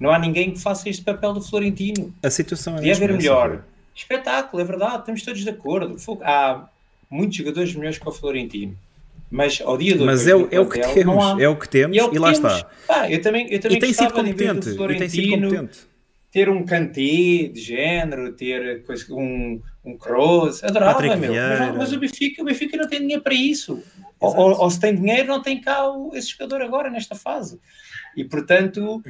não há ninguém que faça este papel do Florentino. A situação é Podia haver melhor. Espetáculo, é verdade, estamos todos de acordo. Há muitos jogadores melhores que o Florentino. Mas ao dia de hoje. Mas é, o, é o que temos, é o que temos e, é o que e lá temos. está. Ah, eu também, eu também e tem sido competente. E tem sido competente. Ter um Kanté de género, ter um, um Kroos, adorava, meu. Mas, mas, o, Benfica, o Benfica não tem dinheiro para isso. Ou, ou, ou, se tem dinheiro, não tem cá esse jogador agora, nesta fase. E portanto,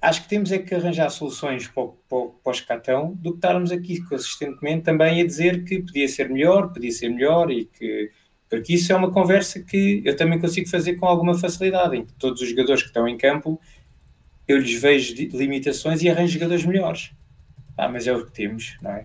acho que temos é que arranjar soluções para o, para, escatão do que estarmos aqui consistentemente também a dizer que podia ser melhor, podia ser melhor e que porque isso é uma conversa que eu também consigo fazer com alguma facilidade, em que todos os jogadores que estão em campo eu lhes vejo limitações e arranjo jogadores melhores. Ah, mas é o que temos, não é?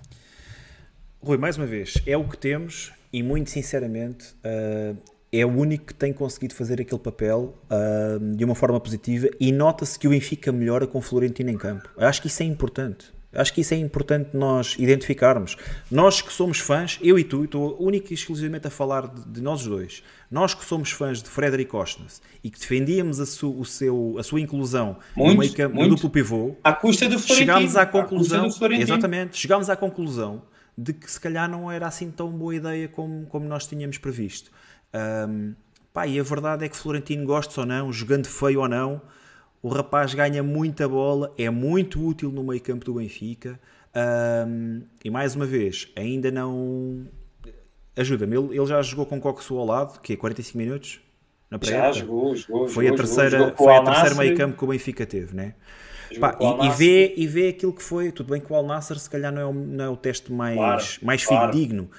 Rui, mais uma vez, é o que temos e muito sinceramente uh, é o único que tem conseguido fazer aquele papel uh, de uma forma positiva e nota-se que o Benfica melhora com o Florentino em campo. Acho que isso é importante. Acho que isso é importante nós identificarmos. Nós que somos fãs, eu e tu, estou única e exclusivamente a falar de, de nós dois. Nós que somos fãs de Frederic Ostnes e que defendíamos a, su, o seu, a sua inclusão muito, no meio campo, no duplo pivô, à custa do Florentino. Chegámos à conclusão, exatamente, chegámos à conclusão de que se calhar não era assim tão boa ideia como, como nós tínhamos previsto. Um, pá, e a verdade é que Florentino gosta ou não, jogando feio ou não, o rapaz ganha muita bola, é muito útil no meio campo do Benfica. Um, e mais uma vez, ainda não. Ajuda-me, ele, ele, já jogou com Coxo ao lado, que é 45 minutos? Na já jogou, jogou. Foi jogou, a terceira, jogou, foi a terceira meio campo que o Benfica teve, né? Pá, e, e, vê, e vê aquilo que foi. Tudo bem que o Al Nasser se calhar não é o, não é o teste mais, claro, mais claro. fidedigno,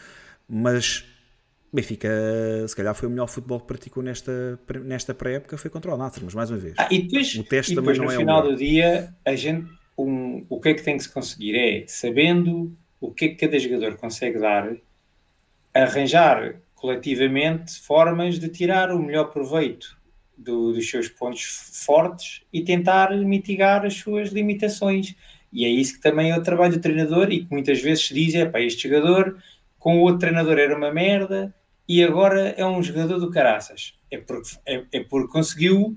mas Benfica, se calhar, foi o melhor futebol que praticou nesta, nesta pré-época, foi contra o Nasser, mas mais uma vez. Ah, e depois, o teste e depois, também não no é final do dia, a gente, um, o que é que tem que se conseguir é, sabendo o que é que cada jogador consegue dar, arranjar coletivamente formas de tirar o melhor proveito do, dos seus pontos fortes e tentar mitigar as suas limitações. E é isso que também é o trabalho do treinador e que muitas vezes se diz, é para este jogador com o outro treinador era uma merda, e agora é um jogador do caraças. É porque, é, é porque conseguiu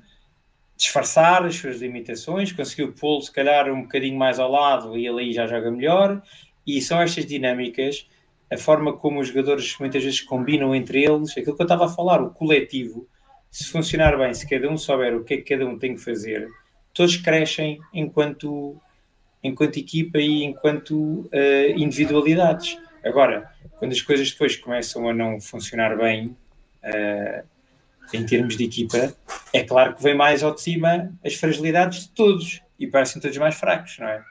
disfarçar as suas limitações, conseguiu pô-lo se calhar um bocadinho mais ao lado e ele aí já joga melhor. E são estas dinâmicas, a forma como os jogadores muitas vezes combinam entre eles, aquilo que eu estava a falar, o coletivo, se funcionar bem, se cada um souber o que é que cada um tem que fazer, todos crescem enquanto, enquanto equipa e enquanto uh, individualidades. Agora, quando as coisas depois começam a não funcionar bem uh, em termos de equipa, é claro que vem mais ao de cima as fragilidades de todos e parecem todos mais fracos, não é?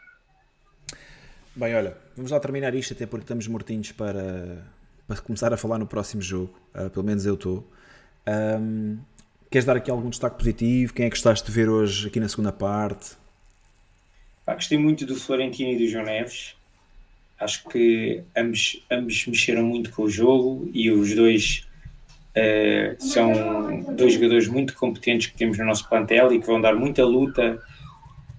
Bem, olha, vamos lá terminar isto, até porque estamos mortinhos para, para começar a falar no próximo jogo. Uh, pelo menos eu estou. Um, queres dar aqui algum destaque positivo? Quem é que gostaste de ver hoje aqui na segunda parte? Ah, gostei muito do Florentino e do João Neves. Acho que ambos, ambos mexeram muito com o jogo e os dois uh, são dois jogadores muito competentes que temos no nosso plantel e que vão dar muita luta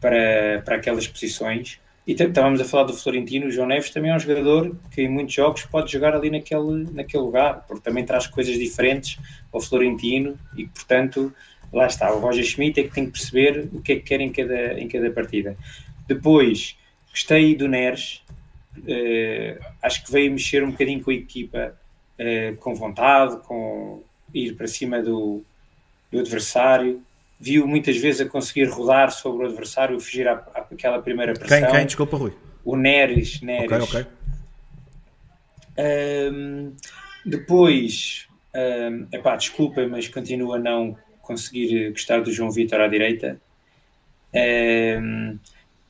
para, para aquelas posições. E estávamos a falar do Florentino, o João Neves também é um jogador que em muitos jogos pode jogar ali naquele, naquele lugar, porque também traz coisas diferentes ao Florentino e, portanto, lá está. O Roger Schmidt é que tem que perceber o que é que quer em cada, em cada partida. Depois, gostei do Neres, acho que veio mexer um bocadinho com a equipa, uh, com vontade, com ir para cima do, do, adversário. Viu muitas vezes a conseguir rodar sobre o adversário, fugir à, àquela primeira pressão. Quem, quem? Desculpa, Rui. O Neres. Neres. Ok, ok. Um, depois, um, epá, desculpem, mas continuo a não conseguir gostar do João Vitor à direita. Um,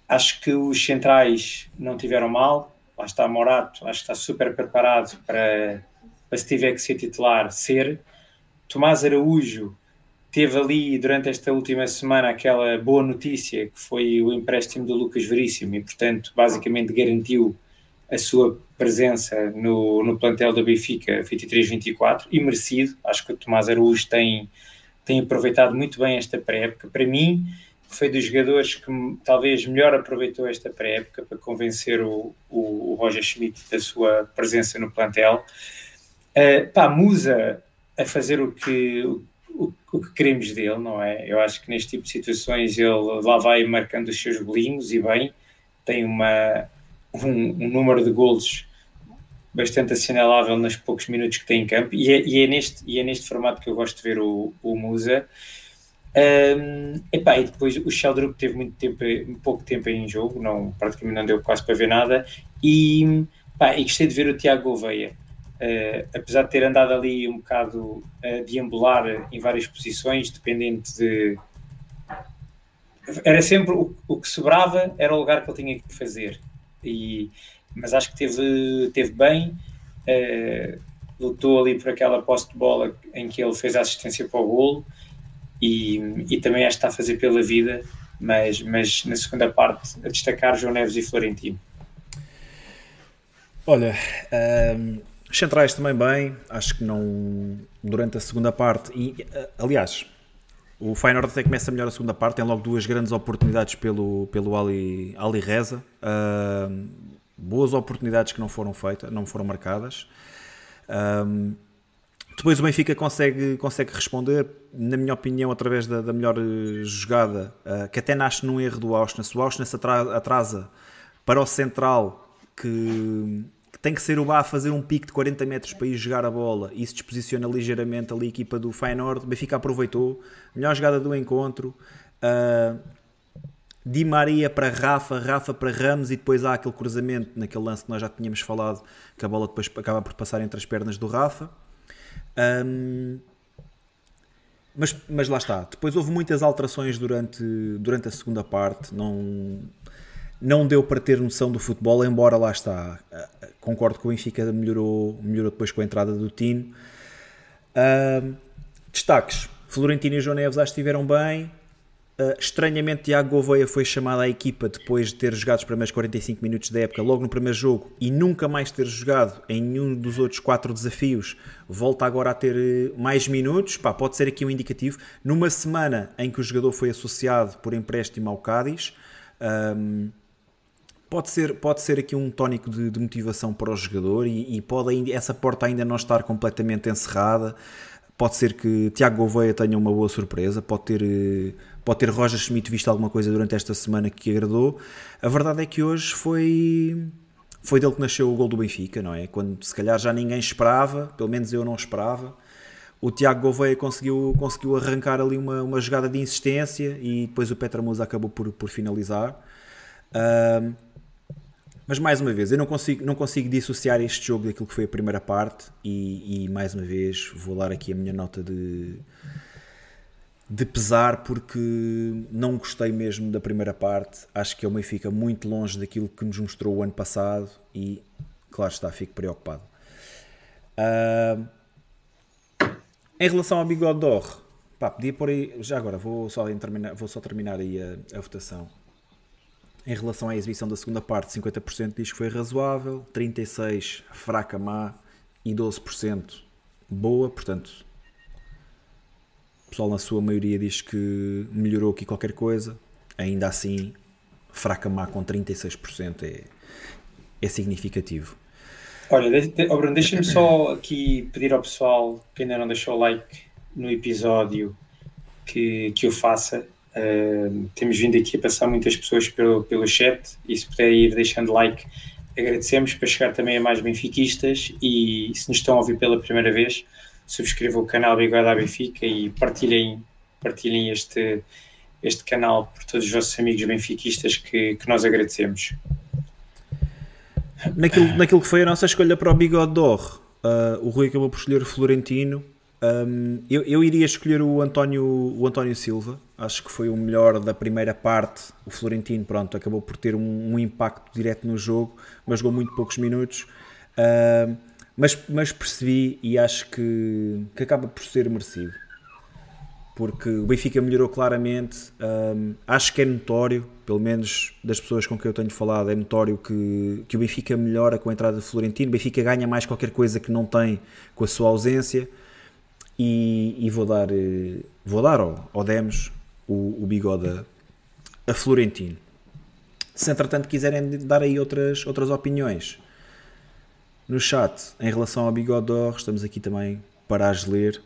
acho que os centrais não tiveram mal lá está Morato, acho que está super preparado para, para se tiver que ser titular, ser. Tomás Araújo teve ali durante esta última semana aquela boa notícia que foi o empréstimo do Lucas Veríssimo e, portanto, basicamente garantiu a sua presença no, no plantel da Benfica 23-24 e merecido. Acho que o Tomás Araújo tem, tem aproveitado muito bem esta pré-época. Para mim, foi dos jogadores que talvez melhor aproveitou esta pré-época para convencer o, o, o, Roger Schmidt da sua presença no plantel. Uh, pá, Musa a fazer o que, o, o, que queremos dele, não é? Eu acho que neste tipo de situações ele lá vai marcando os seus bolinhos e bem, tem uma, um, um número de golos bastante assinalável nos poucos minutos que tem em campo e é, e é, neste, e é neste formato que eu gosto de ver o, o Musa. Um, epá, e depois o Sheldrup teve muito tempo, pouco tempo em jogo, não, praticamente não deu quase para ver nada. E, pá, e gostei de ver o Tiago Gouveia, uh, apesar de ter andado ali um bocado a deambular em várias posições, dependente de. Era sempre o, o que sobrava, era o lugar que ele tinha que fazer. E, mas acho que teve, teve bem. Uh, lutou ali por aquela posse de bola em que ele fez a assistência para o golo e, e também está a fazer pela vida, mas, mas na segunda parte a destacar João Neves e Florentino. Olha, um, ehm, os centrais também bem, acho que não durante a segunda parte, e eh, aliás, o Feyenoord até começa melhor a segunda parte, tem logo duas grandes oportunidades pelo, pelo Ali, Ali Reza, uh, boas oportunidades que não foram feitas, não foram marcadas. Um, ehm, depois o Benfica consegue, consegue responder, na minha opinião, através da, da melhor eh, jogada, uh, que até nasce num erro do Auschwitz. O Auschwitz atrasa para o central, que, que, tem que ser o Bá a fazer um pique de 40 metros para ir jogar a bola e se disposiciona ligeiramente ali a equipa do Feyenoord. O Benfica aproveitou, melhor jogada do encontro. Uh, Di Maria para Rafa, Rafa para Ramos e depois há aquele cruzamento naquele lance que nós já tínhamos falado, que a bola depois acaba por passar entre as pernas do Rafa. Um, mas, mas lá está. Depois houve muitas alterações durante, durante a segunda parte. Não, não deu para ter noção do futebol, embora lá está. Concordo que o Benfica melhorou, melhorou depois com a entrada do Tino. Uh, destaques. Florentino e João Neves acho que estiveram bem. Uh, estranhamente, Tiago Gouveia foi chamado à equipa depois de ter jogado os primeiros 45 minutos da época, logo no primeiro jogo, e nunca mais ter jogado em nenhum dos outros quatro desafios. Volta agora a ter eh, mais minutos. Pá, pode ser aqui um indicativo. Numa semana em que o jogador foi associado por empréstimo ao Cádiz, um, pode, ser, pode ser aqui um tónico de, de motivação para o jogador e, e pode essa porta ainda não estar completamente encerrada. Pode ser que Tiago Gouveia tenha uma boa surpresa, pode ter eh, Pode ter Roger Schmidt visto alguma coisa durante esta semana que agradou. A verdade é que hoje foi foi dele que nasceu o gol do Benfica, não é? Quando se calhar já ninguém esperava, pelo menos eu não esperava. O Tiago Gouveia conseguiu, conseguiu arrancar ali uma, uma jogada de insistência e depois o Petra Musa acabou por, por finalizar. Mas mais uma vez, eu não consigo, não consigo dissociar este jogo daquilo que foi a primeira parte e, e mais uma vez vou dar aqui a minha nota de, de pesar porque não gostei mesmo da primeira parte. Acho que o Benfica muito longe daquilo que nos mostrou o ano passado e, claro está, fico preocupado. Uh, em relação ao Bigode d'Or, podia pôr aí, já agora, vou só terminar, vou só terminar aí a, a votação. Em relação à exibição da segunda parte, 50% diz que foi razoável, 36% fraca, má e 12% boa, portanto o pessoal, na sua maioria, diz que melhorou aqui qualquer coisa. Ainda assim, fraca má com 36% é, é significativo. Olha, de, oh Bruno, deixa-me só aqui pedir ao pessoal que ainda não deixou o like no episódio que, que o faça. Temos vindo aqui a passar muitas pessoas pelo, pelo chat e se puder ir deixando like, agradecemos para chegar também a mais benfiquistas e se nos estão a ouvir pela primeira vez, subscrevam o canal Bigode à Benfica e partilhem, partilhem este, este canal por todos os vossos amigos benfiquistas que, que nós agradecemos. Naquilo, naquilo que foi a nossa escolha para o Bigode d'Or, uh, o Rui acabou por escolher o Florentino. Um, eu, eu iria escolher o António, o António Silva, acho que foi o melhor da primeira parte. O Florentino, pronto, acabou por ter um, um impacto direto no jogo, mas jogou muito poucos minutos. Uh, mas, mas percebi e acho que, que acaba por ser merecido. Porque o Benfica melhorou claramente. Um, acho que é notório, pelo menos das pessoas com quem eu tenho falado, é notório que, que o Benfica melhora com a entrada de Florentino. O Benfica ganha mais qualquer coisa que não tem com a sua ausência. E, e vou dar, eh, vou dar ao, ao Demos o, o bigode a Florentino. Se entretanto quiserem dar aí outras, outras opiniões no chat em relação ao Bigodor, estamos aqui também para as ler.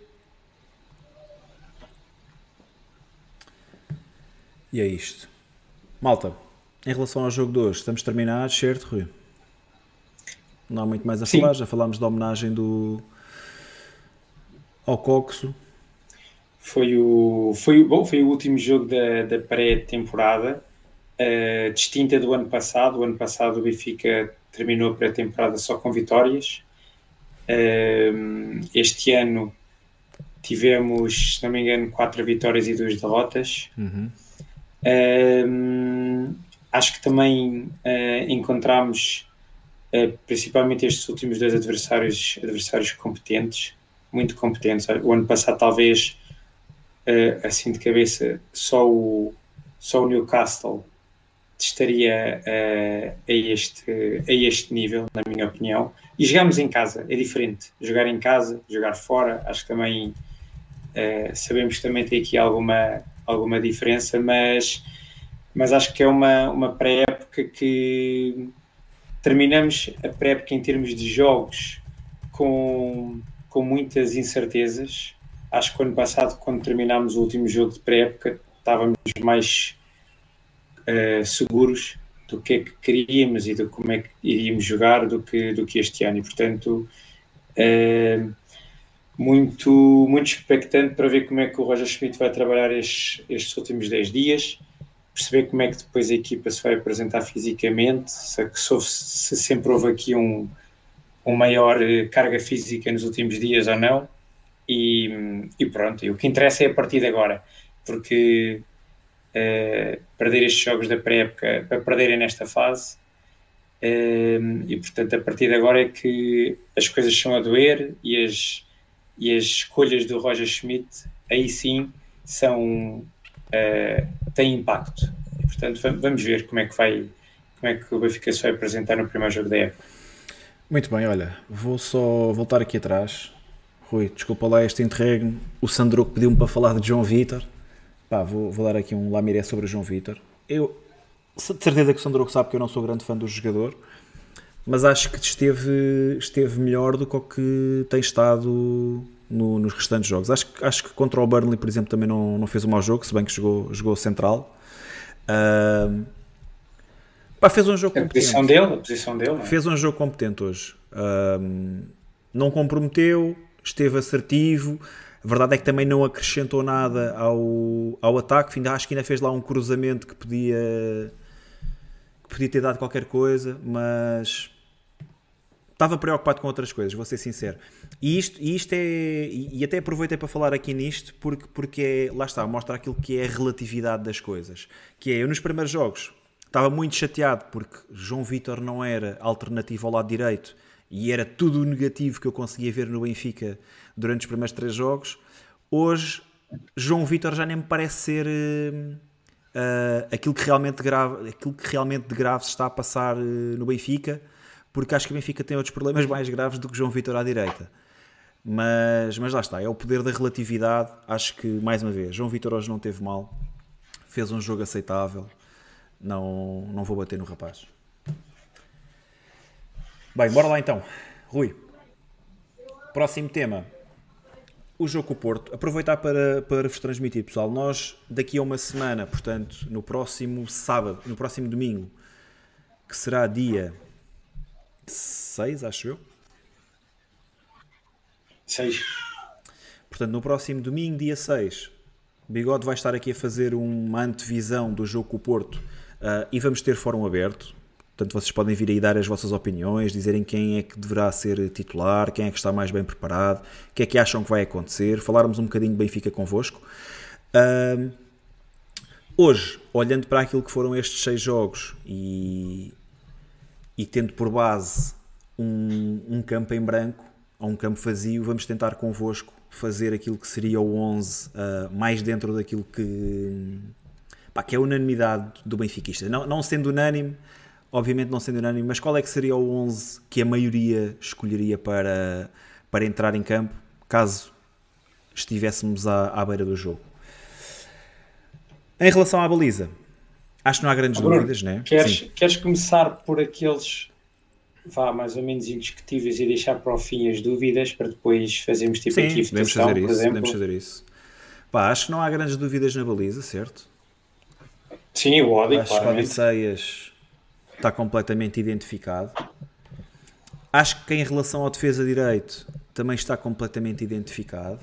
E é isto. Malta, em relação ao jogo de hoje, estamos terminados, certo, Rui? Não há muito mais a Sim. falar, já falámos da homenagem do ao Coxo. Foi o, foi, bom, foi o último jogo da, da pré-temporada, uh, distinta do ano passado. O ano passado o Benfica terminou a pré-temporada só com vitórias. Uh, este ano tivemos, se não me engano, quatro vitórias e duas derrotas. Uhum. Uh, acho que também uh, encontramos uh, principalmente estes últimos dois adversários, adversários competentes, muito competentes. O ano passado, talvez, assim de cabeça, só o, só o Newcastle estaria a, este, a este nível, na minha opinião. E jogamos em casa, é diferente. Jogar em casa, jogar fora, acho que também sabemos que também tem aqui alguma alguma diferença, mas, mas acho que é uma, uma pré-época que terminamos a pré-época em termos de jogos com, com muitas incertezas. Acho que ano passado, quando terminámos o último jogo de pré-época, estávamos mais uh, seguros do que é que queríamos e de como é que iríamos jogar do que, do que este ano. E, portanto, uh, muito, muito expectante para ver como é que o Roger Schmidt vai trabalhar estes, estes últimos 10 dias, perceber como é que depois a equipa se vai apresentar fisicamente, se, se sempre houve aqui um, um maior eh, carga física nos últimos dias ou não. E, e pronto, e o que interessa é a partir de agora, porque uh, perder estes jogos da pré-época, para perderem nesta fase, uh, e portanto a partir de agora é que as coisas são a doer e as, e as escolhas do Roger Schmidt aí sim são uh, têm impacto. E, portanto, vamos ver como é que vai como é que o Benfica se vai apresentar no primeiro jogo da época. Muito bem, olha, vou só voltar aqui atrás. Rui, desculpa lá este interregno. O Sandro pediu-me para falar de João Vitor. Pá, vou, vou dar aqui um lamiré sobre o João Vitor. Eu, de certeza que o Sandro sabe que eu não sou grande fã do jogador, mas acho que esteve, esteve melhor do que o que tem estado no, nos restantes jogos. Acho, acho que contra o Burnley, por exemplo, também não, não fez um mau jogo, se bem que jogou, jogou central. Uh, pá, fez um jogo a competente. Posição dele, a posição dele. É? Fez um jogo competente hoje. Uh, não comprometeu, esteve assertivo. A verdade é que também não acrescentou nada ao, ao ataque. Ainda, acho que ainda fez lá um cruzamento que podia podia ter dado qualquer coisa, mas estava preocupado com outras coisas, vou ser sincero. E isto, e isto é. E até aproveitei para falar aqui nisto, porque, porque é, lá está, mostra aquilo que é a relatividade das coisas. Que é, eu nos primeiros jogos estava muito chateado porque João Vitor não era alternativo ao lado direito e era tudo o negativo que eu conseguia ver no Benfica durante os primeiros três jogos. Hoje, João Vitor já nem me parece ser. Uh, aquilo, que realmente grave, aquilo que realmente de grave se está a passar uh, no Benfica, porque acho que o Benfica tem outros problemas mais graves do que João Vitor à direita. Mas, mas lá está, é o poder da relatividade. Acho que, mais uma vez, João Vitor hoje não teve mal, fez um jogo aceitável. Não, não vou bater no rapaz. Bem, bora lá então. Rui, próximo tema o jogo com o Porto, aproveitar para, para vos transmitir, pessoal. Nós, daqui a uma semana, portanto, no próximo sábado, no próximo domingo, que será dia 6, acho eu. 6. Portanto, no próximo domingo, dia 6, Bigode vai estar aqui a fazer uma antevisão do jogo com o Porto uh, e vamos ter fórum aberto. Portanto, vocês podem vir aí dar as vossas opiniões, dizerem quem é que deverá ser titular, quem é que está mais bem preparado, o que é que acham que vai acontecer, falarmos um bocadinho de Benfica convosco. Uh, hoje, olhando para aquilo que foram estes seis jogos e, e tendo por base um, um campo em branco ou um campo vazio, vamos tentar convosco fazer aquilo que seria o 11 uh, ah, mais dentro daquilo que, pá, que é a unanimidade do benfiquista. Não, não sendo unânime, obviamente não sendo unânime, mas qual é que seria o 11 que a maioria escolheria para, para entrar em campo, caso estivéssemos à, à beira do jogo? Em relação à baliza, Acho que não há grandes Bruno, dúvidas, né? Queres, queres começar por aqueles vá mais ou menos indiscutíveis e deixar para o fim as dúvidas para depois fazermos tipo Sim, aqui podemos votação, fazer por isso, exemplo? podemos fazer isso. Pá, acho que não há grandes dúvidas na baliza, certo? Sim, o Odi, Acho que claramente. Odisseias está completamente identificado. Acho que em relação ao defesa direito também está completamente identificado.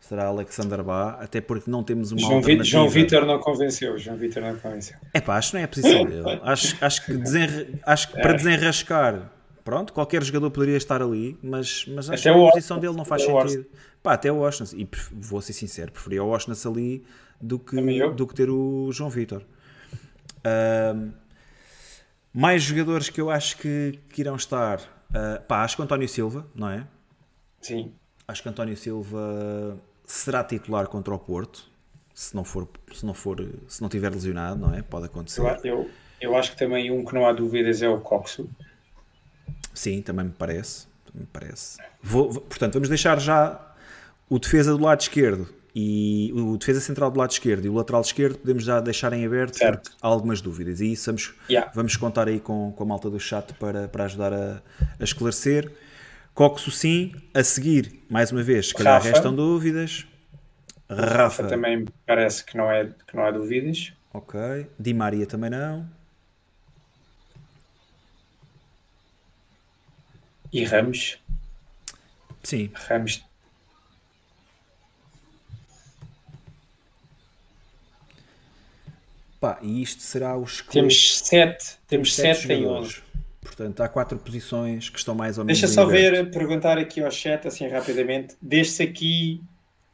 Será Alexander Bá, até porque não temos uma João, alternativa. João Vitor não convenceu. João Vitor não convenceu. É pá, acho que não é a posição dele. Acho, acho que, desenra- acho que É. para desenrascar, pronto, qualquer jogador poderia estar ali, mas, mas acho Até que a posição dele não faz Até sentido. Pá, até o Washington. E vou ser sincero, preferia o Washington ali do que, do que ter o João Vitor. Mais jogadores que eu acho que, que irão estar. ah, pá, acho que o António Silva, não é? Sim. Acho que António Silva será titular contra o Porto. Se não for, se não for, se não tiver lesionado, não é? Pode acontecer. Eu, eu, acho que também um que não há dúvidas é o Coxo. Sim, também me parece. Também me parece. Vou- portanto, vamos deixar já o defesa do lado esquerdo e o defesa central do lado esquerdo e o lateral esquerdo podemos já deixar em aberto Certo. porque há algumas dúvidas e isso vamos, Yeah. vamos contar aí com, com a malta do chat para, para ajudar a, a esclarecer. Coxo sim, a seguir, mais uma vez, se calhar Rafa. restam dúvidas. Rafa, Também me parece que não, é, que não há dúvidas. ok. Di Maria também não. E Ramos. Sim, Ramos. Pá, e isto será o esqueleto. Temos sete. Temos sete em jogadores. onze. Portanto, há quatro posições que estão mais ou menos. Deixa só ver, perguntar aqui ao chat, assim rapidamente. Desde aqui.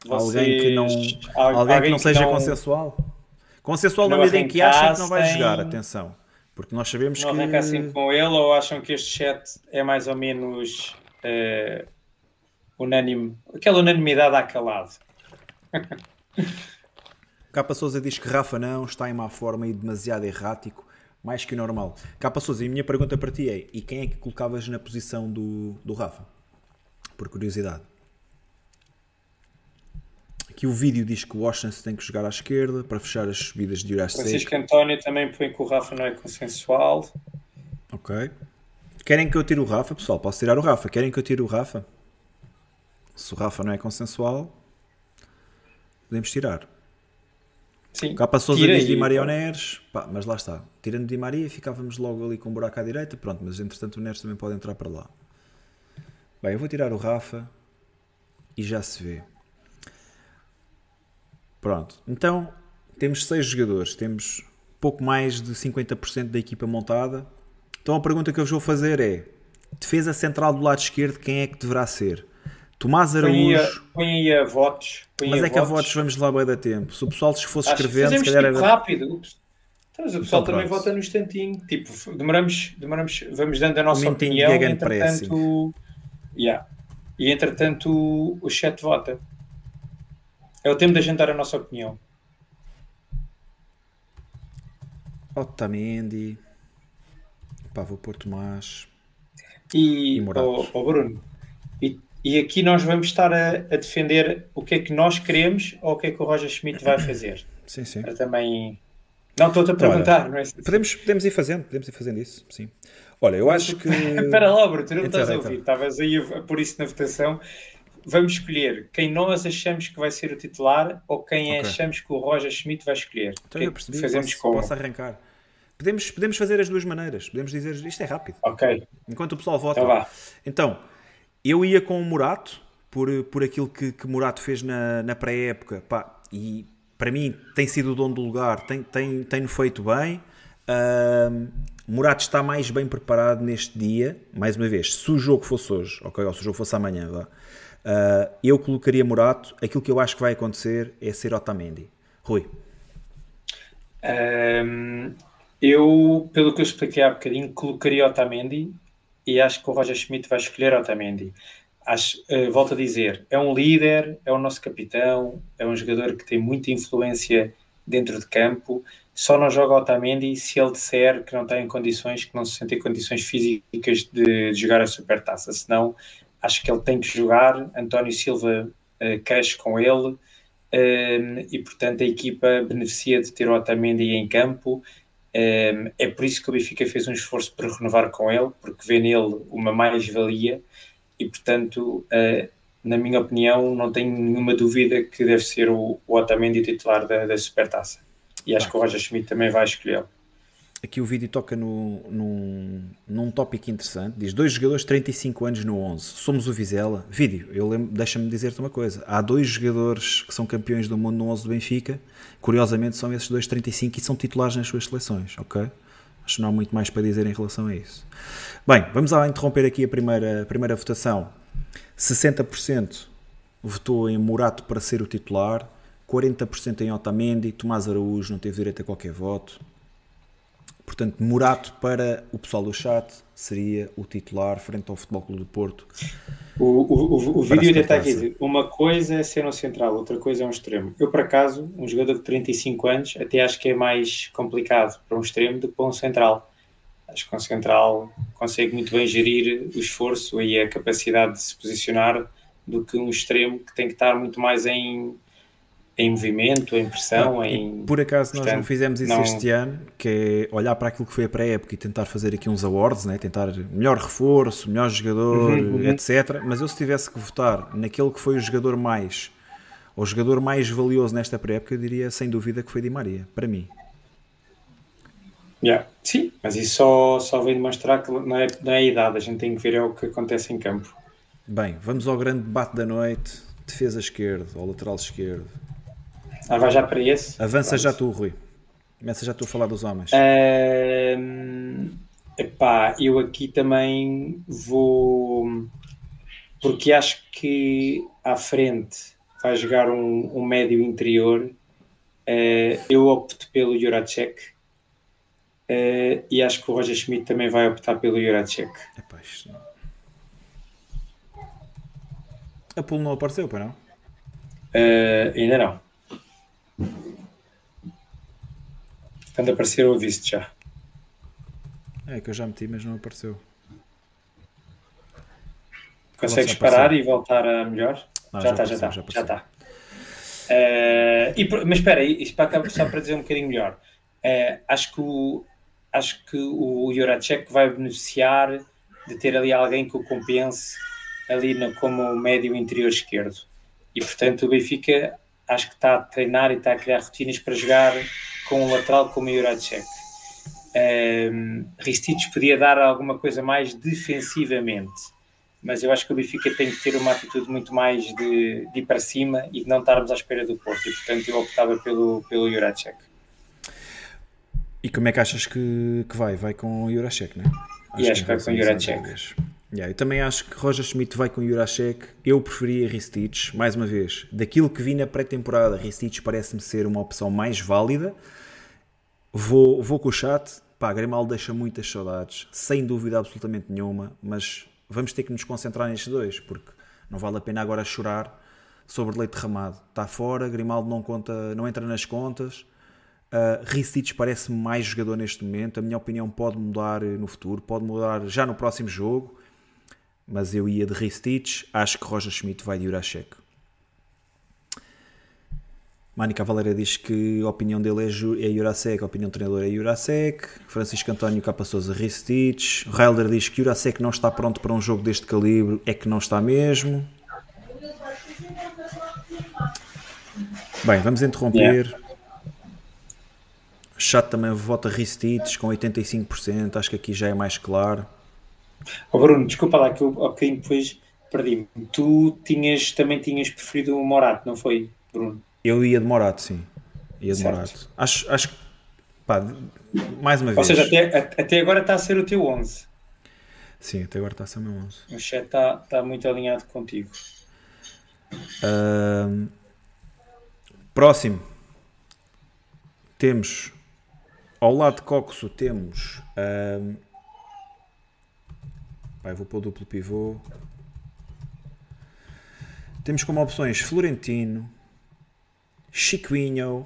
Alguém que não, vocês- al- alguém que não seja consensual. Consensual na não medida em que achem que não vai jogar, atenção. Porque nós sabemos Não que. arrancassem com ele ou acham que este chat é mais ou menos eh, unânime? Aquela unanimidade à calado. Capa Souza diz que Rafa não, está em má forma e demasiado errático, mais que o normal. Capa Souza, e a minha pergunta para ti é: e quem é que colocavas na posição do, do Rafa? Por curiosidade. Aqui o vídeo diz que o Washington tem que jogar à esquerda para fechar as subidas de Jurassic. Francisco António também põe que o Rafa não é consensual. Ok. Querem que eu tire o Rafa, pessoal? Posso tirar o Rafa? Querem que eu tire o Rafa? Se o Rafa não é consensual, podemos tirar. Sim. Souza Tira diz aí, Di Maria. Neres. Pá, mas lá está. Tirando Di Maria, ficávamos logo ali com um buraco à direita. Pronto, mas entretanto o Neres também pode entrar para lá. Bem, eu vou tirar o Rafa e já se vê. Pronto, então temos seis jogadores, temos pouco mais de 50% da equipa montada. Então a pergunta que eu vos vou fazer é: defesa central do lado esquerdo, quem é que deverá ser? Tomás Araújo. põe aí a votos. Mas é que a votos vamos lá bem da tempo. Se o pessoal se fosse escrevendo, se calhar tipo era. rápido. Então, mas o pessoal Então, também pronto. vota no instantinho. Tipo, demoramos, demoramos, vamos dando a nossa Um opinião. gegenpressing. Entretanto, yeah. E entretanto o, o chat vota. É o tempo de agendar a nossa opinião. Otamendi. Pá, vou pôr Tomás. E, E oh, oh, Bruno, e, e aqui nós vamos estar a, a defender o que é que nós queremos ou o que é que o Roger Schmidt vai fazer. Sim, sim. Para também. Não estou-te a perguntar, não é? Podemos, podemos ir fazendo, podemos ir fazendo isso, sim. Olha, eu acho que. Espera lá, Bruno, tu não Então, estás a então. ouvir. Estavas aí a pôr isso na votação. Vamos escolher quem nós achamos que vai ser o titular ou quem Ok. achamos que o Roger Schmidt vai escolher. Então que é eu percebi, fazemos posso, com. posso arrancar. Podemos, podemos fazer as duas maneiras. Podemos dizer isto é rápido. Ok, Enquanto o pessoal vota. então vá. Então, eu ia com o Murato, por, por aquilo que, que Murato fez na, na pré-época, e para mim tem sido o dono do lugar, tem, tem, tem feito bem. Ahm, Murato está mais bem preparado neste dia, mais uma vez, se o jogo fosse hoje, ok, ou se o jogo fosse amanhã, vá, ah, eu colocaria Murato. Aquilo que eu acho que vai acontecer é ser Otamendi. Rui, Ahm, eu, pelo que eu expliquei há bocadinho, colocaria Otamendi e acho que o Roger Schmidt vai escolher Otamendi. Acho, eh, volto a dizer, é um líder, é o nosso capitão, é um jogador que tem muita influência dentro de campo. Só não joga Otamendi se ele disser que não está em condições, que não se sente em condições físicas de, de jogar a Supertaça. Senão, acho que ele tem que jogar. António Silva eh, cresce com ele um, e portanto a equipa beneficia de ter o Otamendi em campo. Um, é por isso que o Benfica fez um esforço para renovar com ele, porque vê nele uma mais-valia e portanto, uh, na minha opinião, não tenho nenhuma dúvida que deve ser o, o Otamendi titular da, da Supertaça. E acho ah. que o Roger Schmidt também vai escolhê-lo aqui o vídeo toca no, num, num tópico interessante. Diz: dois jogadores 35 anos no 11. Somos o Vizela. Vídeo, eu deixa-me dizer-te uma coisa. Há dois jogadores que são campeões do mundo no 11 do Benfica. Curiosamente, são esses dois 35 e são titulares nas suas seleções, ok? Acho que não há muito mais para dizer em relação a isso. Bem, vamos lá interromper aqui a primeira, a primeira votação. 60% votou em Murato para ser o titular, 40% em Otamendi, Tomás Araújo não teve direito a qualquer voto, Portanto, Murato para o pessoal do chat seria o titular frente ao Futebol Clube do Porto. O, o, o, o vídeo ainda está aqui. Uma coisa é ser um central, outra coisa é um extremo. Eu, por acaso, um jogador de 35 anos, até acho que é mais complicado para um extremo do que para um central. Acho que um central consegue muito bem gerir o esforço e a capacidade de se posicionar do que um extremo que tem que estar muito mais em em movimento, em pressão, em... Por acaso nós não fizemos isso não... este ano, que é olhar para aquilo que foi a pré-época e tentar fazer aqui uns awards, né? tentar melhor reforço, melhor jogador, uhum, uhum. etc. Mas eu se tivesse que votar naquele que foi o jogador mais, o jogador mais valioso nesta pré-época, eu diria sem dúvida que foi Di Maria, para mim. Yeah. Sim, mas isso só, só vem demonstrar que não é, não é a idade, a gente tem que ver é o que acontece em campo. Bem, vamos ao grande debate da noite, defesa esquerda ou lateral esquerdo. Ah, vai já para esse? Avança Pronto. já tu, Rui. Começa já tu a falar dos homens. Uh, epá, eu aqui também vou. Porque acho que à frente vai jogar um, um médio interior. Uh, eu opto pelo Juracek. Uh, e acho que o Roger Schmidt também vai optar pelo Juracek. Não... A Pulo não apareceu, para não? Uh, ainda não. Quando aparecer, eu aviso já. É que eu já meti, mas não apareceu. Consegues parar e voltar a melhor? Não, já, está, já está, já está. Uh, e, mas espera, isto para, só para dizer um bocadinho melhor. Uh, acho que o, acho que o Juracek vai beneficiar de ter ali alguém que o compense ali no, como médio interior esquerdo. E portanto o Benfica acho que está a treinar e está a criar rotinas para jogar com um lateral como o Juracek. Um, Ristich podia dar alguma coisa mais defensivamente, mas eu acho que o Benfica tem que ter uma atitude muito mais de, de ir para cima e de não estarmos à espera do Porto, e portanto eu optava pelo, pelo Juracek. E como é que achas que, que vai? Vai com o Juracek, não é? Acho e acho que vai com o Juracek. Yeah, eu também acho que Roger Schmidt vai com Jurasek. Eu preferia Ristich, mais uma vez. Daquilo que vi na pré-temporada, Ristich parece-me ser uma opção mais válida. Vou, vou com o chat. Pá, Grimaldo deixa muitas saudades, sem dúvida absolutamente nenhuma, mas vamos ter que nos concentrar nestes dois, porque não vale a pena agora chorar sobre leite derramado. Está fora, Grimaldo não, conta, não entra nas contas. Uh, Ristich parece-me mais jogador neste momento. A minha opinião pode mudar no futuro, pode mudar já no próximo jogo mas eu ia de Ristich, acho que Roger Schmidt vai de Jurasek. Mani Valera diz que a opinião dele é, é Jurasek, a opinião do treinador é Jurasek. Francisco António Capa Souza Ristich. Helder diz que Jurasek não está pronto para um jogo deste calibre, é que não está mesmo. Bem, vamos interromper. Yeah. Chat também vota Ristich com 85%, acho que aqui já é mais claro. Oh Bruno, desculpa lá que eu ao bocadinho depois perdi-me. Tu tinhas, também tinhas preferido o Morato, não foi, Bruno? Eu ia de Morato, sim. Ia de certo. Morato. Acho, acho que, pá, mais uma Ou vez. Ou seja, até, até agora está a ser o teu 11. Sim, até agora está a ser o meu 11. O chat está, está muito alinhado contigo. Uh, próximo. Temos, ao lado de Coxo, temos... Uh, Pai, vou para o duplo pivô. Temos como opções Florentino, Chiquinho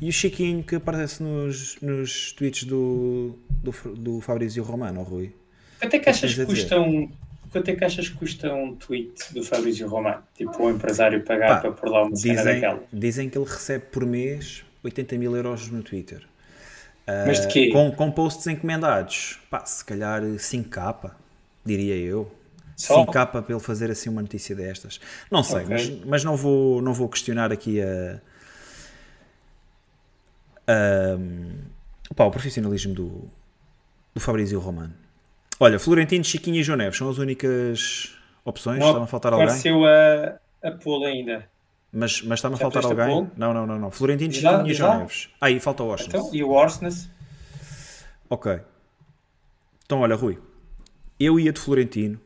e o Chiquinho que aparece nos, nos tweets do, do, do Fabrício Romano, Rui. Quanto é que achas que custa um. quanto é que achas que custa um tweet do Fabrício Romano? Tipo, o empresário pagar Pá, para pôr lá uma cena dizem, daquela? Dizem que ele recebe por mês 80 mil euros no Twitter. Mas de ah, quê? Com, com posts encomendados. Pá, se calhar 5k, diria eu. Só? 5k para ele fazer assim uma notícia destas. Não sei, okay. mas, mas não, vou, não vou questionar aqui a, a, pá, o profissionalismo do, do Fabrício Romano. Olha, Florentino, Chiquinho e João Neves são as únicas opções. Não, a faltar alguém? Apareceu a, a Pula ainda. Mas, mas está-me a faltar alguém? Não, não, não, não. Florentino, Chiquinho e João Neves. Ah, aí falta o Orsnes. Então, e o Orsnes? Ok. Então, olha, Rui. Eu ia de Florentino.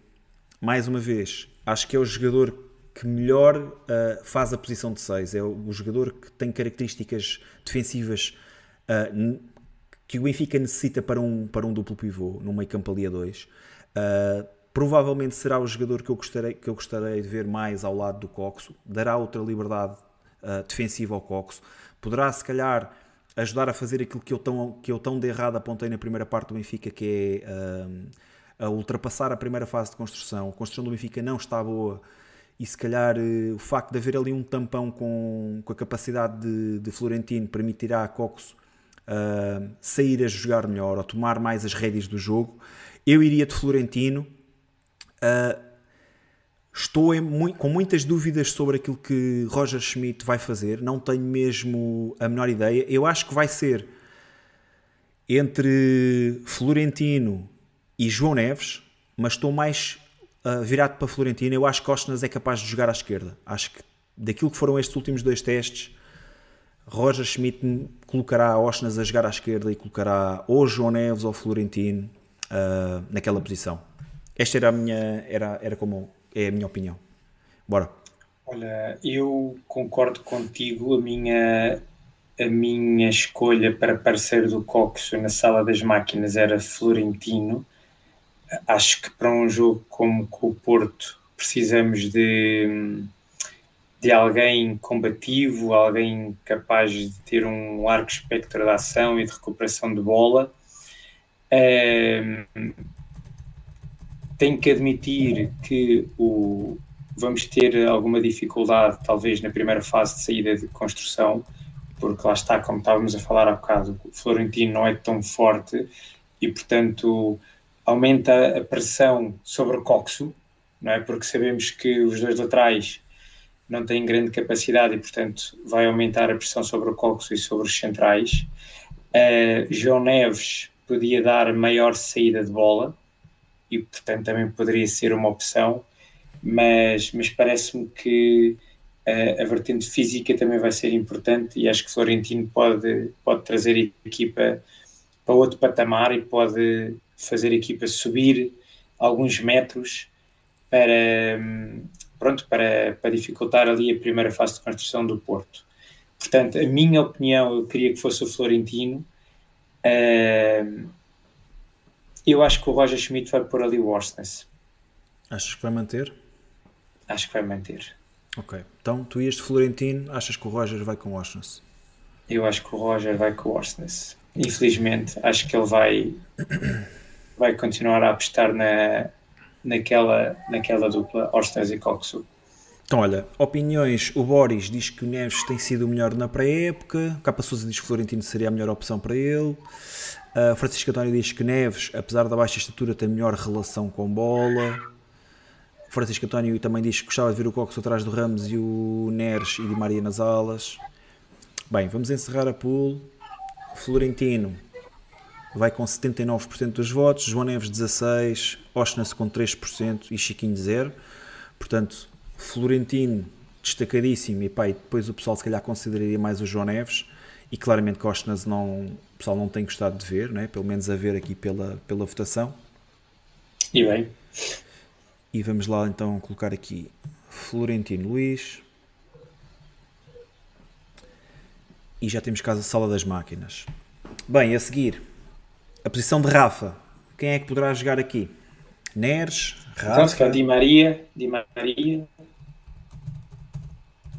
Mais uma vez, acho que é o jogador que melhor uh, faz a posição de 6. É o, jogador que tem características defensivas uh, que o Benfica necessita para um, para um duplo pivô, no meio campo ali a 2. Uh, provavelmente será o jogador que eu, gostaria, que eu gostaria de ver mais ao lado do Coxo, dará outra liberdade defensiva ao Coxo, poderá se calhar ajudar a fazer aquilo que eu tão, que eu tão de errado apontei na primeira parte do Benfica, que é uh, a ultrapassar a primeira fase de construção. A construção do Benfica não está boa e se calhar uh, o facto de haver ali um tampão com, com a capacidade de, de Florentino permitirá a Coxo uh, sair a jogar melhor ou tomar mais as rédeas do jogo. Eu iria de Florentino. Uh, estou muito, com muitas dúvidas sobre aquilo que Roger Schmidt vai fazer. Não tenho mesmo a menor ideia. Eu acho que vai ser entre Florentino e João Neves, mas estou mais uh, virado para Florentino. Eu acho que Costas é capaz de jogar à esquerda. Acho que daquilo que foram estes últimos dois testes, Roger Schmidt colocará Osnas a jogar à esquerda e colocará ou João Neves ou Florentino uh, naquela posição. Esta era a minha, era, era como é a minha opinião. Bora. Olha, eu concordo contigo. A minha, a minha escolha para parceiro do Coxo na sala das máquinas era Florentino. Acho que para um jogo como com o Porto precisamos de de alguém combativo, alguém capaz de ter um largo espectro de ação e de recuperação de bola. tenho que admitir que o, vamos ter alguma dificuldade, talvez, na primeira fase de saída de construção, porque lá está, como estávamos a falar há bocado, o Florentino não é tão forte e, portanto, aumenta a pressão sobre o Coxo, não é? Porque sabemos que os dois laterais não tem grande capacidade e, portanto, vai aumentar a pressão sobre o Coxo e sobre os centrais. Uh, João Neves podia dar maior saída de bola e, portanto, também poderia ser uma opção, mas, mas parece-me que uh, a vertente física também vai ser importante e acho que Florentino pode, pode trazer a equipa para outro patamar e pode fazer a equipa subir alguns metros para, pronto, para, para dificultar ali a primeira fase de construção do Porto. Portanto, a minha opinião, eu queria que fosse o Florentino. Uh, eu acho que o Roger Schmidt vai pôr ali o Orsnes. Achas que vai manter? Acho que vai manter. Ok. Então, tu ias de Florentino, achas que o Roger vai com o Orsnes? Eu acho que o Roger vai com o Orsnes. Infelizmente, acho que ele vai, vai continuar a apostar na, naquela, naquela dupla Orsnes e Coxu. Então, olha, opiniões. O Boris diz que o Neves tem sido o melhor na pré-época. Capa Souza diz que Florentino seria a melhor opção para ele. Uh, Francisco António diz que Neves, apesar da baixa estatura, tem melhor relação com bola. Francisco António também diz que gostava de ver o Cox atrás do Ramos e o Neres e Di Maria nas alas. Bem, vamos encerrar a pool. Florentino vai com 79% dos votos, João Neves 16%, Osnas com 3% e Chiquinho 0%. Portanto, Florentino destacadíssimo e pá, e depois o pessoal se calhar consideraria mais o João Neves e claramente que Osnas não, o pessoal não tem gostado de ver, né? pelo menos a ver aqui pela, pela votação. E bem. E vamos lá então colocar aqui Florentino Luís. E já temos casa Sala das Máquinas. Bem, a seguir, a posição de Rafa. Quem é que poderá jogar aqui? Neres, Rafa. Então, Di Maria, Di Maria.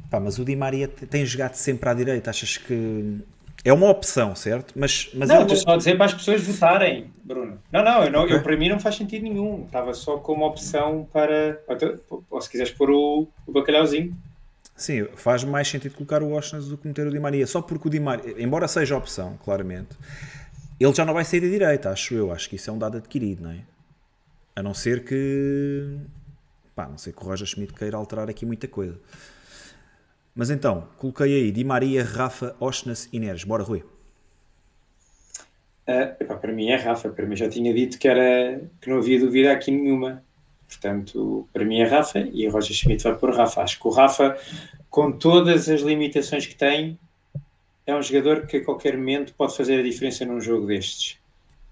Pá, mas o Di Maria tem jogado sempre à direita. Achas que é uma opção, certo? Mas, mas não, é estou só a dizer para as pessoas votarem, Bruno. Não, não, eu, não okay. eu, para mim não faz sentido nenhum. Estava só como opção para. Ou se quiseres pôr o, o bacalhauzinho. Sim, faz mais sentido colocar o Washington do que meter o Di Maria. Só porque o Di Maria, embora seja opção, claramente, ele já não vai sair da direita, acho eu. Acho que isso é um dado adquirido, não é? A não ser que. Pá, não sei que o Roger Schmidt queira alterar aqui muita coisa. Mas então, coloquei aí Di Maria, Rafa, Osnas e Neres. Bora, Rui. Uh, para mim é Rafa, para mim já tinha dito que, era, que não havia dúvida aqui nenhuma. Portanto, para mim é Rafa e o Roger Schmidt vai por Rafa. Acho que o Rafa, com todas as limitações que tem, é um jogador que a qualquer momento pode fazer a diferença num jogo destes.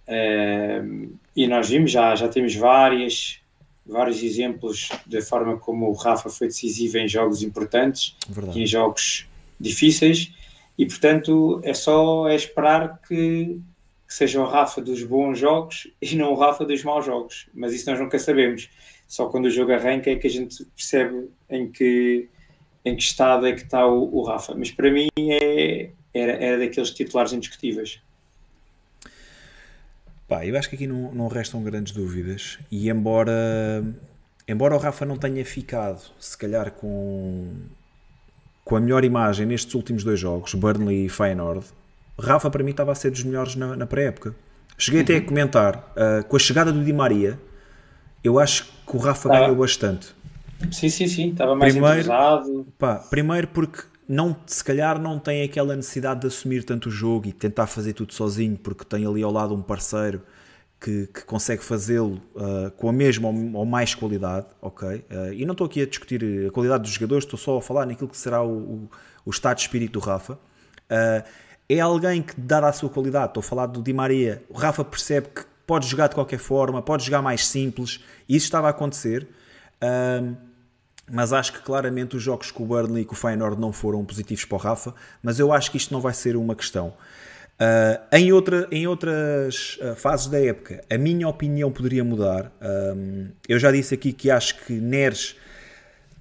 Uh, e nós vimos já, já temos várias, vários exemplos da forma como o Rafa foi decisivo em jogos importantes Verdade. e em jogos difíceis. E portanto é só é esperar que que seja o Rafa dos bons jogos e não o Rafa dos maus jogos. Mas isso nós nunca sabemos. Só quando o jogo arranca é que a gente percebe em que, em que estado é que está o, o Rafa. Mas para mim é, era, era daqueles titulares indiscutíveis. Pá, eu acho que aqui não, não restam grandes dúvidas. E embora, embora o Rafa não tenha ficado, se calhar, com, com a melhor imagem nestes últimos dois jogos, Burnley e Feyenoord, Rafa para mim estava a ser dos melhores na, na pré-época. Cheguei uhum. até a uhum. comentar, uh, com a chegada do Di Maria, eu acho que o Rafa ah. ganhou bastante. Sim, sim, sim, estava mais primeiro, pá, primeiro porque não, se calhar não tem aquela necessidade de assumir tanto o jogo e tentar fazer tudo sozinho, porque tem ali ao lado um parceiro que, que consegue fazê-lo uh, com a mesma ou, ou mais qualidade, ok? Uh, e não estou aqui a discutir a qualidade dos jogadores, estou só a falar naquilo que será o, o, o estado de espírito do Rafa. Uh, é alguém que, dada a sua qualidade, estou a falar do Di Maria, o Rafa percebe que pode jogar de qualquer forma, pode jogar mais simples, e isso estava a acontecer. Um, mas acho que claramente os jogos com o Burnley e com o Feyenoord não foram positivos para o Rafa, mas eu acho que isto não vai ser uma questão. Uh, em, outra, em outras uh, fases da época, a minha opinião poderia mudar. Um, eu já disse aqui que acho que Neres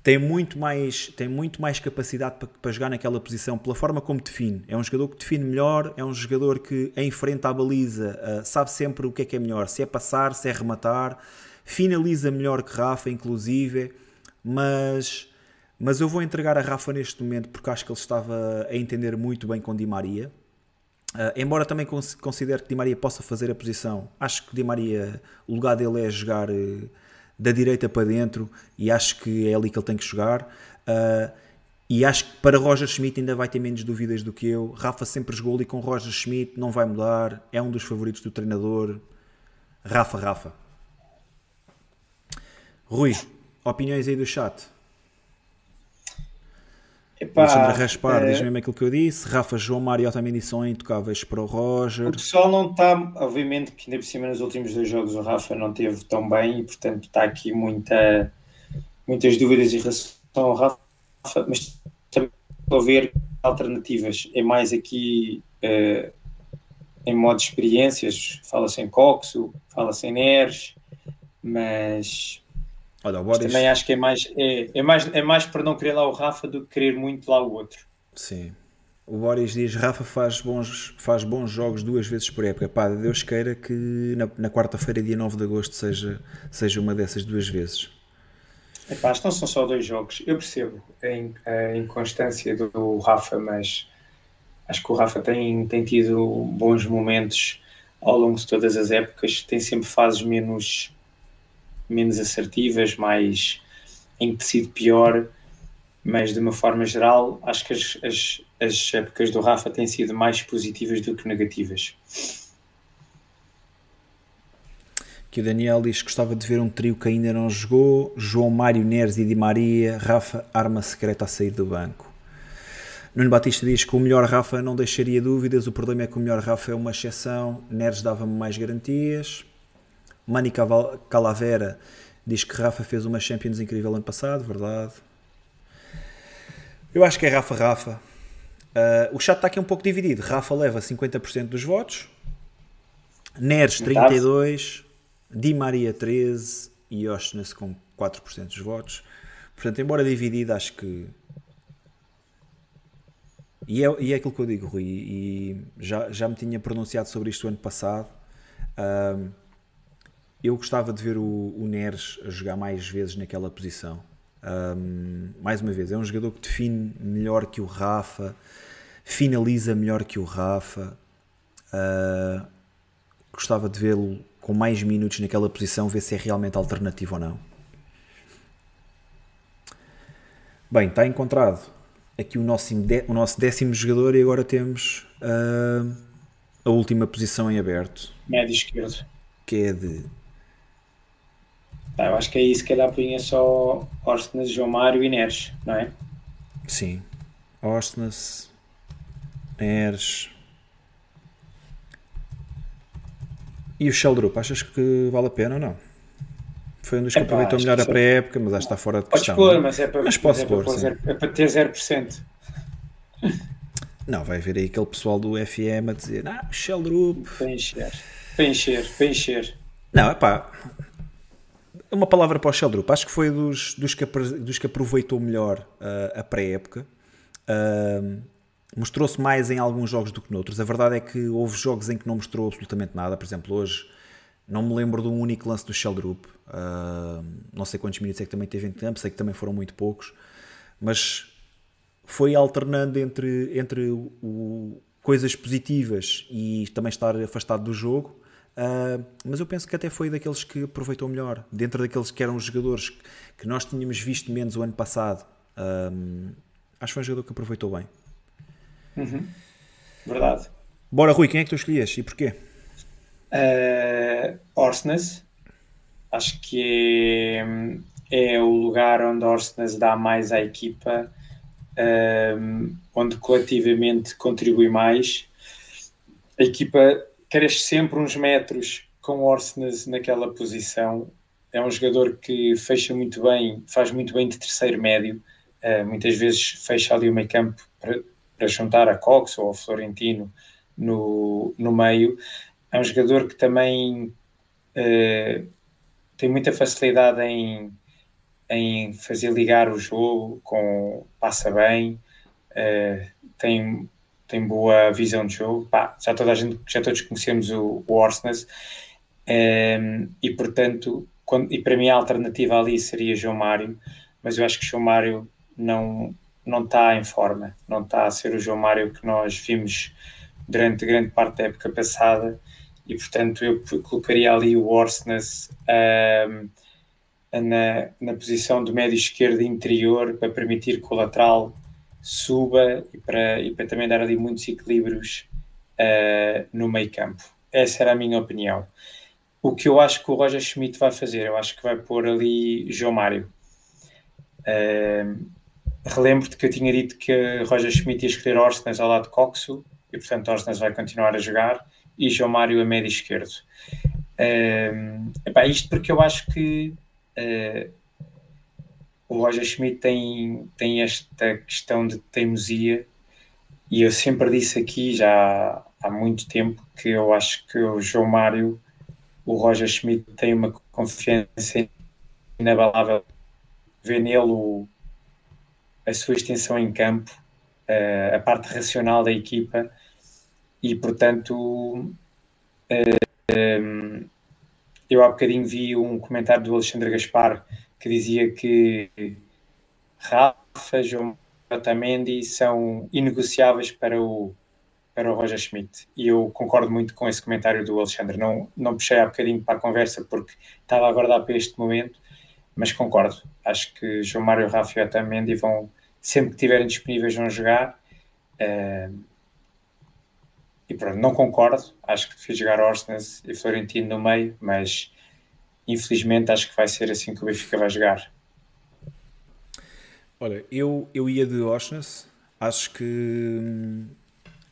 tem muito mais, tem muito mais capacidade para, para, jogar naquela posição pela forma como define. É um jogador que define melhor, é um jogador que em frente à baliza uh, sabe sempre o que é que é melhor, se é passar, se é rematar, finaliza melhor que Rafa, inclusive, mas, mas eu vou entregar a Rafa neste momento porque acho que ele estava a entender muito bem com Di Maria. Uh, embora também considere que Di Maria possa fazer a posição, acho que Di Maria, o lugar dele é jogar. Uh, da direita para dentro e acho que é ali que ele tem que jogar. Uh, e acho que para Roger Schmidt ainda vai ter menos dúvidas do que eu. Rafa sempre jogou ali com Roger Schmidt, não vai mudar, é um dos favoritos do treinador. Rafa, Rafa. Rui, opiniões aí do chat? Alexandre Raspar, é... diz mesmo aquilo que eu disse. Rafa, João Mário Otamendi são intocáveis para o Roger. O pessoal não está, obviamente, que ainda por cima nos últimos dois jogos o Rafa não teve tão bem e, portanto, está aqui muita, muitas dúvidas em relação ao Rafa, mas também estou a ver alternativas. É mais aqui uh, em modo de experiências, fala-se em Coxo, fala-se em Neres, mas Olha, Boris... Também acho que é mais, é, é, mais, é mais para não querer lá o Rafa do que querer muito lá o outro. Sim. O Boris diz: Rafa faz bons, faz bons jogos duas vezes por época. Pá, Deus queira que na, na quarta-feira, dia 9 de agosto, seja, seja uma dessas duas vezes. Epá, não são só dois jogos. Eu percebo a inconstância do Rafa, mas acho que o Rafa tem, tem tido bons momentos ao longo de todas as épocas. Tem sempre fases menos menos assertivas, mais em tecido pior, mas de uma forma geral, acho que as, as, as épocas do Rafa têm sido mais positivas do que negativas. Que o Daniel diz que gostava de ver um trio que ainda não jogou: João Mário Neres e Di Maria, Rafa, arma secreta a sair do banco. Nuno Batista diz que o melhor Rafa não deixaria dúvidas, o problema é que o melhor Rafa é uma exceção, Neres dava-me mais garantias. Mani Calavera diz que Rafa fez uma Champions incrível ano passado, verdade. Eu acho que é Rafa Rafa. Uh, o chat está aqui um pouco dividido. Rafa leva 50% dos votos, Neres 32%, Di Maria 13% e Oshness com 4% dos votos. Portanto, embora dividido, acho que. E é, e é aquilo que eu digo, Rui, e já, já me tinha pronunciado sobre isto ano passado. Uh, eu gostava de ver o, o Neres jogar mais vezes naquela posição. Um, mais uma vez, é um jogador que define melhor que o Rafa, finaliza melhor que o Rafa. Uh, gostava de vê-lo com mais minutos naquela posição, ver se é realmente alternativo ou não. Bem, está encontrado aqui o nosso, o nosso décimo jogador e agora temos uh, a última posição em aberto. Médio esquerdo. Que é de Tá, eu acho que é isso que ele punha só Orsnes, João Mário e Neres, não é? Sim. Orsnes, Neres. E o Sheldrup, achas que vale a pena ou não? Foi um dos que Epá, aproveitou melhor a pré-época, mas acho que está fora de Podes questão. Pôr, mas é para, mas posso é pôr, para, zero, é para ter 0%. Não, vai ver aí aquele pessoal do FM a dizer ah, Sheldrup. Para encher, para encher, para encher. Não, é pá, uma palavra para o Sheldrup. Acho que foi dos, dos, que, dos que aproveitou melhor uh, a pré-época. Uh, Mostrou-se mais em alguns jogos do que noutros. A verdade é que houve jogos em que não mostrou absolutamente nada. Por exemplo, hoje não me lembro de um único lance do Sheldrup. Uh, não sei quantos minutos é que também teve em campo, sei que também foram muito poucos. Mas foi alternando entre, entre o coisas positivas e também estar afastado do jogo Uh, mas eu penso que até foi daqueles que aproveitou melhor. Dentro daqueles que eram os jogadores que nós tínhamos visto menos o ano passado, uh, acho que foi um jogador que aproveitou bem. Uhum. Verdade. Bora, Rui, quem é que tu escolhias e porquê? Uh, Orsnes. Acho que é, é, o lugar onde Orsnes dá mais à equipa, onde coletivamente contribui mais. A equipa cresce sempre uns metros com Orsnes naquela posição. É um jogador que fecha muito bem, faz muito bem de terceiro médio. Uh, muitas vezes fecha ali o meio campo para, para juntar a Cox ou a Florentino no, no meio. É um jogador que também uh, tem muita facilidade em, em fazer ligar o jogo, com, passa bem, uh, tem tem boa visão de jogo. Pá, já toda a gente, já todos conhecemos o, o Orsnes, um, e portanto, quando, e para mim a alternativa ali seria João Mário, mas eu acho que João Mário não não está em forma, não está a ser o João Mário que nós vimos durante grande parte da época passada. E portanto eu colocaria ali o Orsnes um, na, na posição do médio esquerdo interior para permitir que o lateral suba e para, e para também dar ali muitos equilíbrios uh, no meio campo. Essa era a minha opinião. O que eu acho que o Roger Schmidt vai fazer, eu acho que vai pôr ali João Mário. Uh, Relembro-te que eu tinha dito que Roger Schmidt ia escolher Orsnes ao lado de Coxo e portanto Orsnes vai continuar a jogar e João Mário a médio esquerdo. Uh, epá, isto porque eu acho que o Roger Schmidt tem, tem esta questão de teimosia e eu sempre disse aqui já há muito tempo que eu acho que o João Mário, o Roger Schmidt tem uma confiança inabalável, vê nele a sua extensão em campo, a, a parte racional da equipa e portanto eu há bocadinho vi um comentário do Alexandre Gaspar que dizia que Rafa, João Otamendi são inegociáveis para o, para o Roger Schmidt. E eu concordo muito com esse comentário do Alexandre. Não, não puxei há bocadinho para a conversa porque estava a aguardar para este momento, mas concordo. Acho que João Mário, Rafa e Otamendi vão, sempre que estiverem disponíveis, vão jogar. Uh, e pronto, não concordo. Acho que fiz jogar Orsnes e Florentino no meio, mas infelizmente acho que vai ser assim que o Benfica vai jogar. Olha, eu, eu ia de Oshness, acho que hum,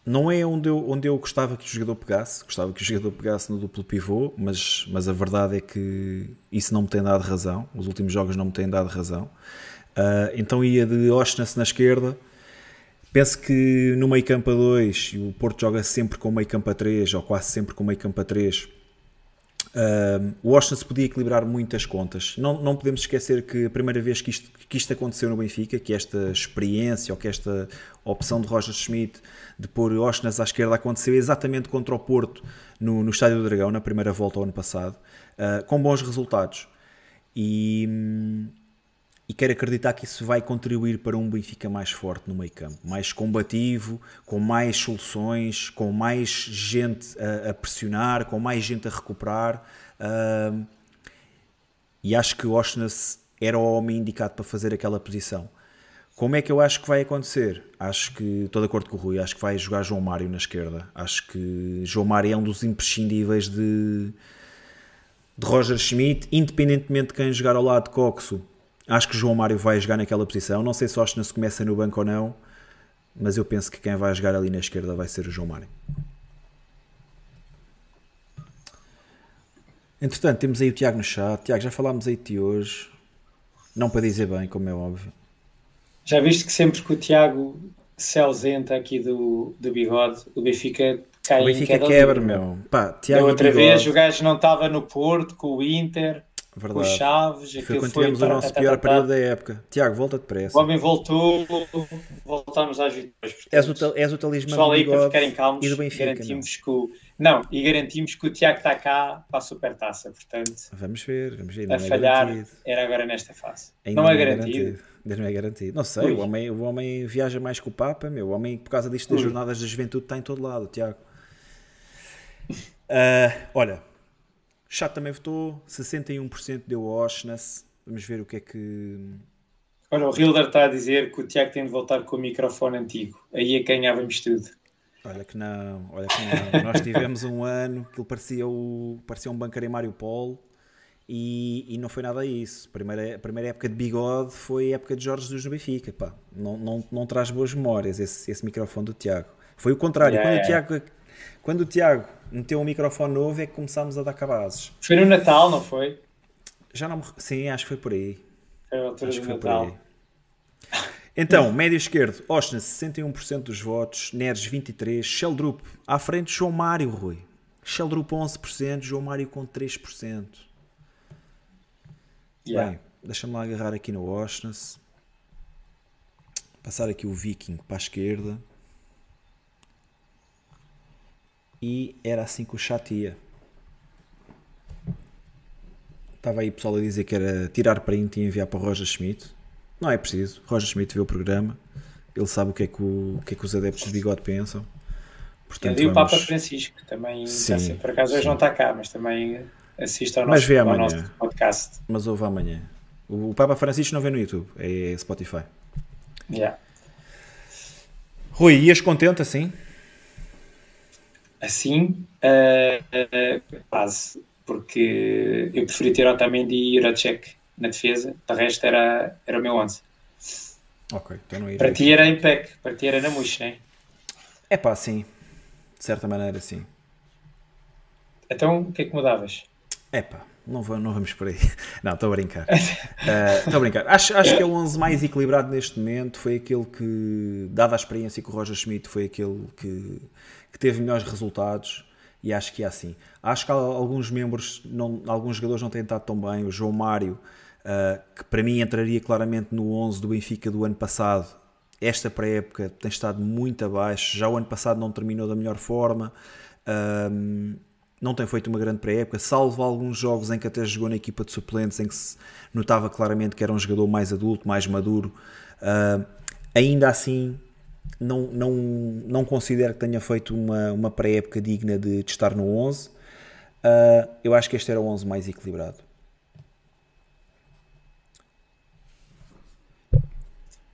não é onde eu, onde eu gostava que o jogador pegasse, gostava que o jogador pegasse no duplo pivô, mas, mas a verdade é que isso não me tem dado razão, os últimos jogos não me têm dado razão. Uh, então ia de Oshness na esquerda, Penso que no meio campo a 2, o Porto joga sempre com meio campo a 3, ou quase sempre com meio campo a 3, Uh, Washington se podia equilibrar muitas contas. Não, não podemos esquecer que a primeira vez que isto, que isto aconteceu no Benfica, que esta experiência ou que esta opção de Roger Schmidt de pôr Washington à esquerda aconteceu exatamente contra o Porto no, no Estádio do Dragão, na primeira volta ao ano passado, uh, com bons resultados. E, e quero acreditar que isso vai contribuir para um Benfica mais forte no meio campo, mais combativo, com mais soluções, com mais gente a, a pressionar, com mais gente a recuperar. Uh, e acho que o Oshness era o homem indicado para fazer aquela posição. Como é que eu acho que vai acontecer? Acho que, estou de acordo com o Rui, acho que vai jogar João Mário na esquerda. Acho que João Mário é um dos imprescindíveis de, de Roger Schmidt, independentemente de quem jogar ao lado de Coxo Acho que João Mário vai jogar naquela posição. Não sei se Osna se começa no banco ou não, mas eu penso que quem vai jogar ali na esquerda vai ser o João Mário. Entretanto, temos aí o Tiago no chat. Tiago, já falámos aí de ti hoje. Não para dizer bem, como é óbvio. Já viste que sempre que o Tiago se ausenta aqui do, do bigode, o Benfica cai o Benfica em queda quebra, meu. Pá, Tiago outra vez o gajo não estava no Porto com o Inter Verdade. com Chaves. Foi quando tivemos o nosso pior período da época. Tiago, volta depressa. O homem voltou, voltamos às vitórias. És o, és o talismã do aí, para ficarem calmos, e do Benfica. Garantimos não? que o, não, e garantimos que o Tiago está cá para a supertaça, portanto... Vamos ver, vamos ver. a é falhar é era agora nesta fase. Ainda não, é, é garantido. garantido. Ainda não é garantido. Não sei, o homem, o homem viaja mais que o Papa, meu. O homem, por causa disto das jornadas da juventude, está em todo lado, Tiago. Uh, olha, Chat também votou, 61% deu Oshness. Vamos ver o que é que. Olha, o Hilder está a dizer que o Tiago tem de voltar com o microfone antigo. Aí é que ganhávamos tudo. Olha que não, olha que não. Nós tivemos um ano que ele parecia, o, parecia um banqueiro em Mário Polo e, e não foi nada isso. A primeira, a primeira época de bigode foi a época de Jorge Jesus no Benfica. Pá. Não, não, não traz boas memórias esse, esse microfone do Tiago. Foi o contrário. Yeah, quando, yeah. O Tiago, quando o Tiago meteu um microfone novo é que começámos a dar cabazes. Foi no Natal, não foi? Já não me... Sim, acho que foi por aí. Foi a altura acho do Natal. Então, médio esquerdo, Osna 61% dos votos, Neres 23%, Sheldrup à frente João Mário, Rui. Sheldrup 11%, João Mário com 3%. Yeah. Bem, deixa-me lá agarrar aqui no Oshness. Passar aqui o Viking para a esquerda e era assim que o chat ia. Estava aí o pessoal a dizer que era tirar print e enviar para o Roger Schmidt. Não é preciso. Roger Schmidt vê o programa, ele sabe o que é que, o, o que, é que os adeptos de bigode pensam. Portanto, e o vamos... Papa Francisco também, sim, assim, por acaso hoje sim. não está cá, mas também assiste ao nosso, mas vê amanhã. nosso podcast. Mas ouve amanhã. O Papa Francisco não vê no YouTube, é Spotify. Yeah. Rui, ias contente assim? Assim, uh, quase, porque eu preferi ter Otamendi e Juracek na defesa, de resto era, era o meu 11. Ok, então não Para ti era impec, para ti era na mousse, não é? É pá, sim, de certa maneira sim. Então, o que é que mudavas? É pá, não, não vamos por aí. Não, estou a brincar. Eh, estou uh, a brincar. Acho, acho que é o 11 mais equilibrado neste momento. Foi aquele que, dada a experiência com o Roger Schmidt, foi aquele que, que teve melhores resultados. E acho que é assim. Acho que alguns membros, não, alguns jogadores não têm estado tão bem. O João Mário, uh, que para mim entraria claramente no 11 do Benfica do ano passado. Esta pré-época tem estado muito abaixo. Já o ano passado não terminou da melhor forma. Uh, não tem feito uma grande pré-época, salvo alguns jogos em que até jogou na equipa de suplentes, em que se notava claramente que era um jogador mais adulto, mais maduro. Uh, ainda assim, não, não, não considero que tenha feito uma, uma pré-época digna de, de, estar no 11. Uh, ah, eu acho que este era o 11 mais equilibrado.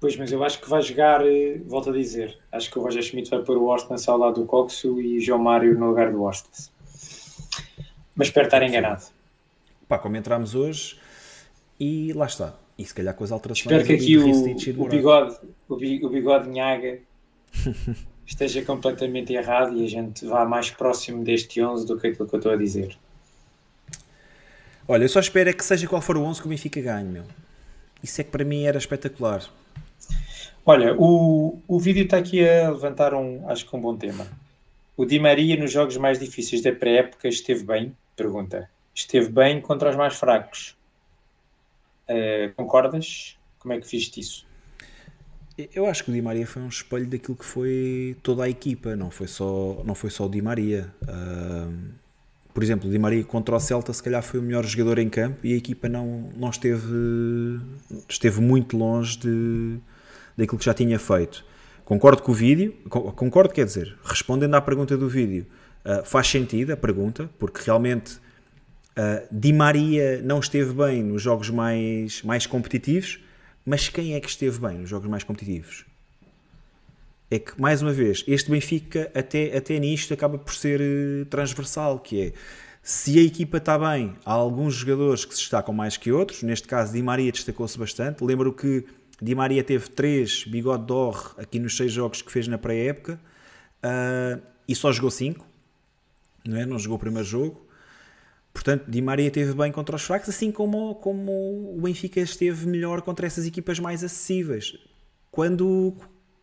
Pois, mas eu acho que vai jogar, eh, volto a dizer, acho que o Roger Schmidt vai pôr o Orstens ao lado do Coxo e João Mário no lugar do Orstens. Mas espero estar enganado. Pá, como entramos hoje, e lá está. E se calhar com as alterações. Espero que aqui o, o, bigode, o, o bigode Nhaga esteja completamente errado e a gente vá mais próximo deste 11 do que aquilo que eu estou a dizer. Olha, eu só espero é que seja qual for o 11 que o Benfica ganhe, meu. Isso é que para mim era espetacular. Olha, o, o vídeo está aqui a levantar um, acho que um bom tema. O Di Maria nos jogos mais difíceis da pré-época esteve bem? Pergunta. esteve bem contra os mais fracos. Uh, concordas? Como é que viste isso? Eu acho que o Di Maria foi um espelho daquilo que foi toda a equipa, não foi só, não foi só o Di Maria. Uh, por exemplo, o Di Maria contra o Celta se calhar foi o melhor jogador em campo e a equipa não, não esteve, esteve muito longe de, daquilo que já tinha feito. Concordo com o vídeo, concordo, quer dizer, respondendo à pergunta do vídeo, uh, faz sentido a pergunta, porque realmente uh, Di Maria não esteve bem nos jogos mais, mais competitivos, mas quem é que esteve bem nos jogos mais competitivos? É que, mais uma vez, este Benfica, até, até nisto, acaba por ser uh, transversal, que é, se a equipa está bem, há alguns jogadores que se destacam mais que outros, neste caso Di Maria destacou-se bastante, lembro que Di Maria teve 3 bigode d'or aqui nos 6 jogos que fez na pré-época, uh, e só jogou 5, não é? Não jogou o primeiro jogo, Portanto, Di Maria esteve bem contra os fracos, assim como, como o Benfica esteve melhor contra essas equipas mais acessíveis. Quando,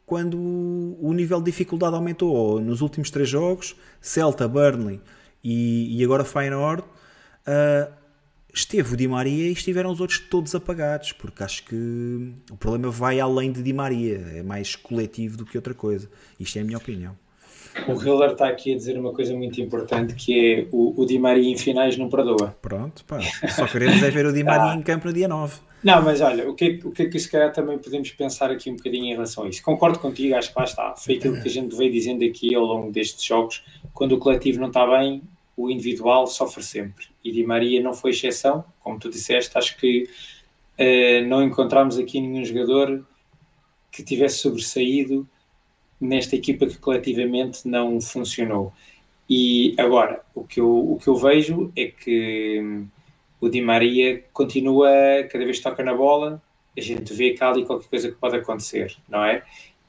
quando o nível de dificuldade aumentou, nos últimos três jogos, Celta, Burnley e, e agora Feyenoord, uh, esteve o Di Maria e estiveram os outros todos apagados, porque acho que o problema vai além de Di Maria, é mais coletivo do que outra coisa. Isto é a minha opinião. O Hiller está aqui a dizer uma coisa muito importante que é o, o Di Maria em finais não perdoa. Pronto, pá. Só queremos é ver o Di Maria ah. em campo no dia 9. Não, mas olha, o que, é, o que é que se calhar também podemos pensar aqui um bocadinho em relação a isso? Concordo contigo, acho que lá está. Foi aquilo que a gente veio dizendo aqui ao longo destes jogos. Quando o coletivo não está bem, o individual sofre sempre. E Di Maria não foi exceção, como tu disseste. Acho que uh, não encontramos aqui nenhum jogador que tivesse sobressaído nesta equipa que coletivamente não funcionou. E agora, o que eu, o que eu vejo é que hum, o Di Maria continua, cada vez que toca na bola, a gente vê há ali qualquer coisa que pode acontecer, não é?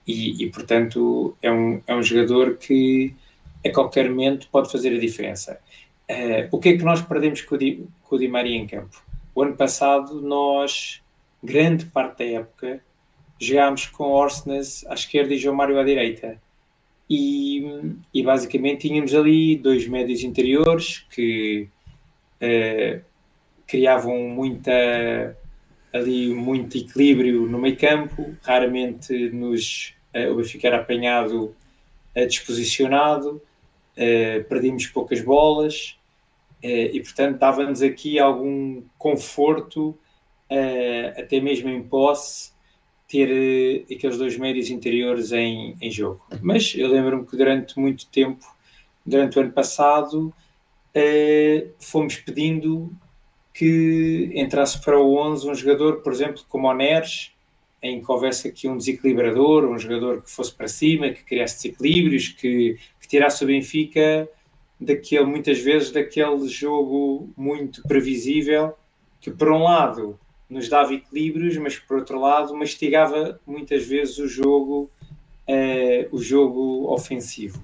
E, e portanto, é um, é um jogador que a qualquer momento pode fazer a diferença. Uh, o que é que nós perdemos com o, Di, com o Di Maria em campo? O ano passado, nós, grande parte da época, jogámos com Orsnes à esquerda e João Mário à direita. E, e basicamente tínhamos ali dois médios interiores que uh, criavam muita ali muito equilíbrio no meio campo, raramente nos uh, o Benfica era apanhado uh, disposicionado, uh, perdíamos poucas bolas e portanto dava-nos aqui algum conforto até mesmo em posse ter uh, aqueles dois médios interiores em, em jogo. Mas eu lembro-me que durante muito tempo, durante o ano passado, uh, fomos pedindo que entrasse para o 11 um jogador, por exemplo, como o Neres, em que houvesse aqui um desequilibrador, um jogador que fosse para cima, que criasse desequilíbrios, que, que tirasse o Benfica daquele, muitas vezes daquele jogo muito previsível, que por um lado nos dava equilíbrios, mas por outro lado mastigava muitas vezes o jogo, uh, o jogo ofensivo.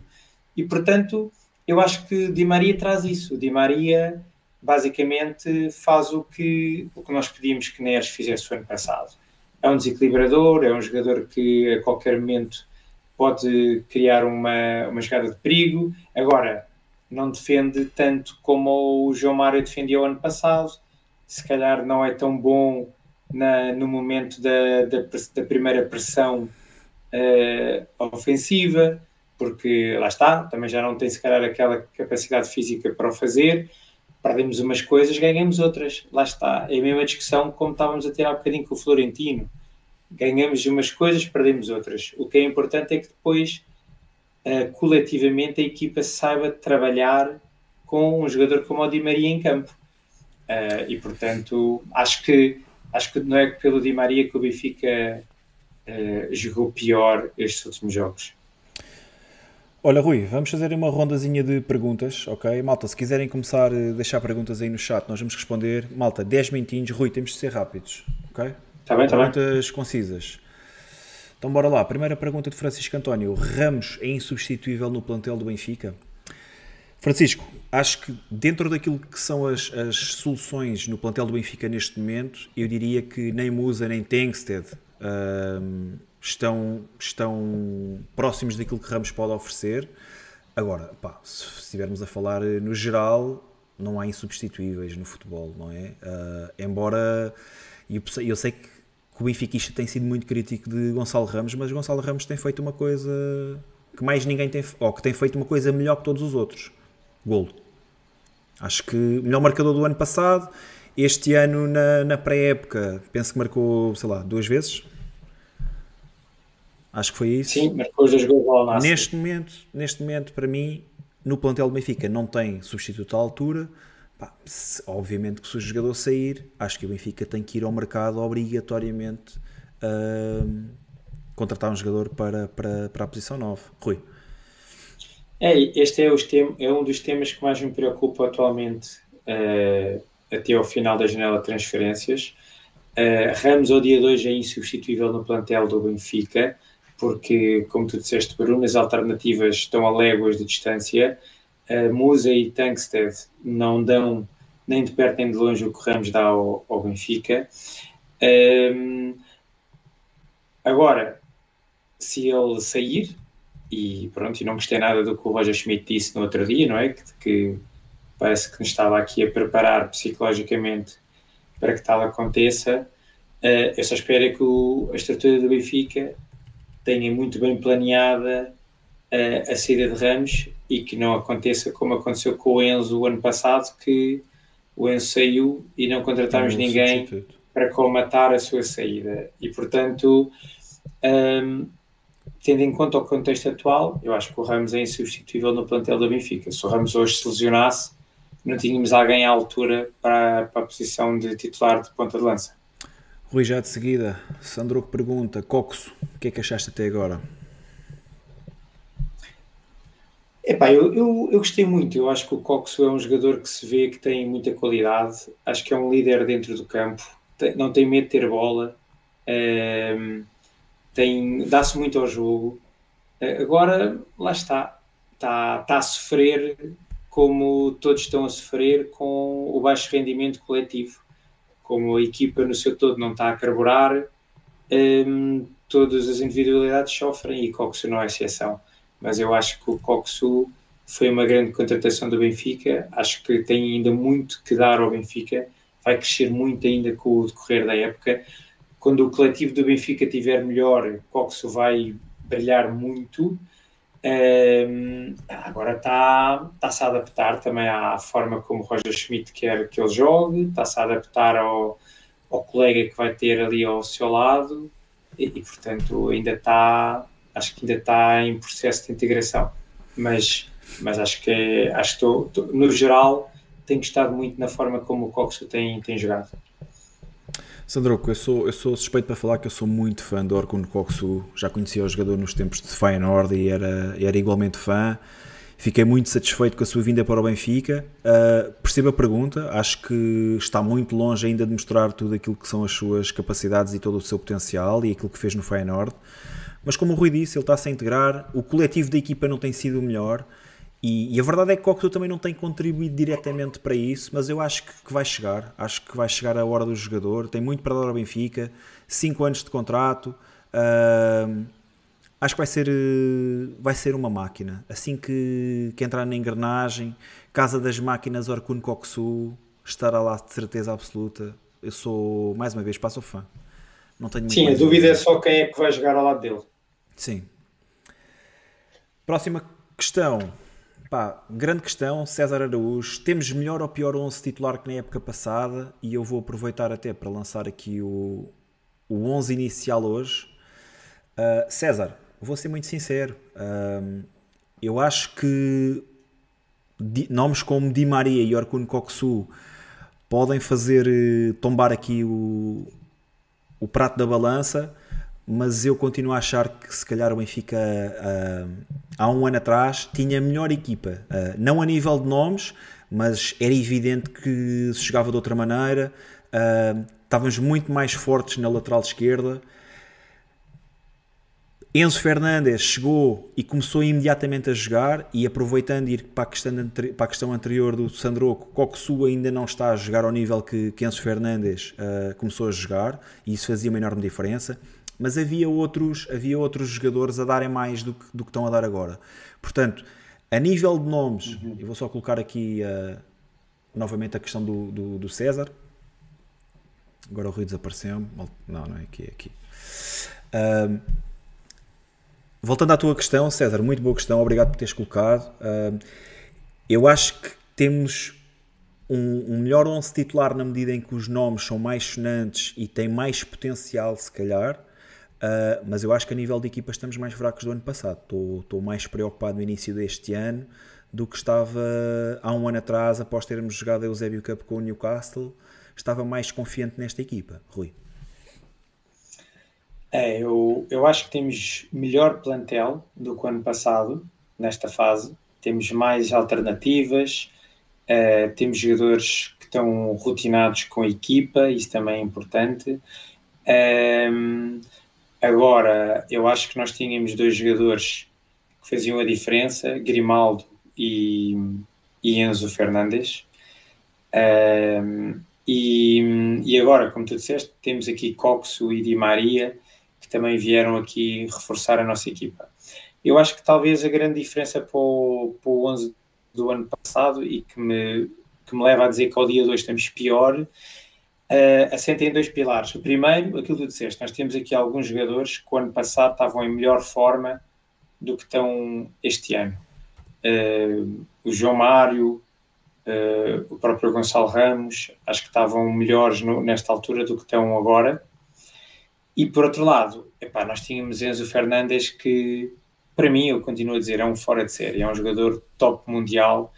E portanto, eu acho que Di Maria traz isso. Di Maria basicamente faz o que, o que nós pedimos que Neres fizesse o ano passado. É um desequilibrador, é um jogador que a qualquer momento pode criar uma, uma jogada de perigo. Agora, não defende tanto como o João Mário defendia o ano passado se calhar não é tão bom na, no momento da, da, da primeira pressão uh, ofensiva, porque lá está, também já não tem se calhar aquela capacidade física para o fazer. Perdemos umas coisas, ganhamos outras. Lá está. É a mesma discussão como estávamos a ter há bocadinho com o Florentino. Ganhamos umas coisas, perdemos outras. O que é importante é que depois, uh, coletivamente, a equipa saiba trabalhar com um jogador como o Di Maria em campo. Uh, e portanto, acho que, acho que não é pelo Di Maria que o Benfica uh, jogou pior estes últimos jogos. Olha, Rui, vamos fazer uma rondazinha de perguntas, ok? Malta, se quiserem começar a deixar perguntas aí no chat, nós vamos responder. Malta, 10 minutinhos. Rui, temos de ser rápidos, ok? Está bem, está bem. Perguntas concisas. Então, bora lá. Primeira pergunta de Francisco António. Ramos é insubstituível no plantel do Benfica? Francisco, acho que dentro daquilo que são as, as, soluções no plantel do Benfica neste momento, eu diria que nem Musa nem Tengsted estão, estão próximos daquilo que Ramos pode oferecer. Agora, pá, se estivermos a falar no geral, não há insubstituíveis no futebol, não é? Uh, embora eu, eu sei que, que o Benfica tem sido muito crítico de Gonçalo Ramos, mas Gonçalo Ramos tem feito uma coisa que mais ninguém tem, ou que tem feito uma coisa melhor que todos os outros. Golo. Acho que melhor marcador do ano passado. Este ano, na, na pré-época, penso que marcou, sei lá, duas vezes. Acho que foi isso. Sim, marcou os dois gols ao Nasser. Neste momento, neste momento, para mim, no plantel do Benfica não tem substituto à altura. Pá, se, obviamente que se o jogador sair, acho que o Benfica tem que ir ao mercado obrigatoriamente uh, contratar um jogador para, para, para a posição 9. Rui. É, este é, é, um dos temas que mais me preocupa atualmente uh, até ao final da janela de transferências. Uh, Ramos ao dia 2 é insubstituível no plantel do Benfica, porque, como tu disseste, Bruno, as alternativas estão a léguas de distância. Uh, Musa e Tankstead não dão nem de perto nem de longe o que Ramos dá ao, ao Benfica. Agora, se ele sair, e pronto, e não gostei nada do que o Roger Schmidt disse no outro dia, não é? Que, que parece que nos estava aqui a preparar psicologicamente para que tal aconteça. Uh, eu só espero é que o, a estrutura do Benfica tenha muito bem planeada uh, a saída de Ramos e que não aconteça como aconteceu com o Enzo o ano passado, que o Enzo saiu e não contratámos ninguém substituto. para colmatar a sua saída. E portanto, um, ehm, tendo em conta o contexto atual, eu acho que o Ramos é insubstituível no plantel da Benfica. Se o Ramos hoje se lesionasse, não tínhamos alguém à altura para, para a posição de titular de ponta de lança. Rui, já de seguida, Sandro pergunta: Coxo, o que é que achaste até agora? Epá, eu, eu, eu gostei muito. Eu acho que o Coxo é um jogador que se vê que tem muita qualidade. Acho que é um líder dentro do campo. Tem, não tem medo de ter bola. Um, tem dá-se muito ao jogo. Agora, lá está. Está, está a sofrer como todos estão a sofrer com o baixo rendimento coletivo como a equipa no seu todo não está a carburar, um, todas as individualidades sofrem e Coxo não é exceção. Mas eu acho que o Coxo foi uma grande contratação do Benfica, acho que tem ainda muito que dar ao Benfica, vai crescer muito ainda com o decorrer da época. Quando o coletivo do Benfica estiver melhor, Coxo vai brilhar muito um, agora está-se tá a adaptar também à forma como Roger Schmidt quer que ele jogue, está-se a adaptar ao, ao colega que vai ter ali ao seu lado e, e portanto ainda está, acho que ainda está em processo de integração. Mas, mas acho que, é, acho que estou, no geral tenho gostado muito na forma como o Coxo tem, tem jogado. Sandroco, eu sou, eu sou suspeito para falar que eu sou muito fã do Orkun Koksu. Já conhecia o jogador nos tempos de Feyenoord e era, era igualmente fã. Fiquei muito satisfeito com a sua vinda para o Benfica. Uh, percebo a pergunta, acho que está muito longe ainda de mostrar tudo aquilo que são as suas capacidades e todo o seu potencial e aquilo que fez no Feyenoord. Mas como o Rui disse, ele está-se a integrar, o coletivo da equipa não tem sido o melhor. E, e, a verdade é que Coxo também não tem contribuído diretamente para isso, mas eu acho que, que, vai chegar. Acho que vai chegar a hora do jogador. Tem muito para dar ao Benfica, 5 anos de contrato. Uh, acho que vai ser, vai ser uma máquina. Assim que, que entrar na engrenagem, Casa das Máquinas Orkun Coxu estará lá de certeza absoluta. Eu sou, mais uma vez, passo fã. Não tenho Sim, a dúvida é só quem é que vai jogar ao lado dele. Sim. Próxima questão. Pá, grande questão, César Araújo. Temos melhor ou pior 11 titular que na época passada? E eu vou aproveitar até para lançar aqui o, o 11 inicial hoje. Uh, César, vou ser muito sincero. Uh, eu acho que nomes como Di Maria e Orkun Koksu podem fazer eh, tombar aqui o, o prato da balança mas eu continuo a achar que se calhar o Benfica uh, há um ano atrás tinha melhor equipa, uh, não a nível de nomes, mas era evidente que se jogava de outra maneira, uh, estávamos muito mais fortes na lateral esquerda. Enzo Fernandes chegou e começou imediatamente a jogar e aproveitando ir para a questão, para a questão anterior do Sandroco, Coxu ainda não está a jogar ao nível que, que Enzo Fernandes uh, começou a jogar e isso fazia uma enorme diferença mas havia outros, havia outros jogadores a darem mais do que, do que estão a dar agora. Portanto, a nível de nomes, uhum. eu vou só colocar aqui uh, novamente a questão do, do, do César. Agora o Rui desapareceu. Não, não é aqui, é aqui. Uh, voltando à tua questão, César, muito boa questão, obrigado por teres colocado. Uh, eu acho que temos um, um, melhor 11 titular na medida em que os nomes são mais sonantes e têm mais potencial, se calhar. Uh, mas eu acho que a nível de equipa estamos mais fracos do ano passado. Estou, mais preocupado no início deste ano do que estava há um ano atrás, após termos jogado a Eusébio Cup com o Newcastle. Estava mais confiante nesta equipa, Rui. É, eu, eu acho que temos melhor plantel do que o ano passado, nesta fase. Temos mais alternativas, uh, temos jogadores que estão rotinados com a equipa, isso também é importante. Um, agora, eu acho que nós tínhamos dois jogadores que faziam a diferença, Grimaldo e, e Enzo Fernandes. Um, e, e agora, como tu disseste, temos aqui Coxo e Di Maria, que também vieram aqui reforçar a nossa equipa. Eu acho que talvez a grande diferença para o, para o 11 do ano passado e que me, que me leva a dizer que ao dia 2 estamos pior, uh, assenta em dois pilares. O primeiro, aquilo que tu disseste, nós temos aqui alguns jogadores que o ano passado estavam em melhor forma do que estão este ano. Uh, o João Mário, uh, o próprio Gonçalo Ramos, acho que estavam melhores no, nesta altura do que estão agora. E por outro lado, epá, nós tínhamos Enzo Fernandes que, para mim, eu continuo a dizer, é um fora de série, é um jogador top mundial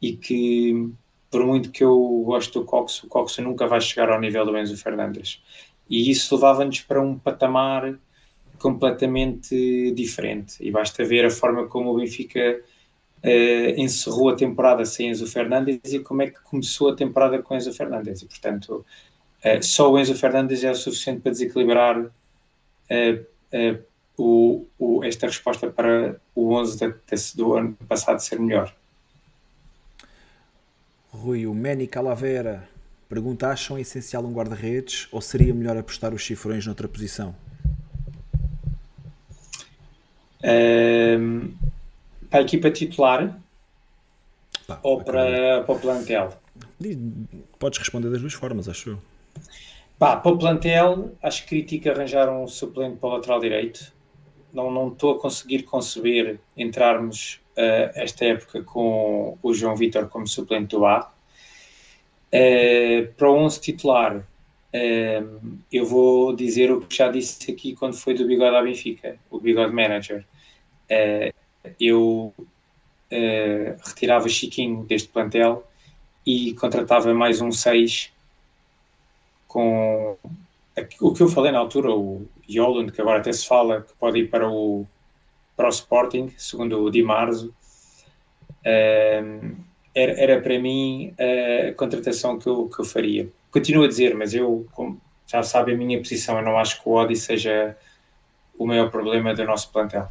e que, por muito que eu goste do Cox, o Cox nunca vai chegar ao nível do Enzo Fernandes. E isso levava-nos para um patamar completamente diferente. E basta ver a forma como o Benfica uh, encerrou a temporada sem Enzo Fernandes e como é que começou a temporada com Enzo Fernandes. E, portanto, uh, só o Enzo Fernandes é o suficiente para desequilibrar uh, o, o, esta resposta para o 11 de, de, do ano passado ser melhor. Rui, o Manny Calavera pergunta: acham essencial um guarda-redes ou seria melhor apostar os cifrões noutra posição? Um, para a equipa titular Pá, ou para, para o plantel? Podes responder das duas formas, acho eu. Pá, para o plantel, acho crítico arranjar um suplente para o lateral direito. Não, não estou a conseguir conceber entrarmos uh, esta época com o João Vitor como suplente do A. Uh, para o 11 titular, uh, eu vou dizer o que já disse aqui quando foi do Bigode à Benfica, o Bigode Manager. Eu retirava Chiquinho deste plantel e contratava mais um 6 com o que eu falei na altura, o Yoland, que agora até se fala que pode ir para o, para o Sporting, segundo o Di Marzo. Uh, era, era para mim a contratação que eu, que eu faria. Continuo a dizer, mas eu, como já sabe a minha posição, eu não acho que o Odi seja o maior problema do nosso plantel.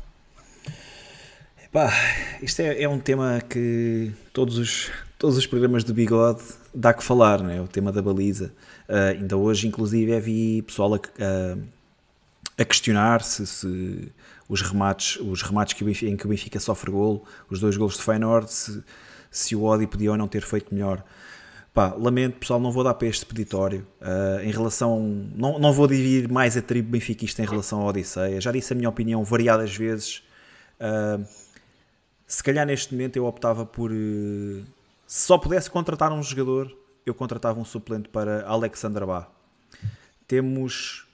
Pá, isto é, é, um tema que todos os, todos os programas do Bigode dá que falar, não é? O tema da baliza. Uh, ainda hoje, inclusive, vi pessoal a, a, a questionar se, se, os remates, os remates que Benfica, em que o Benfica sofre golo, os dois golos de Feyenoord, se, se o Odi podia ou não ter feito melhor. Pá, lamento, pessoal, não vou dar para este peditório. Uh, em relação. Não, não vou dividir mais a tribo benfiquista em relação ao Odisseia. Já disse a minha opinião variadas vezes. Uh, se calhar neste momento eu optava por. Uh, se só pudesse contratar um jogador, eu contratava um suplente para Alexander Bá. Temos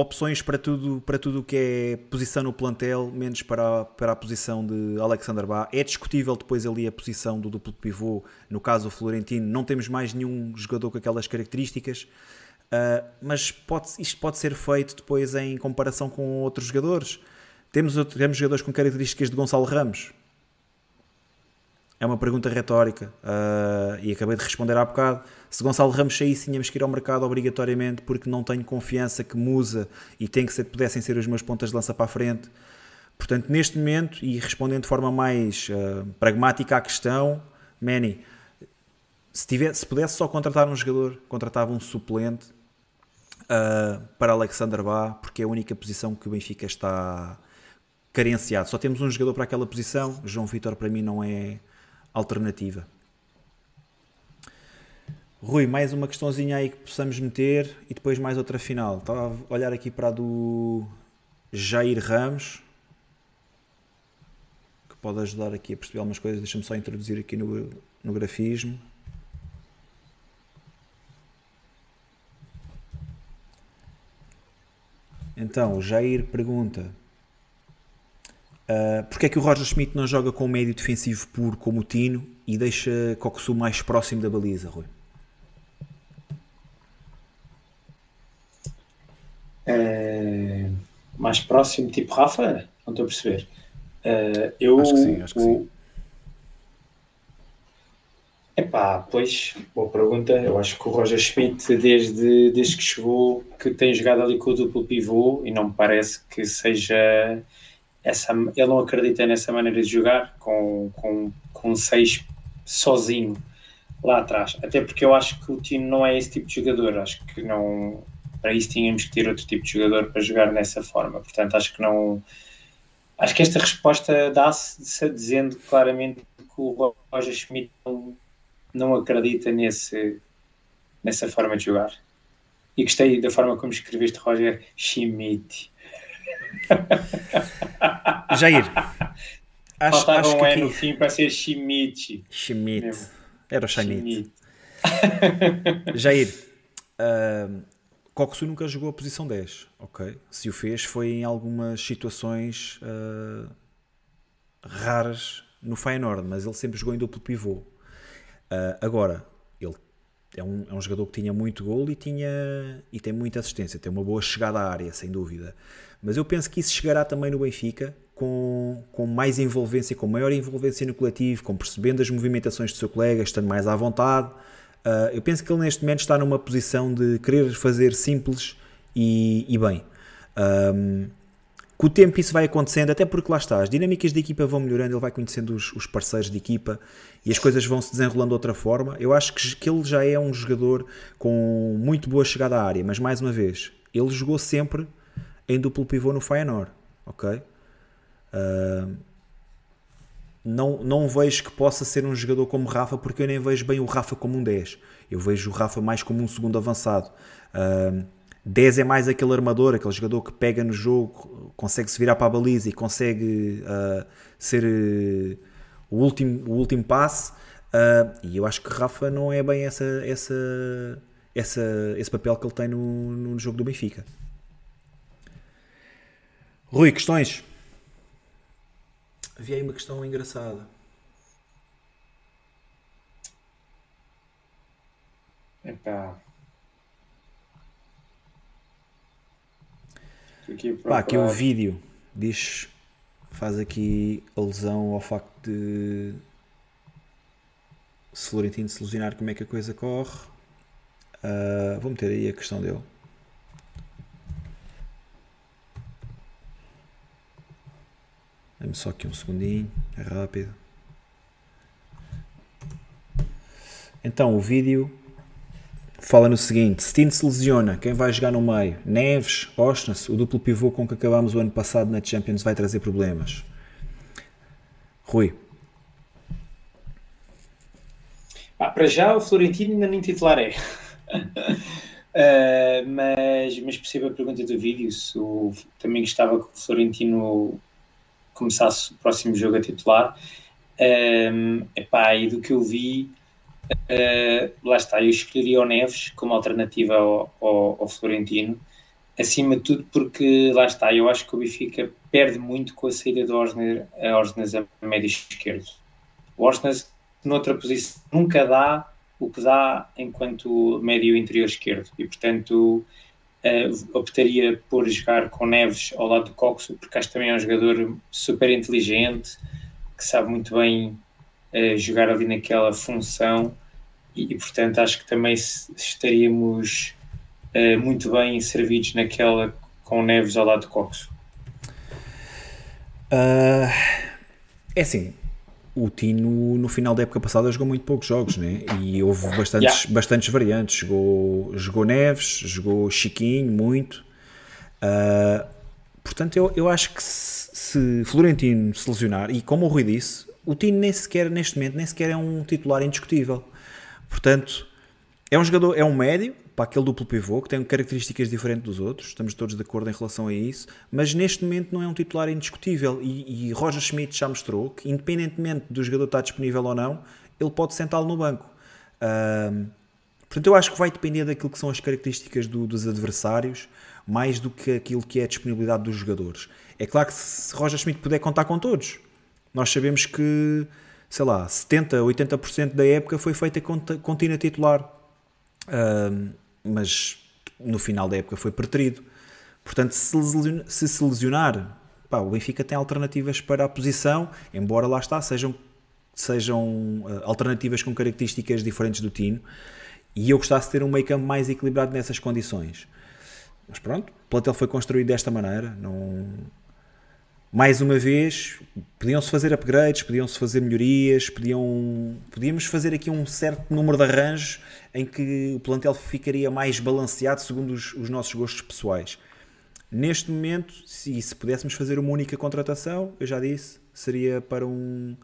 opções para tudo para tudo o que é posição no plantel, menos para, a, para a posição de Alexander Bá. É discutível depois ali a posição do duplo pivô, no caso o Florentino, não temos mais nenhum jogador com aquelas características, uh, mas pode, isto pode ser feito depois em comparação com outros jogadores. Temos, temos jogadores com características de Gonçalo Ramos, é uma pergunta retórica uh, e acabei de responder há bocado. Se Gonçalo Ramos saísse, tínhamos que ir ao mercado obrigatoriamente porque não tenho confiança que Musa e tem que ser, pudessem ser os meus pontas de lança para a frente. Portanto, neste momento, e respondendo de forma mais uh, pragmática à questão, Manny, se, tivesse, se pudesse só contratar um jogador, contratava um suplente uh, para Alexander Bá, porque é a única posição que o Benfica está carenciado. Só temos um jogador para aquela posição. João Vitor, para mim, não é alternativa. Rui, mais uma questãozinha aí que possamos meter e depois mais outra final. Estava a olhar aqui para a do Jair Ramos, que pode ajudar aqui a perceber algumas coisas. Deixa-me só introduzir aqui no, no grafismo. Então, o Jair pergunta uh, porque é que o Roger Schmidt não joga com um médio defensivo puro como o Tino e deixa Coxu mais próximo da baliza, Rui? Uh, mais próximo, tipo Rafa? Não estou a perceber. Uh, eu, acho que sim, acho que o, sim. Epá, pois, boa pergunta. Eu acho que o Roger Schmidt, desde, desde que chegou, que tem jogado ali com o duplo pivô e não me parece que seja essa. Ele não acredita nessa maneira de jogar com, com, com seis sozinho lá atrás. Até porque eu acho que o time não é esse tipo de jogador. Acho que não. Para isso tínhamos que ter outro tipo de jogador para jogar nessa forma. Portanto, acho que não. Acho que esta resposta dá-se dizendo claramente que o Roger Schmidt não não acredita nesse, nessa forma de jogar. E gostei da forma como escreveste Roger Schmidt. Jair, acho, Faltava acho um que aqui... no fim para ser Schmidt. Schmidt. Era o Schmidt. Jair, uh, Coxu nunca jogou a posição 10, ok? Se o fez foi em algumas situações uh, raras no Feyenoord, mas ele sempre jogou em duplo pivô. Uh, agora, ele é um, é um jogador que tinha muito gol e, tinha, e tem muita assistência, tem uma boa chegada à área, sem dúvida. Mas eu penso que isso chegará também no Benfica com, com mais envolvência, com maior envolvência no coletivo, com percebendo as movimentações do seu colega, estando mais à vontade. Uh, eu penso que ele neste momento está numa posição de querer fazer simples e, e bem. Um, com o tempo isso vai acontecendo, até porque lá está, as dinâmicas de equipa vão melhorando, ele vai conhecendo os, os parceiros de equipa e as coisas vão se desenrolando de outra forma. Eu acho que, que ele já é um jogador com muito boa chegada à área, mas mais uma vez, ele jogou sempre em duplo pivô no Feyenoord, ok? Uh, não, não vejo que possa ser um jogador como Rafa, porque eu nem vejo bem o Rafa como um 10. Eu vejo o Rafa mais como um segundo avançado. Uh, 10 é mais aquele armador, aquele jogador que pega no jogo, consegue se virar para a baliza e consegue uh, ser uh, o, último, o último passe. Uh, e eu acho que Rafa não é bem essa, essa, essa, esse papel que ele tem no, no jogo do Benfica. Rui, questões? Havia aí uma questão engraçada. Epá. Aqui, Pá, aqui o vídeo diz, faz aqui alusão ao facto de se Florentino se ilusionar como é que a coisa corre. Uh, vou meter aí a questão dele. Dê-me só aqui um segundinho, é rápido. Então o vídeo fala no seguinte: Stine se lesiona, quem vai jogar no meio? Neves, Osnas, o duplo pivô com que acabámos o ano passado na Champions vai trazer problemas. Rui. Ah, para já o Florentino ainda nem titular é. uh, mas, mas percebo a pergunta do vídeo, se o, também gostava que o Florentino começasse o próximo jogo a titular. Um, epá, e do que eu vi, Uh, lá está, eu escolheria o Neves como alternativa ao, ao, ao, Florentino, acima de tudo porque, lá está, eu acho que o Benfica perde muito com a saída do Osnes a, a médio esquerdo. O Osnes, noutra posição, nunca dá o que dá enquanto médio interior esquerdo e, portanto, uh, optaria por jogar com Neves ao lado do Coxo, porque acho também é um jogador super inteligente, que sabe muito bem jogar ali naquela função e, portanto acho que também estaríamos uh, muito bem servidos naquela com Neves ao lado de Coxo. Uh, é assim, o Tino no final da época passada jogou muito poucos jogos, né? E houve bastantes, yeah. bastantes variantes. Jogou, jogou Neves, jogou Chiquinho, muito. Uh, portanto, eu, eu acho que se, se Florentino se lesionar, e como o Rui disse, o Tino nem sequer, neste momento, nem sequer é um titular indiscutível. Portanto, é um jogador, é um médio, para aquele duplo pivô, que tem características diferentes dos outros, estamos todos de acordo em relação a isso, mas neste momento não é um titular indiscutível e, e Roger Schmidt já mostrou que, independentemente do jogador estar disponível ou não, ele pode sentá-lo no banco. Uh, portanto, eu acho que vai depender daquilo que são as características do, dos adversários, mais do que aquilo que é a disponibilidade dos jogadores. É claro que se Roger Schmidt puder contar com todos, nós sabemos que, sei lá, 70%, 80% da época foi feita contínua titular. Mas no final da época foi preterido. Portanto, se se, lesionar, pá, o Benfica tem alternativas para a posição, embora lá está, sejam, sejam uh, alternativas com características diferentes do Tino. E eu gostasse de ter um meio campo mais equilibrado nessas condições. Mas pronto, o plantel foi construído desta maneira. Não... Mais uma vez, podiam-se fazer upgrades, podiam-se fazer melhorias, podiam... podíamos fazer aqui um certo número de arranjos em que o plantel ficaria mais balanceado segundo os, os nossos gostos pessoais. Neste momento, se, se pudéssemos fazer uma única contratação, eu já disse, seria para um,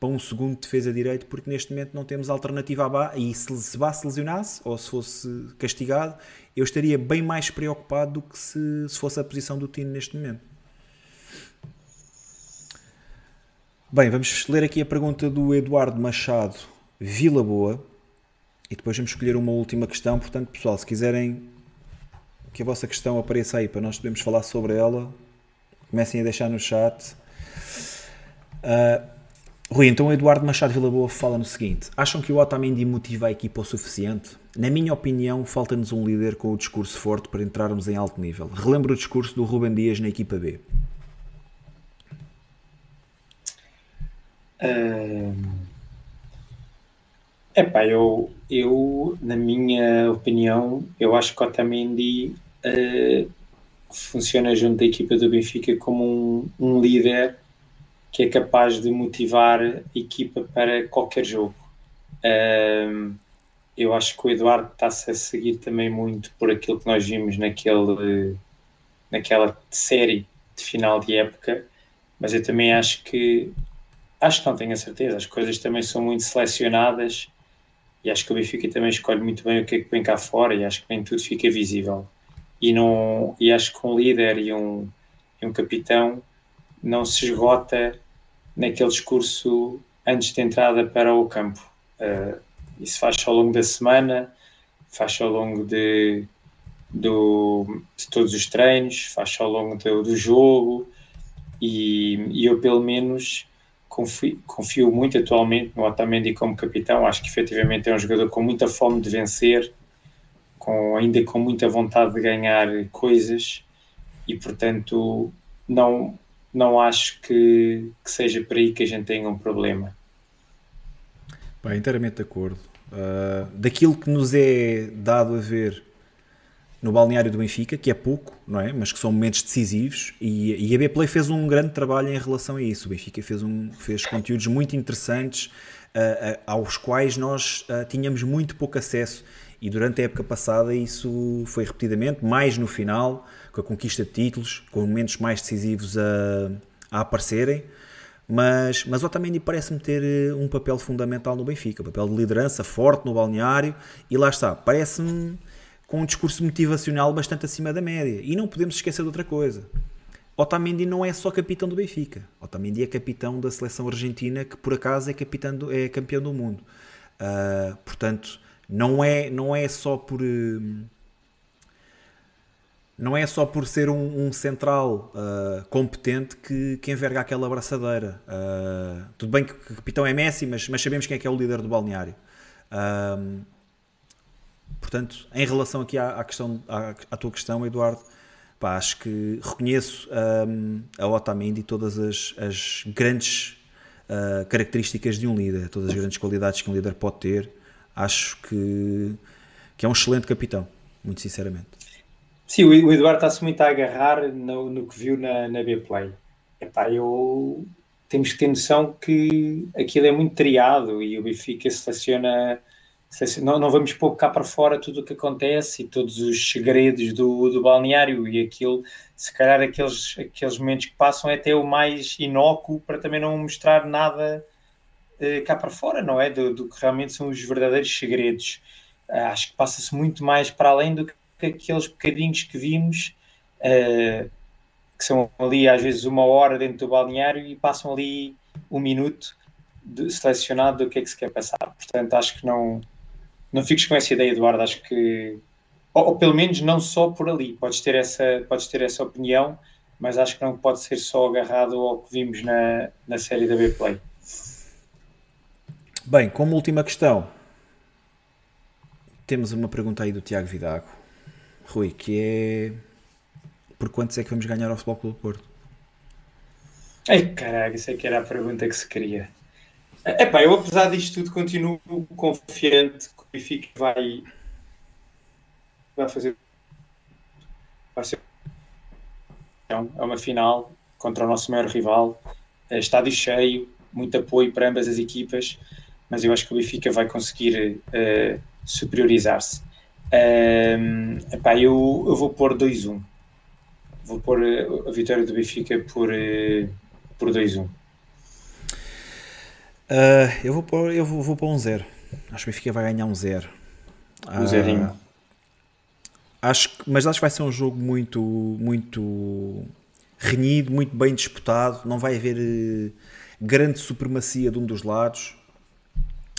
para um segundo defesa direito, porque neste momento não temos alternativa a Bá, e se, se Bá se lesionasse, ou se fosse castigado, eu estaria bem mais preocupado do que se, se fosse a posição do Tino neste momento. Bem, vamos ler aqui a pergunta do Eduardo Machado Vila Boa e depois vamos escolher uma última questão. Portanto, pessoal, se quiserem que a vossa questão apareça aí para nós podermos falar sobre ela, comecem a deixar no chat. Uh, Rui, então o Eduardo Machado Vila Boa fala no seguinte: acham que o Otamendi motiva a equipa o suficiente? Na minha opinião, falta-nos um líder com o discurso forte para entrarmos em alto nível. Relembro o discurso do Ruben Dias na equipa B. Um... Epá, eu, eu, na minha opinião, eu acho que o Otamendi uh, funciona junto da equipa do Benfica como um, um, líder que é capaz de motivar a equipa para qualquer jogo. Uh, eu acho que o Eduardo está-se a seguir também muito por aquilo que nós vimos naquele, naquela série de final de época, mas eu também acho que acho que não tenho a certeza, as coisas também são muito selecionadas e acho que o Benfica também escolhe muito bem o que é que vem cá fora e acho que nem tudo fica visível. E, não, e acho que um líder e um, e um capitão não se esgota naquele discurso antes de entrada para o campo. Uh, isso faz ao longo da semana, faz ao longo de, do, de todos os treinos, faz ao longo do, do jogo e, e eu pelo menos confio, confio muito atualmente no Otamendi como capitão. Acho que efetivamente é um jogador com muita fome de vencer, com, ainda com muita vontade de ganhar coisas e, portanto, não, não acho que, que seja por aí que a gente tenha um problema. Bem, inteiramente de acordo. Uh, daquilo que nos é dado a ver no balneário do Benfica, que é pouco, não é? Mas que são momentos decisivos e, e a B-Play fez um grande trabalho em relação a isso. O Benfica fez, um, fez conteúdos muito interessantes uh, uh, aos quais nós uh, tínhamos muito pouco acesso e durante a época passada isso foi repetidamente, mais no final, com a conquista de títulos, com momentos mais decisivos a, a aparecerem. Mas, mas Otamendi parece-me ter um papel fundamental no Benfica, um papel de liderança forte no balneário e lá está, parece-me com um discurso motivacional bastante acima da média. E não podemos esquecer de outra coisa. Otamendi não é só capitão do Benfica. Otamendi é capitão da seleção argentina, que por acaso é, capitão do, é campeão do mundo. Uh, portanto, não é, não é só por. Uh, não é só por ser um, um central uh, competente que, que enverga aquela abraçadeira. tudo bem que o capitão é Messi, mas, mas sabemos quem é que é o líder do balneário. Portanto, em relação aqui à, à questão, à, à, tua questão, Eduardo, pá, acho que reconheço um, a Otamendi todas as, as grandes uh, características de um líder, todas as grandes qualidades que um líder pode ter. Acho que, que é um excelente capitão, muito sinceramente. Sim, o Eduardo está-se muito a agarrar no, no que viu na, na B-Play. Epá, eu temos que ter noção que aquilo é muito triado e o Benfica seleciona não, não vamos pôr cá para fora tudo o que acontece e todos os segredos do, do balneário e aquilo, se calhar aqueles, aqueles momentos que passam é até o mais inócuo para também não mostrar nada eh, cá para fora, não é? Do, do, que realmente são os verdadeiros segredos. Uh, acho que passa-se muito mais para além do que aqueles bocadinhos que vimos, uh, que são ali às vezes uma hora dentro do balneário e passam ali um minuto de, selecionado do que é que se quer passar. Portanto, acho que não, não fiques com essa ideia, Eduardo. Acho que, ou, ou, pelo menos não só por ali, podes ter, essa, podes ter essa opinião, mas acho que não pode ser só agarrado ao que vimos na, na série da B-Play. Bem, como última questão, temos uma pergunta aí do Tiago Vidago, Rui, que é por quantos é que vamos ganhar ao Futebol Clube do Porto? Ai caralho, isso é que era a pergunta que se queria. Epá, eu apesar disto tudo continuo confiante Benfica vai, vai fazer vai ser é uma final contra o nosso maior rival, é estádio cheio, muito apoio para ambas as equipas, mas eu acho que o Benfica vai conseguir uh, superiorizar-se. Um, epá, eu, eu vou pôr 2-1. Vou pôr eh, a vitória do Benfica por, uh, por 2-1. Uh, eu vou pôr, eu vou, vou pôr um zero. Acho que o Benfica vai ganhar um zero. Um uh, zerinho. Acho, mas acho que vai ser um jogo muito, muito renhido, muito bem disputado. Não vai haver uh, grande supremacia de um dos lados.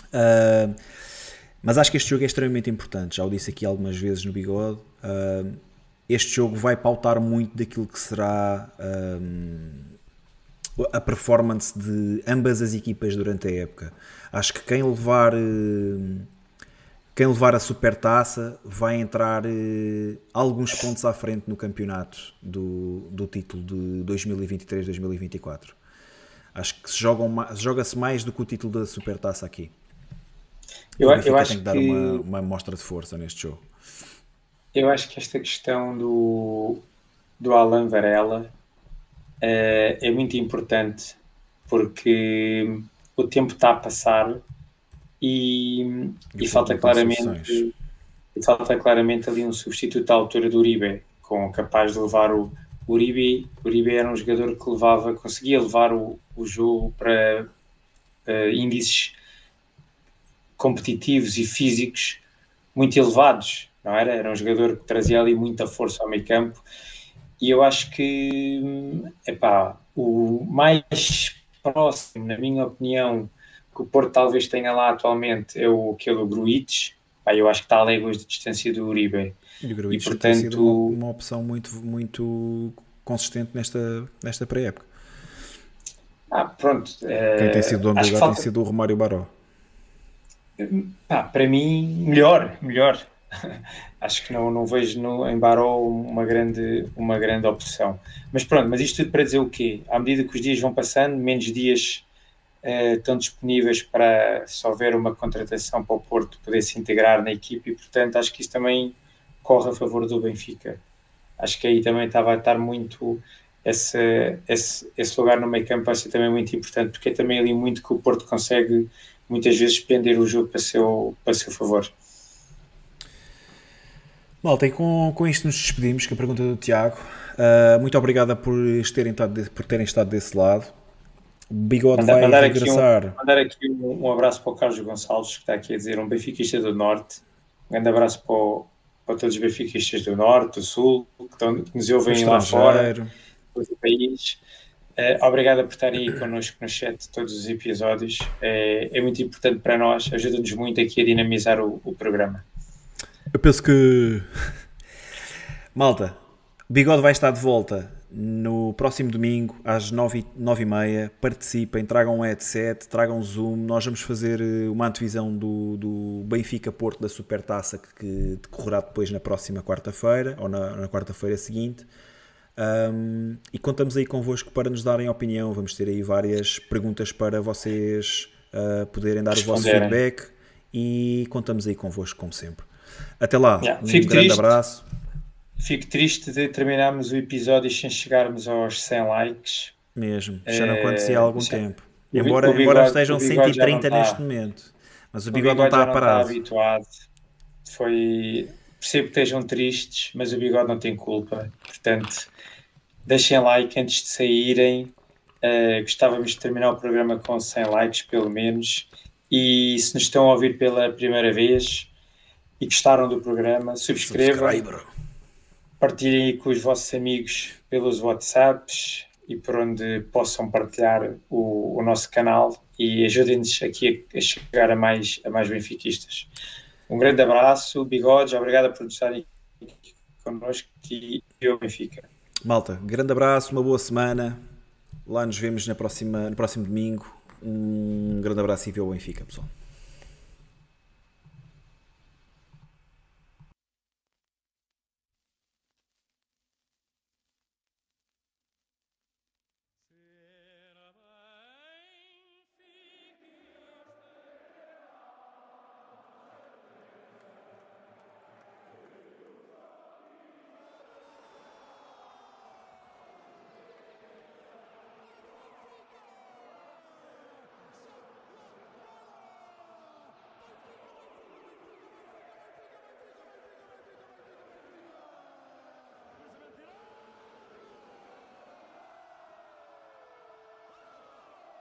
Uh, mas acho que este jogo é extremamente importante. Já o disse aqui algumas vezes no bigode. Uh, este jogo vai pautar muito daquilo que será a performance de ambas as equipas durante a época. Acho que quem levar eh, quem levar a supertaça vai entrar eh, alguns pontos à frente no campeonato do, do título de 2023-2024. Acho que se joga-se mais do que o título da supertaça aqui. Eu, eu acho tem que dar que... uma, uma mostra de força neste jogo. Eu acho que esta questão do, do Alan Varela é, é muito importante porque o tempo está a passar e, e, e falta claramente e falta claramente ali um substituto à altura do Uribe com capaz de levar o Uribe, Uribe era um jogador que levava, conseguia levar o, o jogo para uh, índices competitivos e físicos muito elevados, não era? Era um jogador que trazia ali muita força ao meio campo e eu acho que epá, o mais próximo, na minha opinião, que o Porto talvez tenha lá atualmente é o aquele Gruites. Eu acho que está a léguas de distância do Uribe. E o Gruites e, portanto, tem sido uma, uma, opção muito, muito consistente nesta, nesta pré-época. Ah, pronto. Quem tem sido dono do lugar falta... tem sido o Romário Baró. Para mim, melhor, melhor. acho que não, não vejo no, em Baró uma grande, uma grande opção. Mas pronto, mas isto tudo para dizer o quê? À medida que os dias vão passando, menos dias uh, estão disponíveis para, se houver uma contratação para o Porto, poder se integrar na equipe e, portanto, acho que isso também corre a favor do Benfica. Acho que aí também estava a estar muito esse, esse, esse lugar no meio campo vai ser também muito importante, porque é também ali muito que o Porto consegue muitas vezes pender o jogo para seu, para seu favor. Malta, e com, com isto nos despedimos, com a pergunta do Tiago. Uh, muito obrigada por terem, estado, por terem estado desse lado. O Bigode mandar, vai mandar regressar. Aqui um, mandar aqui um, um, abraço para o Carlos Gonçalves, que está aqui a dizer um benfiquista do Norte. Um grande abraço para, o, para todos os benfiquistas do Norte, do Sul, que, estão, que nos ouvem lá fora, do país. Uh, obrigado por estarem aí connosco no chat todos os episódios. É, é muito importante para nós, ajuda-nos muito aqui a dinamizar o, o programa. Eu penso que. Malta, Bigode vai estar de volta no próximo domingo às 9 e meia. Participem, tragam um headset, tragam um Zoom. Nós vamos fazer eh, uma antevisão do, do Benfica Porto da Supertaça que decorrerá depois na próxima quarta-feira ou na, na quarta-feira seguinte. Um, e contamos aí convosco para nos darem opinião. Vamos ter aí várias perguntas para vocês uh, poderem dar o vosso feedback e contamos aí convosco, como sempre. Até lá, yeah, um grande triste, abraço. Fico triste de terminarmos o episódio sem chegarmos aos 100 likes. Mesmo, já não acontecia há algum já, tempo. O, embora, o bigode, embora estejam 130 neste está, momento. Mas o bigode, o bigode não está parado. Não está habituado. Foi... Percebo que estejam tristes, mas o bigode não tem culpa. Portanto, deixem like antes de saírem. Uh, gostávamos de terminar o programa com 100 likes, pelo menos. E se nos estão a ouvir pela primeira vez, e gostaram do programa, subscrevam, partilhem com os vossos amigos pelos WhatsApps e por onde possam partilhar o, o nosso canal e ajudem-nos aqui a, a, chegar a mais, a mais benfiquistas. Um grande abraço, bigodes, obrigado por estarem aqui connosco e eu Benfica. Malta, grande abraço, uma boa semana. Lá nos vemos na próxima, no próximo domingo. Um grande abraço e viu o Benfica, pessoal.